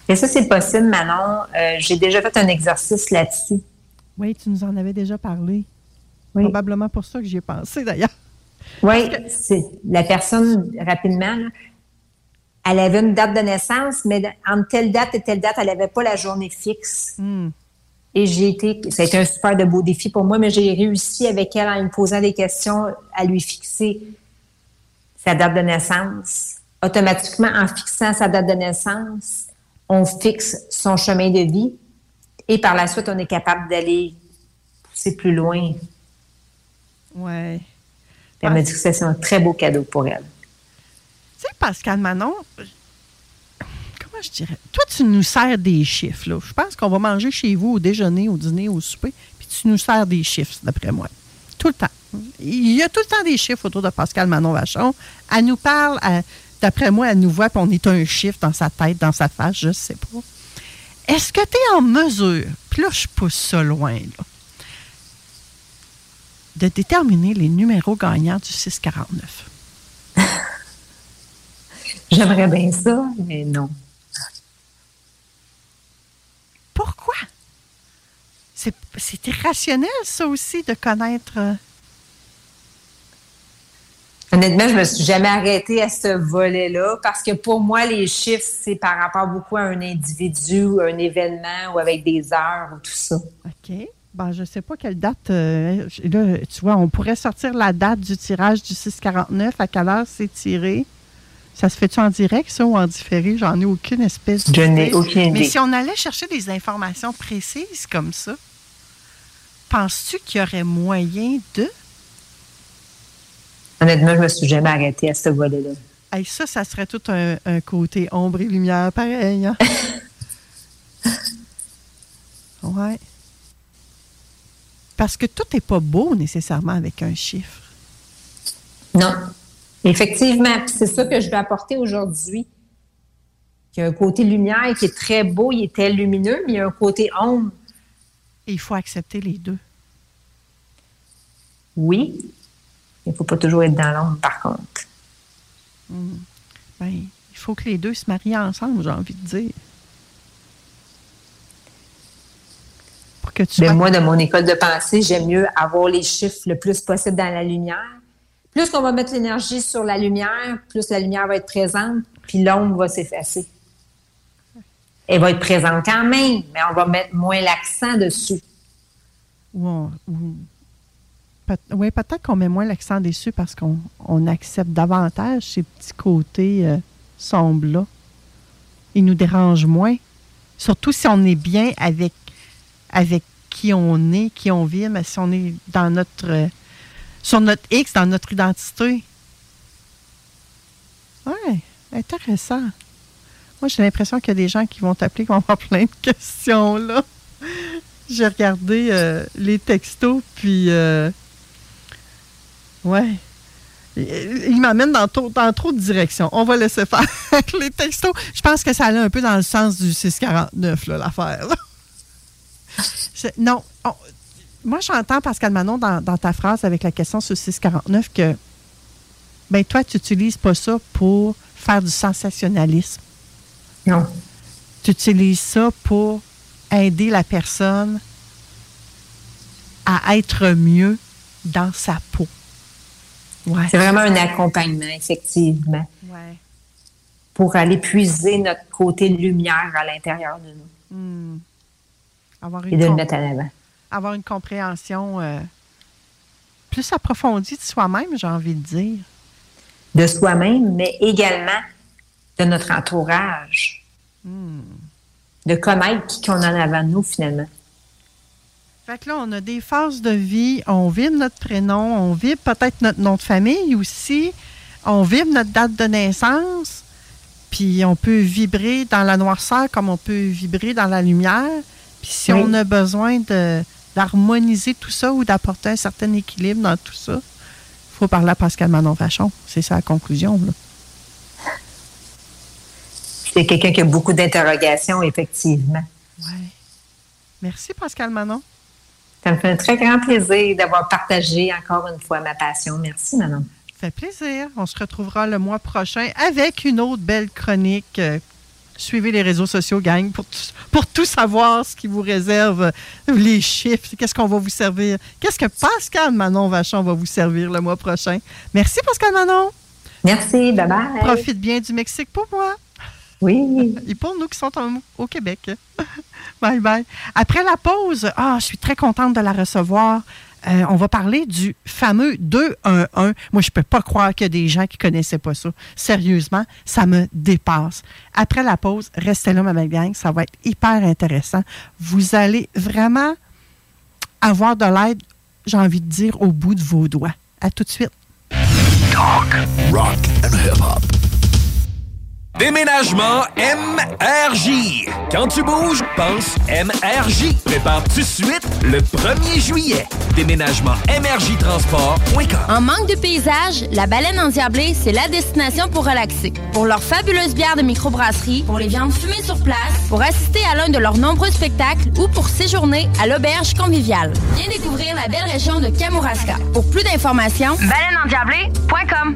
Et ça, c'est possible, Manon. Euh, J'ai déjà fait un exercice là-dessus.
Oui, tu nous en avais déjà parlé.
Oui.
Probablement pour ça que j'y ai pensé, d'ailleurs.
Oui, c'est la personne, rapidement, là, elle avait une date de naissance, mais entre telle date et telle date, elle n'avait pas la journée fixe.
Hmm.
Et j'ai été, ça a été un super de beau défi pour moi, mais j'ai réussi avec elle en me posant des questions à lui fixer sa date de naissance. Automatiquement, en fixant sa date de naissance, on fixe son chemin de vie et par la suite, on est capable d'aller pousser plus loin.
Ouais.
Elle m'a dit que c'est un très beau cadeau pour elle.
Tu sais, Pascal Manon, comment je dirais? Toi, tu nous sers des chiffres, là. Je pense qu'on va manger chez vous au déjeuner, au dîner, au souper, puis tu nous sers des chiffres, d'après moi. Tout le temps. Il y a tout le temps des chiffres autour de Pascal Manon Vachon. Elle nous parle, d'après moi, elle nous voit, puis on est un chiffre dans sa tête, dans sa face, je sais pas. Est-ce que tu es en mesure, puis là, je pousse ça loin, là, de déterminer les numéros gagnants du 649?
J'aimerais bien ça, mais non.
Pourquoi? C'est c'est irrationnel, ça aussi, de connaître.
Honnêtement, je me suis jamais arrêtée à ce volet-là parce que pour moi, les chiffres, c'est par rapport beaucoup à un individu, ou un événement ou avec des heures ou tout ça.
OK. Ben, je ne sais pas quelle date. euh, là, tu vois, on pourrait sortir la date du tirage du 649. À quelle heure c'est tiré? Ça se fait-tu en direct, ça, ou en différé? J'en ai aucune espèce
Je n'ai aucune
Mais
idée.
si on allait chercher des informations précises comme ça, penses-tu qu'il y aurait moyen de.
Honnêtement, je me suis jamais arrêtée à ce volet-là.
Hey, ça, ça serait tout un, un côté ombre et lumière pareil. Hein? ouais. Parce que tout n'est pas beau nécessairement avec un chiffre.
Non. Effectivement, c'est ça que je vais apporter aujourd'hui. Il y a un côté lumière qui est très beau, il est très lumineux, mais il y a un côté ombre.
Et il faut accepter les deux.
Oui, il ne faut pas toujours être dans l'ombre, par contre.
Mm. Ben, il faut que les deux se marient ensemble, j'ai envie de dire. Pour que tu
Mais
sois-
moi, de mon école de pensée, j'aime mieux avoir les chiffres le plus possible dans la lumière. Plus qu'on va mettre l'énergie sur la lumière, plus la lumière va être présente, puis l'ombre va s'effacer. Elle va être présente quand même, mais on va mettre moins l'accent dessus.
Ou on- ou- peut- oui, peut-être qu'on met moins l'accent dessus parce qu'on on accepte davantage ces petits côtés euh, sombres-là. Ils nous dérangent moins. Surtout si on est bien avec, avec qui on est, qui on vit, mais si on est dans notre euh, sur notre X, dans notre identité. Oui, intéressant. Moi, j'ai l'impression qu'il y a des gens qui vont t'appeler, qui vont avoir plein de questions, là. J'ai regardé euh, les textos, puis... ouais. Il, m'amène dans, trop- dans trop de directions. On va laisser faire les textos. Je pense que ça allait un peu dans le sens du 649, là, l'affaire. non. on- moi, j'entends, Pascal Manon, dans, dans ta phrase avec la question sur 649, que ben toi, tu n'utilises pas ça pour faire du sensationnalisme.
Non.
Tu utilises ça pour aider la personne à être mieux dans sa peau. Ouais.
C'est vraiment un accompagnement, effectivement,
Ouais.
pour aller puiser notre côté lumière à l'intérieur de nous.
Hmm. Avoir
et de le mettre en avant.
Avoir une compréhension euh, plus approfondie de soi-même, j'ai envie de dire.
De soi-même, mais également de notre entourage.
Hmm.
De connaître qui qu'on a en avant de nous, finalement.
Fait que là, on a des phases de vie. On vibre notre prénom, on vibre peut-être notre nom de famille aussi. On vibre notre date de naissance. Puis on peut vibrer dans la noirceur comme on peut vibrer dans la lumière. Puis si
Oui.
on a besoin de- d'harmoniser tout ça ou d'apporter un certain équilibre dans tout ça, il faut parler à Pascal Manon Vachon. C'est ça la conclusion. Là.
C'est quelqu'un qui a beaucoup d'interrogations, effectivement.
Merci, Pascal Manon.
Ça me fait un très grand plaisir d'avoir partagé encore une fois ma passion. Merci, Manon.
Ça fait plaisir. On se retrouvera le mois prochain avec une autre belle chronique. Euh, Suivez les réseaux sociaux, gang, pour, tout- pour tout savoir ce qui vous réserve, les chiffres, qu'est-ce qu'on va vous servir? Qu'est-ce que Pascal Manon Vachon va vous servir le mois prochain? Merci, Pascal Manon.
Merci, bye-bye.
Profite bien du Mexique pour moi.
Oui.
Et pour nous qui sont en- au Québec. bye bye. Après la pause, ah, je suis très contente de la recevoir. Euh, on va parler du fameux 211. Moi, je peux pas croire qu'il y a des gens qui connaissaient pas ça. Sérieusement, ça me dépasse. Après la pause, restez là, ma belle gang. Ça va être hyper intéressant. Vous allez vraiment avoir de l'aide, j'ai envie de dire, au bout de vos doigts. À tout de suite.
Talk, rock and hip-hop.
Déménagement MRJ. Quand tu bouges, pense MRJ. Prépare tout de suite le 1er juillet. Déménagement MRJ Transport.com.
En manque de paysage, la baleine endiablée, c'est la destination pour relaxer. Pour leurs fabuleuses bières de microbrasserie, pour les viandes fumées sur place, pour assister à l'un de leurs nombreux spectacles ou pour séjourner à l'auberge conviviale. Viens découvrir la belle région de Kamouraska. Pour plus d'informations, baleineendiablée.com.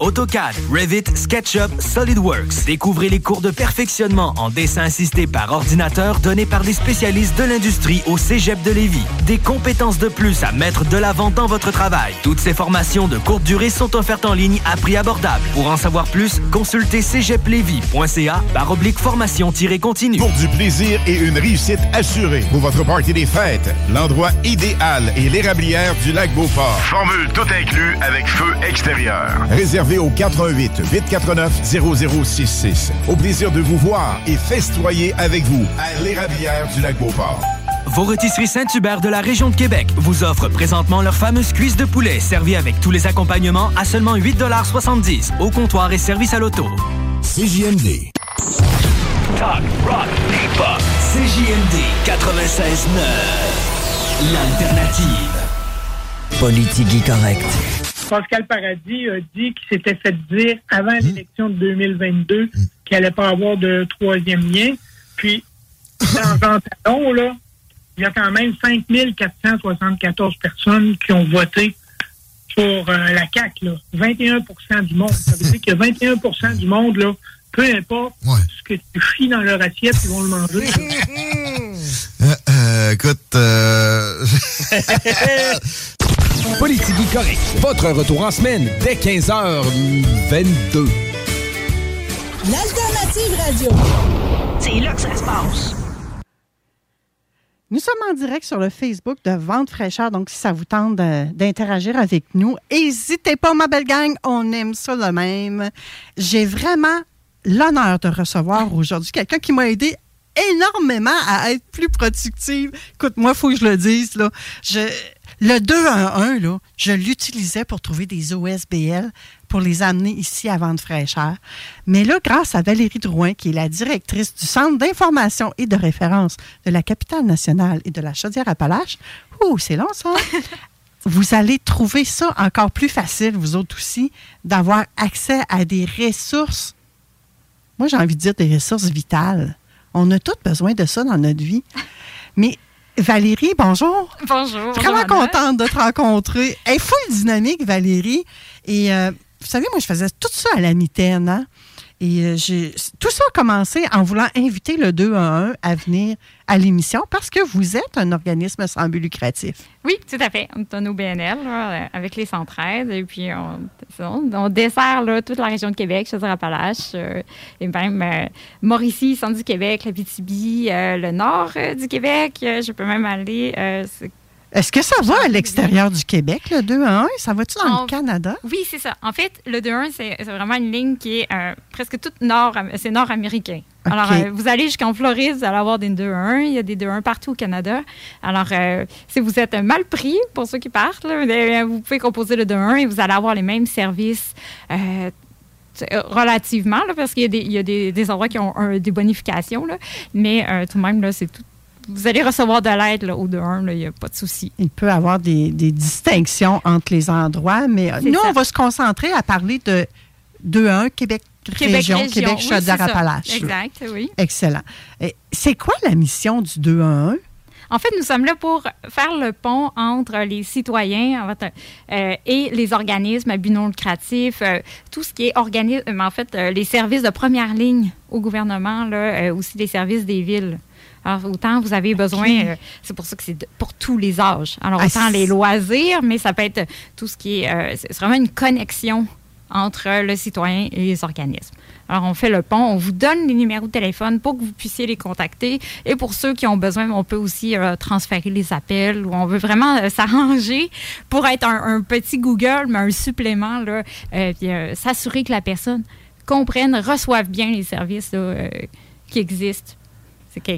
AutoCAD, Revit, SketchUp, SolidWorks. Découvrez les cours de perfectionnement en dessin assisté par ordinateur donnés par des spécialistes de l'industrie au Cégep de Lévis. Des compétences de plus à mettre de l'avant dans votre travail. Toutes ces formations de courte durée sont offertes en ligne à prix abordable. Pour en savoir plus, consultez cégeplevis.ca par oblique formation-continue.
Pour du plaisir et une réussite assurée. Pour votre party des fêtes, l'endroit idéal est l'érablière du lac Beauport.
Formule tout inclus avec feu extérieur.
Réservé au 418 849 0066. Au plaisir de vous voir et festoyer avec vous à l'érablière du lac Beauport.
Vos rôtisseries Saint-Hubert de la région de Québec vous offrent présentement leur fameuse cuisse de poulet servie avec tous les accompagnements à seulement 8,70 au comptoir et service à l'auto.
CJMD.
Talk, rock, hip-hop. CJMD 96.9. L'alternative.
Politique correcte.
Pascal Paradis a dit qu'il s'était fait dire avant l'élection de 2022 qu'il allait pas avoir de troisième lien. Puis, dans Jean Talon, là, il y a quand même 5474 personnes qui ont voté pour euh, la CAQ. Là. 21% du monde. Ça veut dire que 21% du monde, là, peu importe ce que tu chies dans leur assiette, ils vont le manger.
Euh, euh, écoute, euh...
Politique correct. Votre retour en semaine dès 15h22.
L'alternative radio. C'est là que ça se passe.
Nous sommes en direct sur le Facebook de Vente Fraîcheur, donc si ça vous tente d'interagir avec nous, n'hésitez pas, ma belle gang, on aime ça de même. J'ai vraiment l'honneur de recevoir aujourd'hui quelqu'un qui m'a aidé énormément à être plus productive. Écoute, moi, il faut que je le dise, là. Je, Le 211, là, je l'utilisais pour trouver des OSBL pour les amener ici à vendre fraîcheur. Mais là, grâce à Valérie Drouin, qui est la directrice du Centre d'information et de référence de la capitale nationale et de la Chaudière-Appalaches, ouh, c'est long ça, vous allez trouver ça encore plus facile, vous autres aussi, d'avoir accès à des ressources. Moi, j'ai envie de dire des ressources vitales. On a tous besoin de ça dans notre vie. Mais Valérie, bonjour.
Bonjour.
Vraiment contente de te rencontrer. Elle est full dynamique, Valérie. Et euh, vous savez, moi, je faisais tout ça à la mitaine. Hein? Et euh, tout ça a commencé en voulant inviter le 2 à 1 à venir à l'émission parce que vous êtes un organisme sans but lucratif.
Oui, tout à fait. On est un OBNL là, avec les centraides et puis on, dessert là, toute la région de Québec, je veux Appalaches, euh, et même euh, Mauricie, centre du Québec, la BTB, euh, le nord euh, du Québec. Euh, je peux même aller euh,
Est-ce que ça va à l'extérieur du Québec, le 2 à 1? Ça va-tu dans
En-
le Canada?
Oui, c'est ça. En fait, le 2-1, c'est c'est vraiment une ligne qui est euh, presque toute nord, c'est nord-américain. Alors, euh, vous allez jusqu'en Floride, vous allez avoir des 2-1. Il y a des 2-1 partout au Canada. Alors, euh, si vous êtes mal pris, pour ceux qui partent, là, euh, vous pouvez composer le 2-1 et vous allez avoir les mêmes services. relativement, là, parce qu'il y a des, il y a des, des endroits qui ont un- des bonifications, là, mais euh, tout de même, c'est tout. Vous allez recevoir de l'aide au 2-1, là, il n'y a pas de souci.
Il peut y avoir des, des distinctions entre les endroits, mais euh, nous,
ça.
on va se concentrer à parler de 2 à 1 Québec, Région,
Région,
Québec Chaudière-Appalaches.
Exact, oui.
Excellent. C'est quoi la mission du 2 à 1?
En fait, nous sommes là pour faire le pont entre les citoyens en fait, euh, et les organismes à but non lucratif, euh, tout ce qui est organisme, en fait, euh, les services de première ligne au gouvernement, là, aussi les services des villes. Alors, autant vous avez besoin, euh, c'est pour ça que c'est pour tous les âges. Alors,
Ah,
autant les loisirs, mais ça peut être tout ce qui est, euh, c'est vraiment une connexion entre le citoyen et les organismes. Alors, on fait le pont, on vous donne les numéros de téléphone pour que vous puissiez les contacter. Et pour ceux qui ont besoin, on peut aussi euh, transférer les appels ou on veut vraiment euh, s'arranger pour être un, un petit Google, mais un supplément, là, euh, puis s'assurer que la personne comprenne, reçoive bien les services là, qui existent,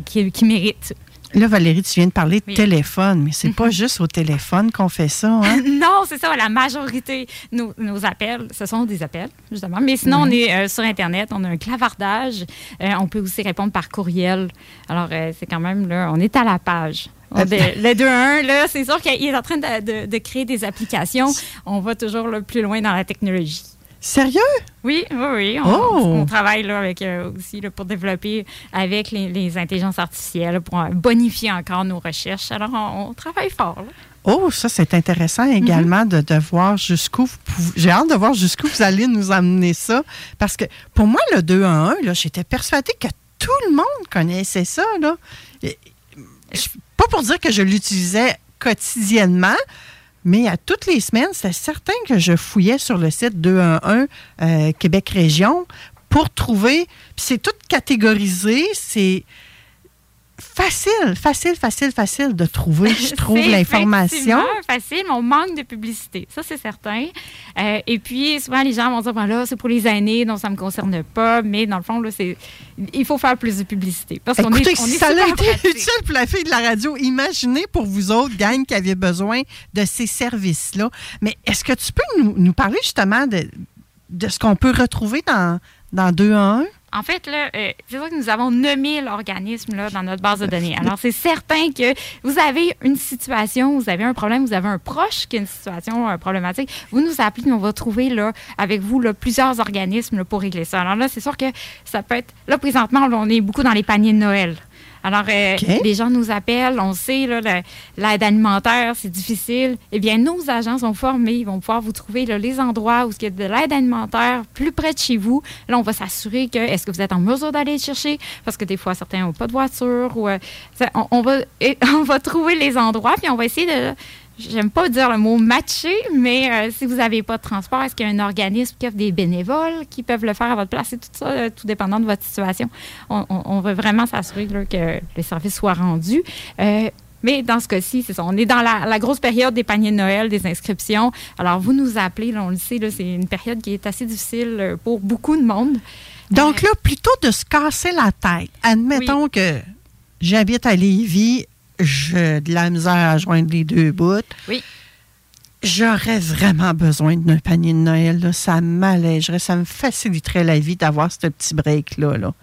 qui, qui méritent.
Là, Valérie, tu viens de parler de
Oui.
téléphone, mais c'est pas juste au téléphone qu'on fait ça. Hein?
non, c'est ça. La majorité, nos, nos appels, ce sont des appels, justement. Mais sinon, on est euh, sur Internet, on a un clavardage. Euh, on peut aussi répondre par courriel. Alors, euh, c'est quand même, là, on est à la page. De- le 2-1, là, c'est sûr qu'il est en train de, de- de créer des applications. On va toujours le plus loin dans la technologie.
Sérieux?
Oui, oui, oui. On,
Oh!
on travaille là, avec, euh, aussi là, pour développer avec les, les intelligences artificielles, pour euh, bonifier encore nos recherches. Alors, on, on travaille fort. là.
Oh, ça, c'est intéressant également de, de voir jusqu'où vous pouvez. J'ai hâte de voir jusqu'où vous allez nous amener ça. Parce que pour moi, le 2 à 1, là, j'étais persuadée que tout le monde connaissait ça. Là. Et- je- pas pour dire que je l'utilisais quotidiennement, mais à toutes les semaines, c'est certain que je fouillais sur le site 211 euh, Québec Région pour trouver. C'est tout catégorisé, c'est facile, facile, facile, facile de trouver, je trouve,
C'est
l'information.
facile, mais on manque de publicité. Ça, c'est certain. Euh, et puis, souvent, les gens vont dire, voilà, c'est pour les aînés, donc ça ne me concerne pas. Mais dans le fond, là, c'est, il faut faire plus de publicité. Parce qu'on est, on
si
est
ça a été utile pour la fille de la radio, imaginez pour vous autres, gang, qui avez besoin de ces services-là. Mais est-ce que tu peux nous, nous parler justement de, de ce qu'on peut retrouver dans, dans 2 en 1?
En fait, là, euh, c'est sûr que nous avons 9000 organismes là, dans notre base de données. Alors, c'est certain que vous avez une situation, vous avez un problème, vous avez un proche qui a une situation euh, problématique. Vous nous appelez, nous, on va trouver là, avec vous là, plusieurs organismes pour régler ça. Alors là, c'est sûr que ça peut être. Là, présentement, on est beaucoup dans les paniers de Noël. Alors, euh, les gens nous appellent, on sait, l'aide alimentaire, c'est difficile. Eh bien, nos agents sont formés, ils vont pouvoir vous trouver là, les endroits où il y a de l'aide alimentaire plus près de chez vous. Là, on va s'assurer que est-ce que vous êtes en mesure d'aller le chercher, parce que des fois, certains n'ont pas de voiture. Ou, euh, on, on va, on va trouver les endroits, puis on va essayer de... J'aime pas dire le mot matcher, mais euh, si vous n'avez pas de transport, est-ce qu'il y a un organisme qui offre des bénévoles qui peuvent le faire à votre place? C'est tout ça, euh, tout dépendant de votre situation? On, on- on veut vraiment s'assurer que le service soit rendu. Euh, mais dans ce cas-ci, c'est ça. On est dans la, la grosse période des paniers de Noël, des inscriptions. Alors, vous nous appelez, là, on le sait, c'est une période qui est assez difficile pour beaucoup de monde.
Donc là, plutôt de se casser la tête, admettons que j'habite à Lévis, j'ai de la misère à joindre les deux bouts.
Oui.
J'aurais vraiment besoin d'un panier de Noël. Là. Ça m'allégerait, ça me faciliterait la vie d'avoir ce petit break-là. Là.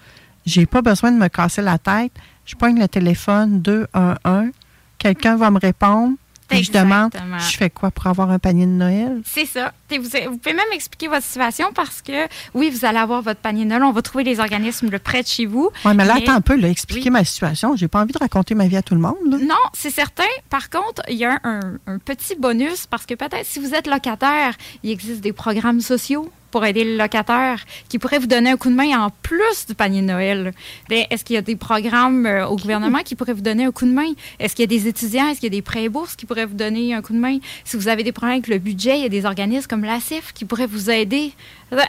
J'ai pas besoin de me casser la tête. Je pogne le téléphone 211. Quelqu'un va me répondre. Puis je demande, je fais quoi pour avoir un panier de Noël?
C'est ça. Vous, vous pouvez même expliquer votre situation parce que, oui, vous allez avoir votre panier de Noël. On va trouver les organismes le près de chez vous.
Oui, mais là, attends un peu, là, expliquer ma situation. J'ai pas envie de raconter ma vie à tout le monde. là.
Non, c'est certain. Par contre, il y a un, un petit bonus parce que peut-être si vous êtes locataire, il existe des programmes sociaux pour aider le locataire qui pourraient vous donner un coup de main en plus du panier de Noël. Ben, Est-ce qu'il y a des programmes euh, au gouvernement qui pourraient vous donner un coup de main? Est-ce qu'il y a des étudiants? Est-ce qu'il y a des prêts bourses qui pourraient vous donner un coup de main? Si vous avez des problèmes avec le budget, il y a des organismes comme l'ACIF qui pourraient vous aider.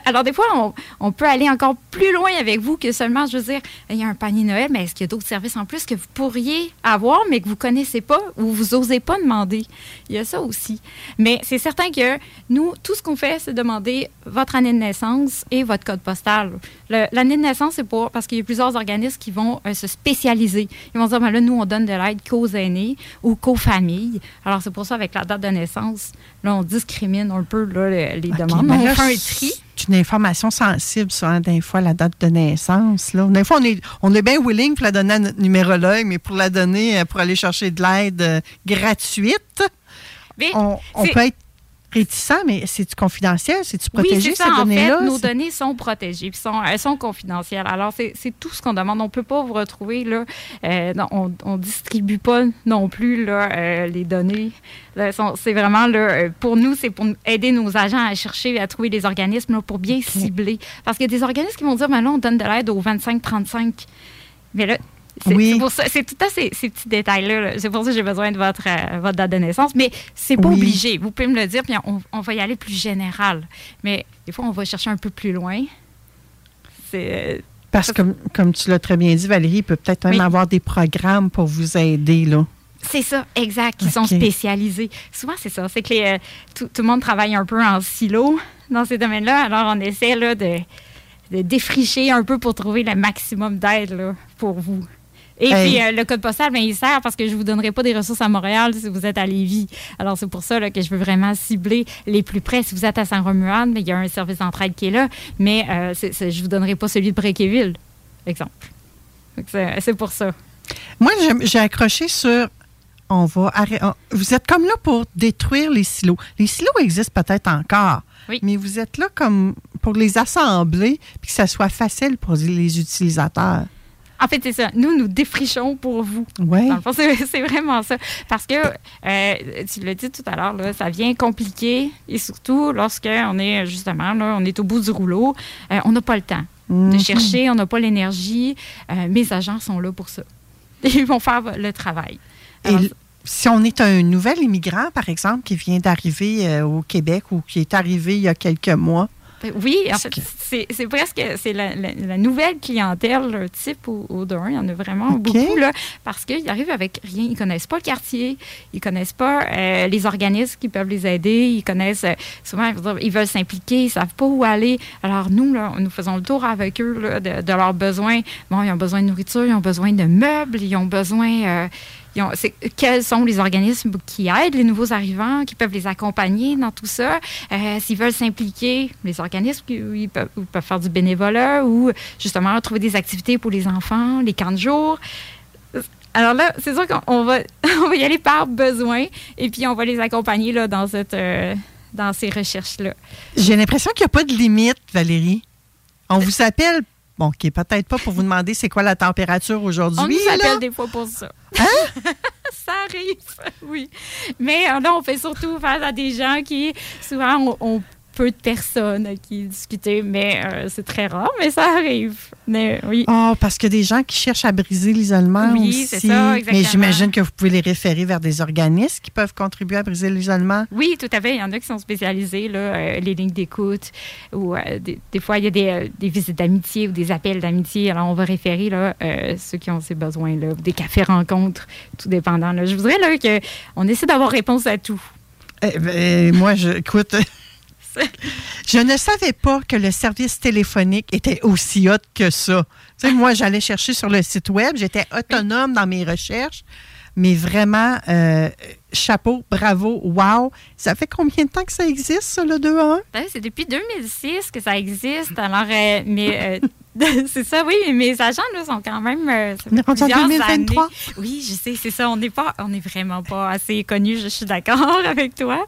Alors, des fois, on, peut aller encore plus loin avec vous que seulement, je dire, il y a un panier Noël, mais est-ce qu'il y a d'autres services en plus que vous pourriez avoir, mais que vous connaissez pas ou vous osez pas demander? Il y a ça aussi. Mais c'est certain que nous, tout ce qu'on fait, c'est demander votre année de naissance et votre code postal. L'année de naissance, c'est pour parce qu'il y a plusieurs organismes qui vont euh, se spécialiser. Ils vont dire, ben là, nous, on donne de l'aide qu'aux aînés ou qu'aux familles. Alors, c'est pour ça, avec la date de naissance, là, on discrimine un peu là, les, les demandes.
mais
on
là,
fait un tri.
C'est une information sensible, hein, des fois, la date de naissance. Là. Des fois, on est, on est bien willing pour la donner à notre numérologue, mais pour la donner, euh, pour aller chercher de l'aide euh, gratuite,
Mais
on, peut être réticent, mais c'est-tu confidentiel? C'est-tu
Oui,
protégé,
ça.
ces
En fait,
données-là?
nos données sont protégées, puis sont, elles sont confidentielles. Alors, c'est tout ce qu'on demande. On ne peut pas vous retrouver, là. euh, non, on ne distribue pas non plus là, euh, les données. C'est vraiment, là, euh, pour nous, c'est pour aider nos agents à chercher, à trouver des organismes là, pour bien cibler. Parce qu'il y a des organismes qui vont dire, mais là, on donne de l'aide aux 25-35. Mais là, c'est
Oui.
c'est pour ça, c'est tout à ces, ces petits détails-là. là. C'est pour ça que j'ai besoin de votre, euh, votre date de naissance. Mais c'est pas
Oui.
obligé. Vous pouvez me le dire, puis on, on va y aller plus général. Mais des fois, on va chercher un peu plus loin. C'est. euh,
Parce que, comme, tu l'as très bien dit, Valérie, il peut peut-être même
Oui.
avoir des programmes pour vous aider. Là.
C'est ça, exact, qui sont
OK.
spécialisés. Souvent, c'est ça. C'est que les, euh, tout, tout le monde travaille un peu en silo dans ces domaines-là. Alors, on essaie là, de, de défricher un peu pour trouver le maximum d'aide pour vous. Et
Hey.
puis, euh, le code postal, ben, il sert parce que je ne vous donnerai pas des ressources à Montréal si vous êtes à Lévis. Alors, c'est pour ça là, que je veux vraiment cibler les plus près. Si vous êtes à Saint-Romuald, ben, il y a un service d'entraide qui est là, mais euh, je ne vous donnerai pas celui de Bréquéville, exemple. C'est pour ça.
Moi, j'ai- j'ai accroché sur. On va arrêter. Vous êtes comme là pour détruire les silos. Les silos existent peut-être encore, mais vous êtes là comme pour les assembler puis que ça soit facile pour les utilisateurs.
En fait, c'est ça. Nous, nous défrichons pour vous. Fond, c'est vraiment ça. Parce que, euh, tu l'as dit tout à l'heure, ça vient compliqué. Et surtout, lorsqu'on est, justement, là, on est au bout du rouleau, euh, on n'a pas le temps de
Mhm.
chercher, on n'a pas l'énergie. Euh, mes agents sont là pour ça. Ils vont faire le travail.
Et si on est un nouvel immigrant, par exemple, qui vient d'arriver au Québec ou qui est arrivé il y a quelques mois,
Oui, en fait, c'est c'est presque c'est la, la- la nouvelle clientèle type au, au. Il y en a vraiment beaucoup là, parce qu'ils arrivent avec rien. Ils connaissent pas le quartier, ils connaissent pas euh, les organismes qui peuvent les aider. Ils connaissent euh, souvent ils veulent- ils veulent s'impliquer, ils savent pas où aller. Alors nous là, nous faisons le tour avec eux là, de, de leurs besoins. Bon, ils ont besoin de nourriture, ils ont besoin de meubles, ils ont besoin euh, quels sont les organismes qui aident les nouveaux arrivants, qui peuvent les accompagner dans tout ça? Euh, S'ils veulent s'impliquer, les organismes ils peuvent, faire du bénévolat ou justement trouver des activités pour les enfants, les camps de jour. Alors là, c'est sûr qu'on on va, on va y aller par besoin et puis on va les accompagner là, dans, cette, euh, dans ces recherches-là.
j'ai l'impression qu'il n'y a pas de limite, Valérie. On vous appelle, bon, qui est peut-être pas pour vous demander c'est quoi la température aujourd'hui.
On nous
là.
appelle des fois pour ça. ça arrive, oui. Mais euh, là, on fait surtout face à des gens qui, souvent, ont, ont peu de personnes à qui discuter, mais euh, c'est très rare, mais ça arrive. Mais oui.
Oh, parce qu'il y a des gens qui cherchent à briser l'isolement
Oui,
aussi.
c'est ça, exactement.
Mais j'imagine que vous pouvez les référer vers des organismes qui peuvent contribuer à briser l'isolement.
Oui, tout à fait. Il y en a qui sont spécialisés, là, euh, les lignes d'écoute, ou euh, des, des fois, il y a des, des visites d'amitié ou des appels d'amitié. Alors, on va référer là, ceux qui ont ces besoins-là, des cafés-rencontres, tout dépendant. Là. Je voudrais là, qu'on essaie d'avoir réponse à tout.
Eh ben, moi, je, écoute, je ne savais pas que le service téléphonique était aussi hot que ça. Tu moi, j'allais chercher sur le site web, j'étais autonome dans mes recherches. mais vraiment, euh, chapeau, bravo, wow. Ça fait combien de temps que ça existe, ça, le 2 à 1?
Ben, c'est depuis 2006 que ça existe. Alors, euh, mais euh, c'est ça, oui, mais mes agents là, sont quand même. euh,
On est rendu en
plusieurs
2023.
années. Oui, je sais, c'est ça. On n'est pas, on n'est vraiment pas assez connus. Je suis d'accord avec toi.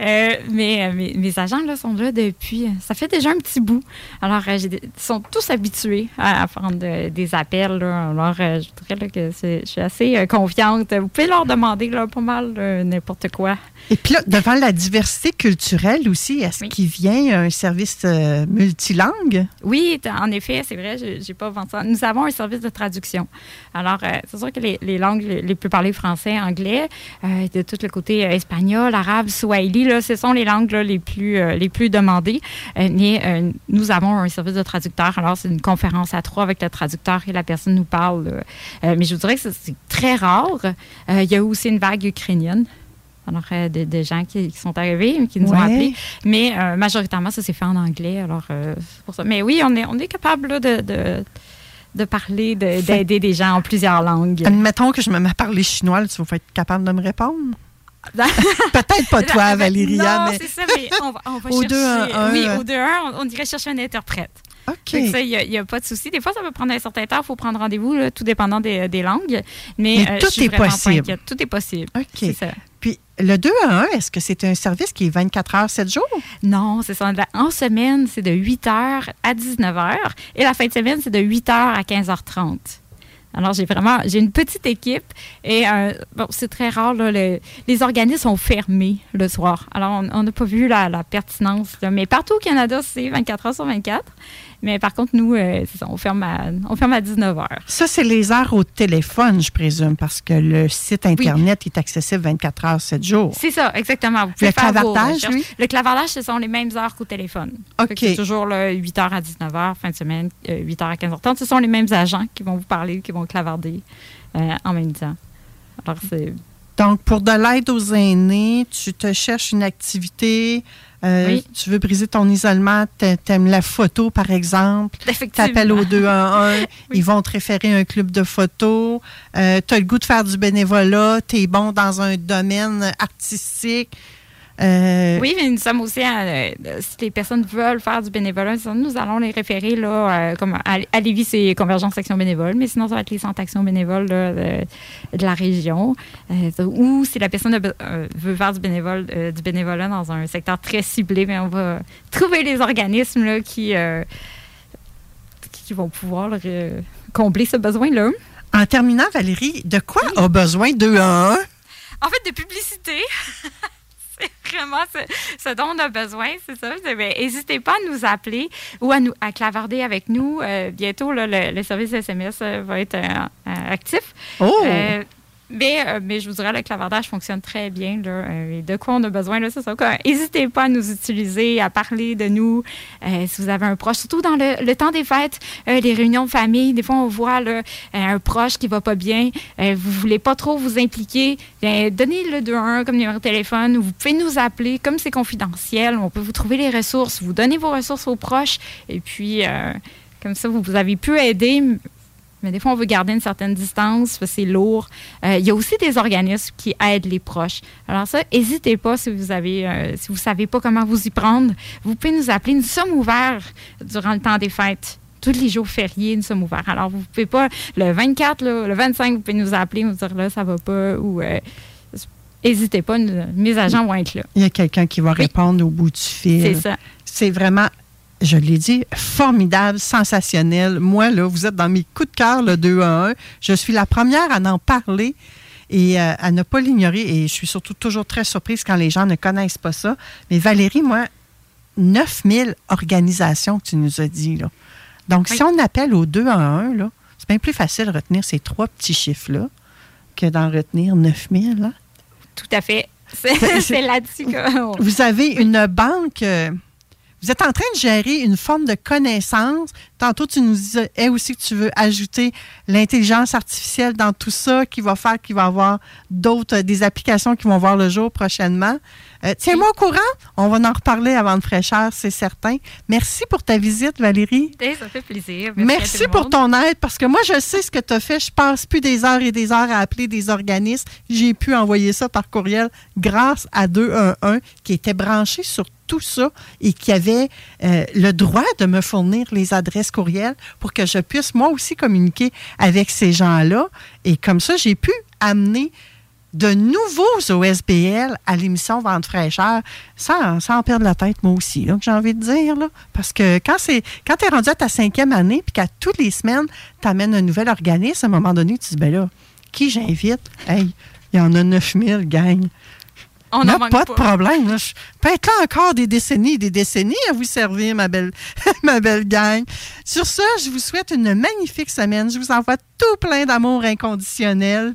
Euh, mais mes, mes agents là sont là depuis. Ça fait déjà un petit bout. Alors, ils sont tous habitués à, à prendre de- des appels. là. Alors, je dirais que je suis assez confiante. Vous pouvez leur demander là, pas mal n'importe quoi.
Et puis là, devant la diversité culturelle aussi, est-ce qu'il vient un service euh, multilingue?
Oui, en effet, c'est vrai, j'ai pas vendu ça. Nous avons un service de traduction. Alors, euh, c'est sûr que les, les langues les, plus parlées français, anglais, euh, de tout le côté euh, espagnol, arabe, swahili, là, ce sont les langues là, les, plus, les plus demandées. Mais nous avons un service de traducteur. Alors, c'est une conférence à trois avec le traducteur et la personne nous parle. mais je vous dirais que c'est- très rare. Il y a aussi une vague ukrainienne. Alors, euh, de, de gens qui, qui sont arrivés, qui nous ont appelés. Mais euh, majoritairement, ça s'est fait en anglais. Alors, euh, c'est pour ça. Mais oui, on est, on est capable là, de, de, de parler, de- d'aider des gens en plusieurs langues.
Admettons que je me mets à parler chinois, là, tu vas être capable de me répondre? Peut-être pas toi, Valéria,
non,
mais.
c'est ça, mais on va, on va
Au
chercher.
deux un,
oui, au 2 1 on, on irait chercher un interprète.
OK.
Ça, il n'y a, pas de souci. Des fois, ça peut prendre un certain temps. Il faut prendre rendez-vous, tout dépendant des, des langues. Mais,
Mais
euh,
tout est possible.
Tout est possible.
OK.
C'est ça.
Puis le 2 à 1, est-ce que c'est un service qui est 24 heures, 7 jours?
Non, c'est ça. En semaine, c'est de 8 h à 19 h. Et la fin de semaine, c'est de 8 h à 15h30. Alors, j'ai vraiment, j'ai une petite équipe et euh, c'est très rare, les organismes sont fermés le soir. Alors, on n'a pas vu la, pertinence. mais partout au Canada, c'est 24 heures sur 24. Mais par contre, nous, euh, ça, on, ferme à, on ferme à 19 heures.
Ça, c'est les heures au téléphone, je présume, parce que le site Internet est accessible 24 heures, 7 jours.
C'est ça, exactement. Vous
Le clavardage, lui?
Le clavardage, ce sont les mêmes heures qu'au téléphone.
OK.
C'est toujours là, 8h à 19h, fin de semaine, 8h à 15h30. Ce sont les mêmes agents qui vont vous parler, qui vont clavarder euh, en même temps. Alors, c'est.
Donc, pour de l'aide aux aînés, tu te cherches une activité, euh,
Oui.
tu veux briser ton isolement, t'a- t'aimes la photo, par exemple. T'appelles au 2 à 1, ils vont te référer à un club de photo. Euh, tu as le goût de faire du bénévolat, tu es bon dans un domaine artistique. Euh,
Oui, mais nous sommes aussi, à, euh, si les personnes veulent faire du bénévolat, nous allons les référer, là, euh, comme à, à Lévis, c'est Convergence Action Bénévole, mais sinon, ça va être les centres Action Bénévole là, de, de la région. Euh, ou si la personne veut faire du, bénévole, du bénévolat dans un secteur très ciblé, bien, on va trouver les organismes là, qui, qui vont pouvoir combler ce besoin-là.
En terminant, Valérie, de quoi a besoin 2 à 1?
En fait, de publicité. c'est vraiment ce, ce dont on a besoin, c'est ça. N'hésitez pas à nous appeler ou à, nous, à clavarder avec nous. Euh, bientôt, là, le, le service SMS euh, va être euh, actif.
Oh!
Euh, mais, je vous dirais, le clavardage fonctionne très bien. Là, euh, de quoi on a besoin, là. N'hésitez pas à nous utiliser, à parler de nous. Euh, si vous avez un proche, surtout dans le, temps des fêtes, les réunions de famille, des fois, on voit là, un proche qui va pas bien. Vous voulez pas trop vous impliquer. Donnez le 2-1 comme numéro de téléphone. Vous pouvez nous appeler. Comme c'est confidentiel, on peut vous trouver les ressources. Vous donnez vos ressources aux proches. Et puis, comme ça, vous, vous avez pu aider. Mais des fois, on veut garder une certaine distance, c'est lourd. Euh, il y a aussi des organismes qui aident les proches. Alors ça, n'hésitez pas si vous avez, euh, si vous savez pas comment vous y prendre. Vous pouvez nous appeler. Nous sommes ouverts durant le temps des fêtes. Tous les jours fériés, nous sommes ouverts. Alors, vous pouvez pas, le 24, là, le 25, vous pouvez nous appeler, nous dire là, ça va pas, ou euh, n'hésitez pas, nous- mes agents vont être là.
Il y a quelqu'un qui va répondre au bout du fil.
C'est ça.
C'est vraiment, je l'ai dit, formidable, sensationnel. Moi, là, vous êtes dans mes coups de cœur, le 2 à 1. Je suis la première à en parler et euh, à ne pas l'ignorer. Et je suis surtout toujours très surprise quand les gens ne connaissent pas ça. Mais Valérie, moi, 9000 organisations que tu nous as dit, là. Donc, si on appelle au 2 à 1, là, c'est bien plus facile de retenir ces trois petits chiffres-là que d'en retenir 9000. Là.
Tout à fait. C'est c'est là-dessus que.
Vous avez une banque, euh, vous êtes en train de gérer une forme de connaissance. Tantôt, tu nous disais aussi que tu veux ajouter l'intelligence artificielle dans tout ça, qui va faire qu'il va y avoir d'autres, des applications qui vont voir le jour prochainement. Euh, tiens-moi au courant. On va en reparler avant de fraîcheur, c'est certain. Merci pour ta visite, Valérie.
Eh, ça fait plaisir.
Merci, pour ton aide, parce que moi, je sais ce que tu as fait. Je passe plus des heures et des heures à appeler des organismes. J'ai pu envoyer ça par courriel grâce à 211 qui était branché sur tout ça et qui avait euh, le droit de me fournir les adresses courriels pour que je puisse moi aussi communiquer avec ces gens-là. Et comme ça, j'ai pu amener de nouveaux OSBL à l'émission Vente fraîcheur sans, sans perdre la tête, moi aussi, j'ai envie de dire. Là. Parce que quand c'est quand tu es rendu à ta cinquième année puis qu'à toutes les semaines, tu amènes un nouvel organisme, à un moment donné, tu dis, ben là, qui j'invite? Hey, il y en a 9000, gang.
On
n'a
pas,
pas de problème. Là. Je peux être là encore des décennies et des décennies à vous servir, ma belle, ma belle gang. Sur ce, je vous souhaite une magnifique semaine. Je vous envoie tout plein d'amour inconditionnel.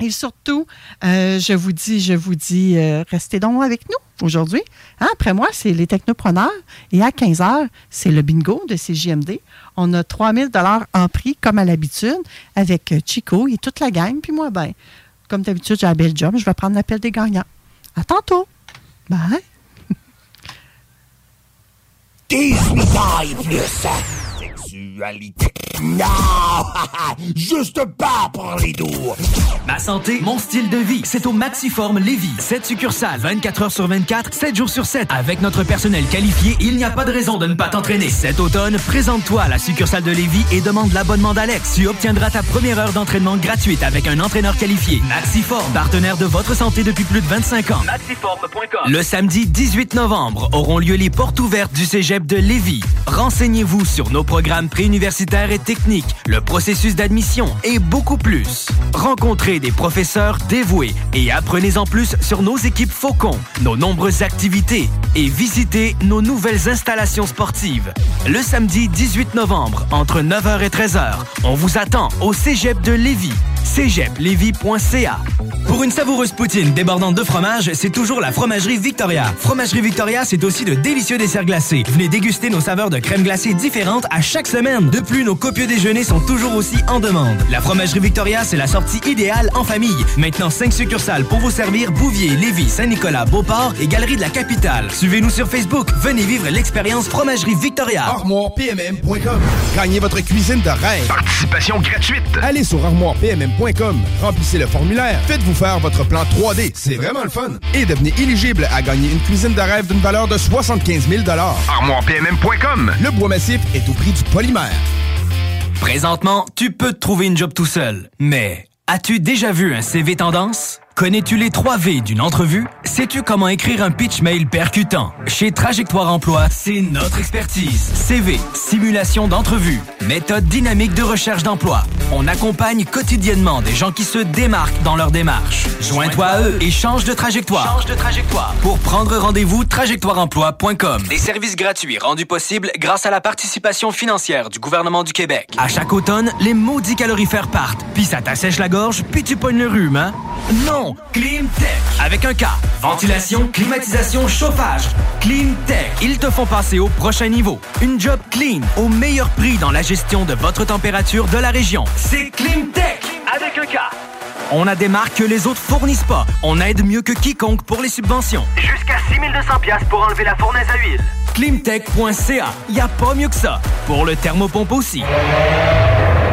Et surtout, euh, je vous dis, je vous dis, euh, restez donc avec nous aujourd'hui. Hein, après moi, c'est les technopreneurs. Et à 15 heures, c'est le bingo de CJMD. On a 3000 dollars en prix, comme à l'habitude, avec Chico et toute la gang. Puis moi, ben, comme d'habitude, j'ai un bel job. Je vais prendre l'appel des gagnants. À tantôt. Bye.
18 ans et plus. Sexualité. Non! Juste pas pour les doux.
Ma santé, mon style de vie, c'est au Maxiform Lévis. 7 succursales, 24 heures sur 24, 7 jours sur 7. Avec notre personnel qualifié, il n'y a pas de raison de ne pas t'entraîner. Cet automne, présente-toi à la succursale de Lévis et demande l'abonnement d'Alex. Tu obtiendras ta première heure d'entraînement gratuite avec un entraîneur qualifié. Maxiform, partenaire de votre santé depuis plus de 25 ans.
Maxiform.com.
Le samedi 18 novembre auront lieu les portes ouvertes du cégep de Lévis. Renseignez-vous sur nos programmes préuniversitaires et techniques, le processus d'admission et beaucoup plus. Rencontrez des professeurs dévoués et apprenez en plus sur nos équipes Faucon, nos nombreuses activités et visitez nos nouvelles installations sportives. Le samedi 18 novembre, entre 9h et 13h, on vous attend au cégep de Lévis. cégeplevis.ca Pour une savoureuse poutine débordante de fromage, c'est toujours la Fromagerie Victoria. Fromagerie Victoria, c'est aussi de délicieux desserts glacés. Venez déguster nos saveurs de crème glacée différentes à chaque semaine. De plus, nos copieux déjeuners sont toujours aussi en demande. La Fromagerie Victoria, c'est la sortie idéale en famille. Maintenant, 5 succursales pour vous servir Bouvier, Lévis, Saint-Nicolas, Beauport et Galerie de la Capitale. Suivez-nous sur Facebook. Venez vivre l'expérience Fromagerie Victoria.
ArmoirePMM.com. Gagnez votre cuisine de rêve.
Participation gratuite.
Allez sur remplissez le formulaire, faites-vous faire votre plan 3D, c'est vraiment le fun. Et devenez éligible à gagner une cuisine de rêve d'une valeur de 75 000
ArmoirePMM.com.
Le bois massif est au prix du polymère.
Présentement, tu peux te trouver une job tout seul. Mais as-tu déjà vu un CV tendance? Connais-tu les 3 V d'une entrevue? Sais-tu comment écrire un pitch mail percutant? Chez Trajectoire Emploi, c'est notre expertise. CV, simulation d'entrevue, méthode dynamique de recherche d'emploi. On accompagne quotidiennement des gens qui se démarquent dans leur démarche. Joins-toi à eux et change de trajectoire.
Change de trajectoire.
Pour prendre rendez-vous, trajectoireemploi.com. Des services gratuits rendus possibles grâce à la participation financière du gouvernement du Québec. À chaque automne, les maudits calorifères partent. Puis ça t'assèche la gorge, puis tu pognes le rhume, hein? Non! Climtech. Avec un K. Ventilation, climatisation, chauffage. Climtech. Ils te font passer au prochain niveau. Une job clean, au meilleur prix dans la gestion de votre température de la région. C'est Climtech.
Avec un K.
On a des marques que les autres fournissent pas. On aide mieux que quiconque pour les subventions.
Jusqu'à 6200 pièces pour enlever la fournaise à huile.
Climtech.ca. Y a pas mieux que ça. Pour le thermopompe aussi.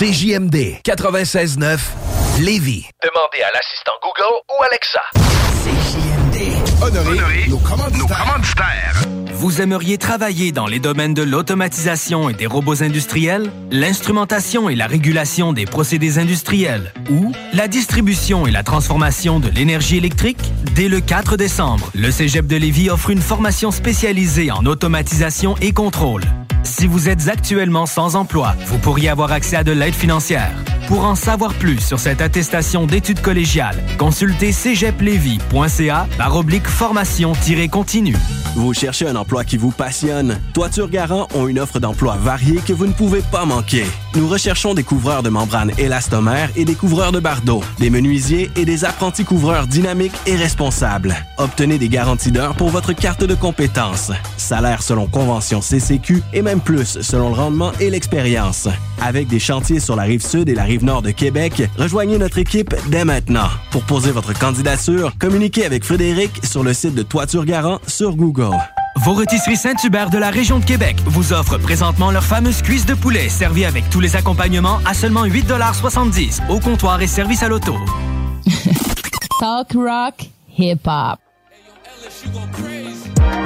CJMD 96.9 Lévis.
Demandez à l'assistant Google ou Alexa.
Honoré, nos commanditaires.
Vous aimeriez travailler dans les domaines de l'automatisation et des robots industriels, l'instrumentation et la régulation des procédés industriels ou la distribution et la transformation de l'énergie électrique? Dès le 4 décembre, le Cégep de Lévis offre une formation spécialisée en automatisation et contrôle. Si vous êtes actuellement sans emploi, vous pourriez avoir accès à de l'aide financière. Pour en savoir plus sur cette attestation d'études collégiales, consultez cégeplevy.ca oblique formation-continue.
Vous cherchez un emploi qui vous passionne? Toiture Garant ont une offre d'emploi variée que vous ne pouvez pas manquer. Nous recherchons des couvreurs de membranes élastomères et des couvreurs de bardeaux, des menuisiers et des apprentis couvreurs dynamiques et responsables. Obtenez des garanties d'heures pour votre carte de compétences. Salaire selon convention CCQ et même plus selon le rendement et l'expérience. Avec des chantiers sur la rive sud et la rive nord de Québec, rejoignez notre équipe dès maintenant. Pour poser votre candidature, communiquez avec Frédéric sur le site de Toiture Garant sur Google.
Vos rôtisseries Saint-Hubert de la région de Québec vous offrent présentement leur fameuse cuisse de poulet servie avec tous les accompagnements à seulement 8,70 au comptoir et service à l'auto.
Talk rock, hip hop.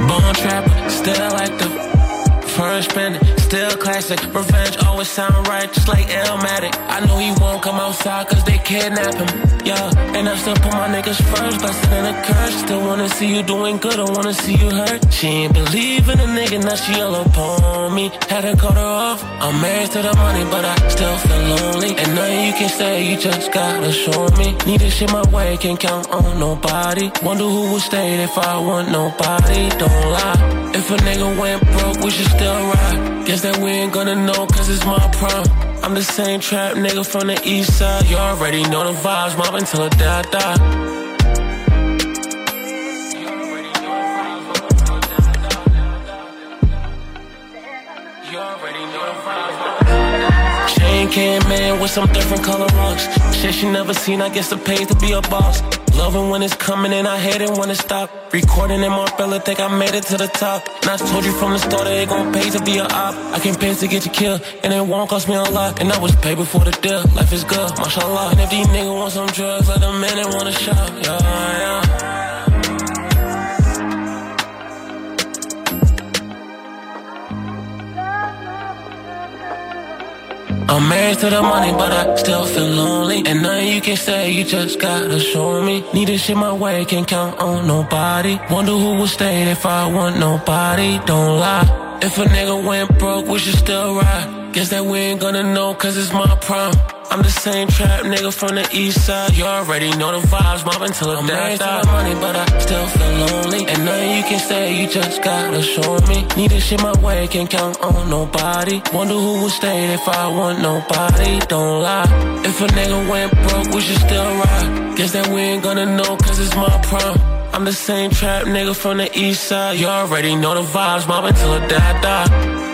Bone trap, still classic. Revenge always sound right, just like Elmatic. I know he won't come outside cause they kidnap him. Yeah, and I still put my niggas first, blessed in a curse. Still wanna see you doing good, I wanna see you hurt. She ain't believe in a nigga, now she all upon me. Had to cut her off. I'm married to the money, but I still feel lonely. And nothing you can say, you just gotta show me. Need this shit my way, can't count on nobody. Wonder who would stay if I want nobody. Don't lie. If a nigga went broke, we should still ride. Guess that we ain't gonna know, cause it's my prime. I'm the same trap nigga from the east side. You already know the vibes, the day I die. You already know the vibes. You already know the vibes. Chain came in with some different color rocks. Shit she never seen, I guess it pays to be a boss. Loving when it's coming and I hate it when it stop. Recording in my fella, think I made it to the top. And I told you from the start that it gon' pay to be a op. I can pay to get you killed, and it won't cost me a lot. And I was paid before the deal. Life is good, mashallah. And if these niggas want some drugs, let them in and want a shot. Yeah, yeah. I'm married to the money, but I still feel lonely. And nothing you can say, you just gotta show me. Need this shit my way, can't count on nobody. Wonder who will stay if I want nobody. Don't lie. If a nigga went broke, we should still ride. Guess that we ain't gonna know, cause it's my prime. I'm the same trap nigga from the east side. You already know the vibes, mobbing till the day I die. the money, but I still feel lonely. And nothing you can say, you just gotta show me. Need this shit my way, can't count on nobody. Wonder who will stay if I want nobody. Don't lie. If a nigga went broke, we should still ride. Guess that we ain't gonna know, cause it's my prime. I'm the same trap nigga from the east side. You already know the vibes, mobbing till I die.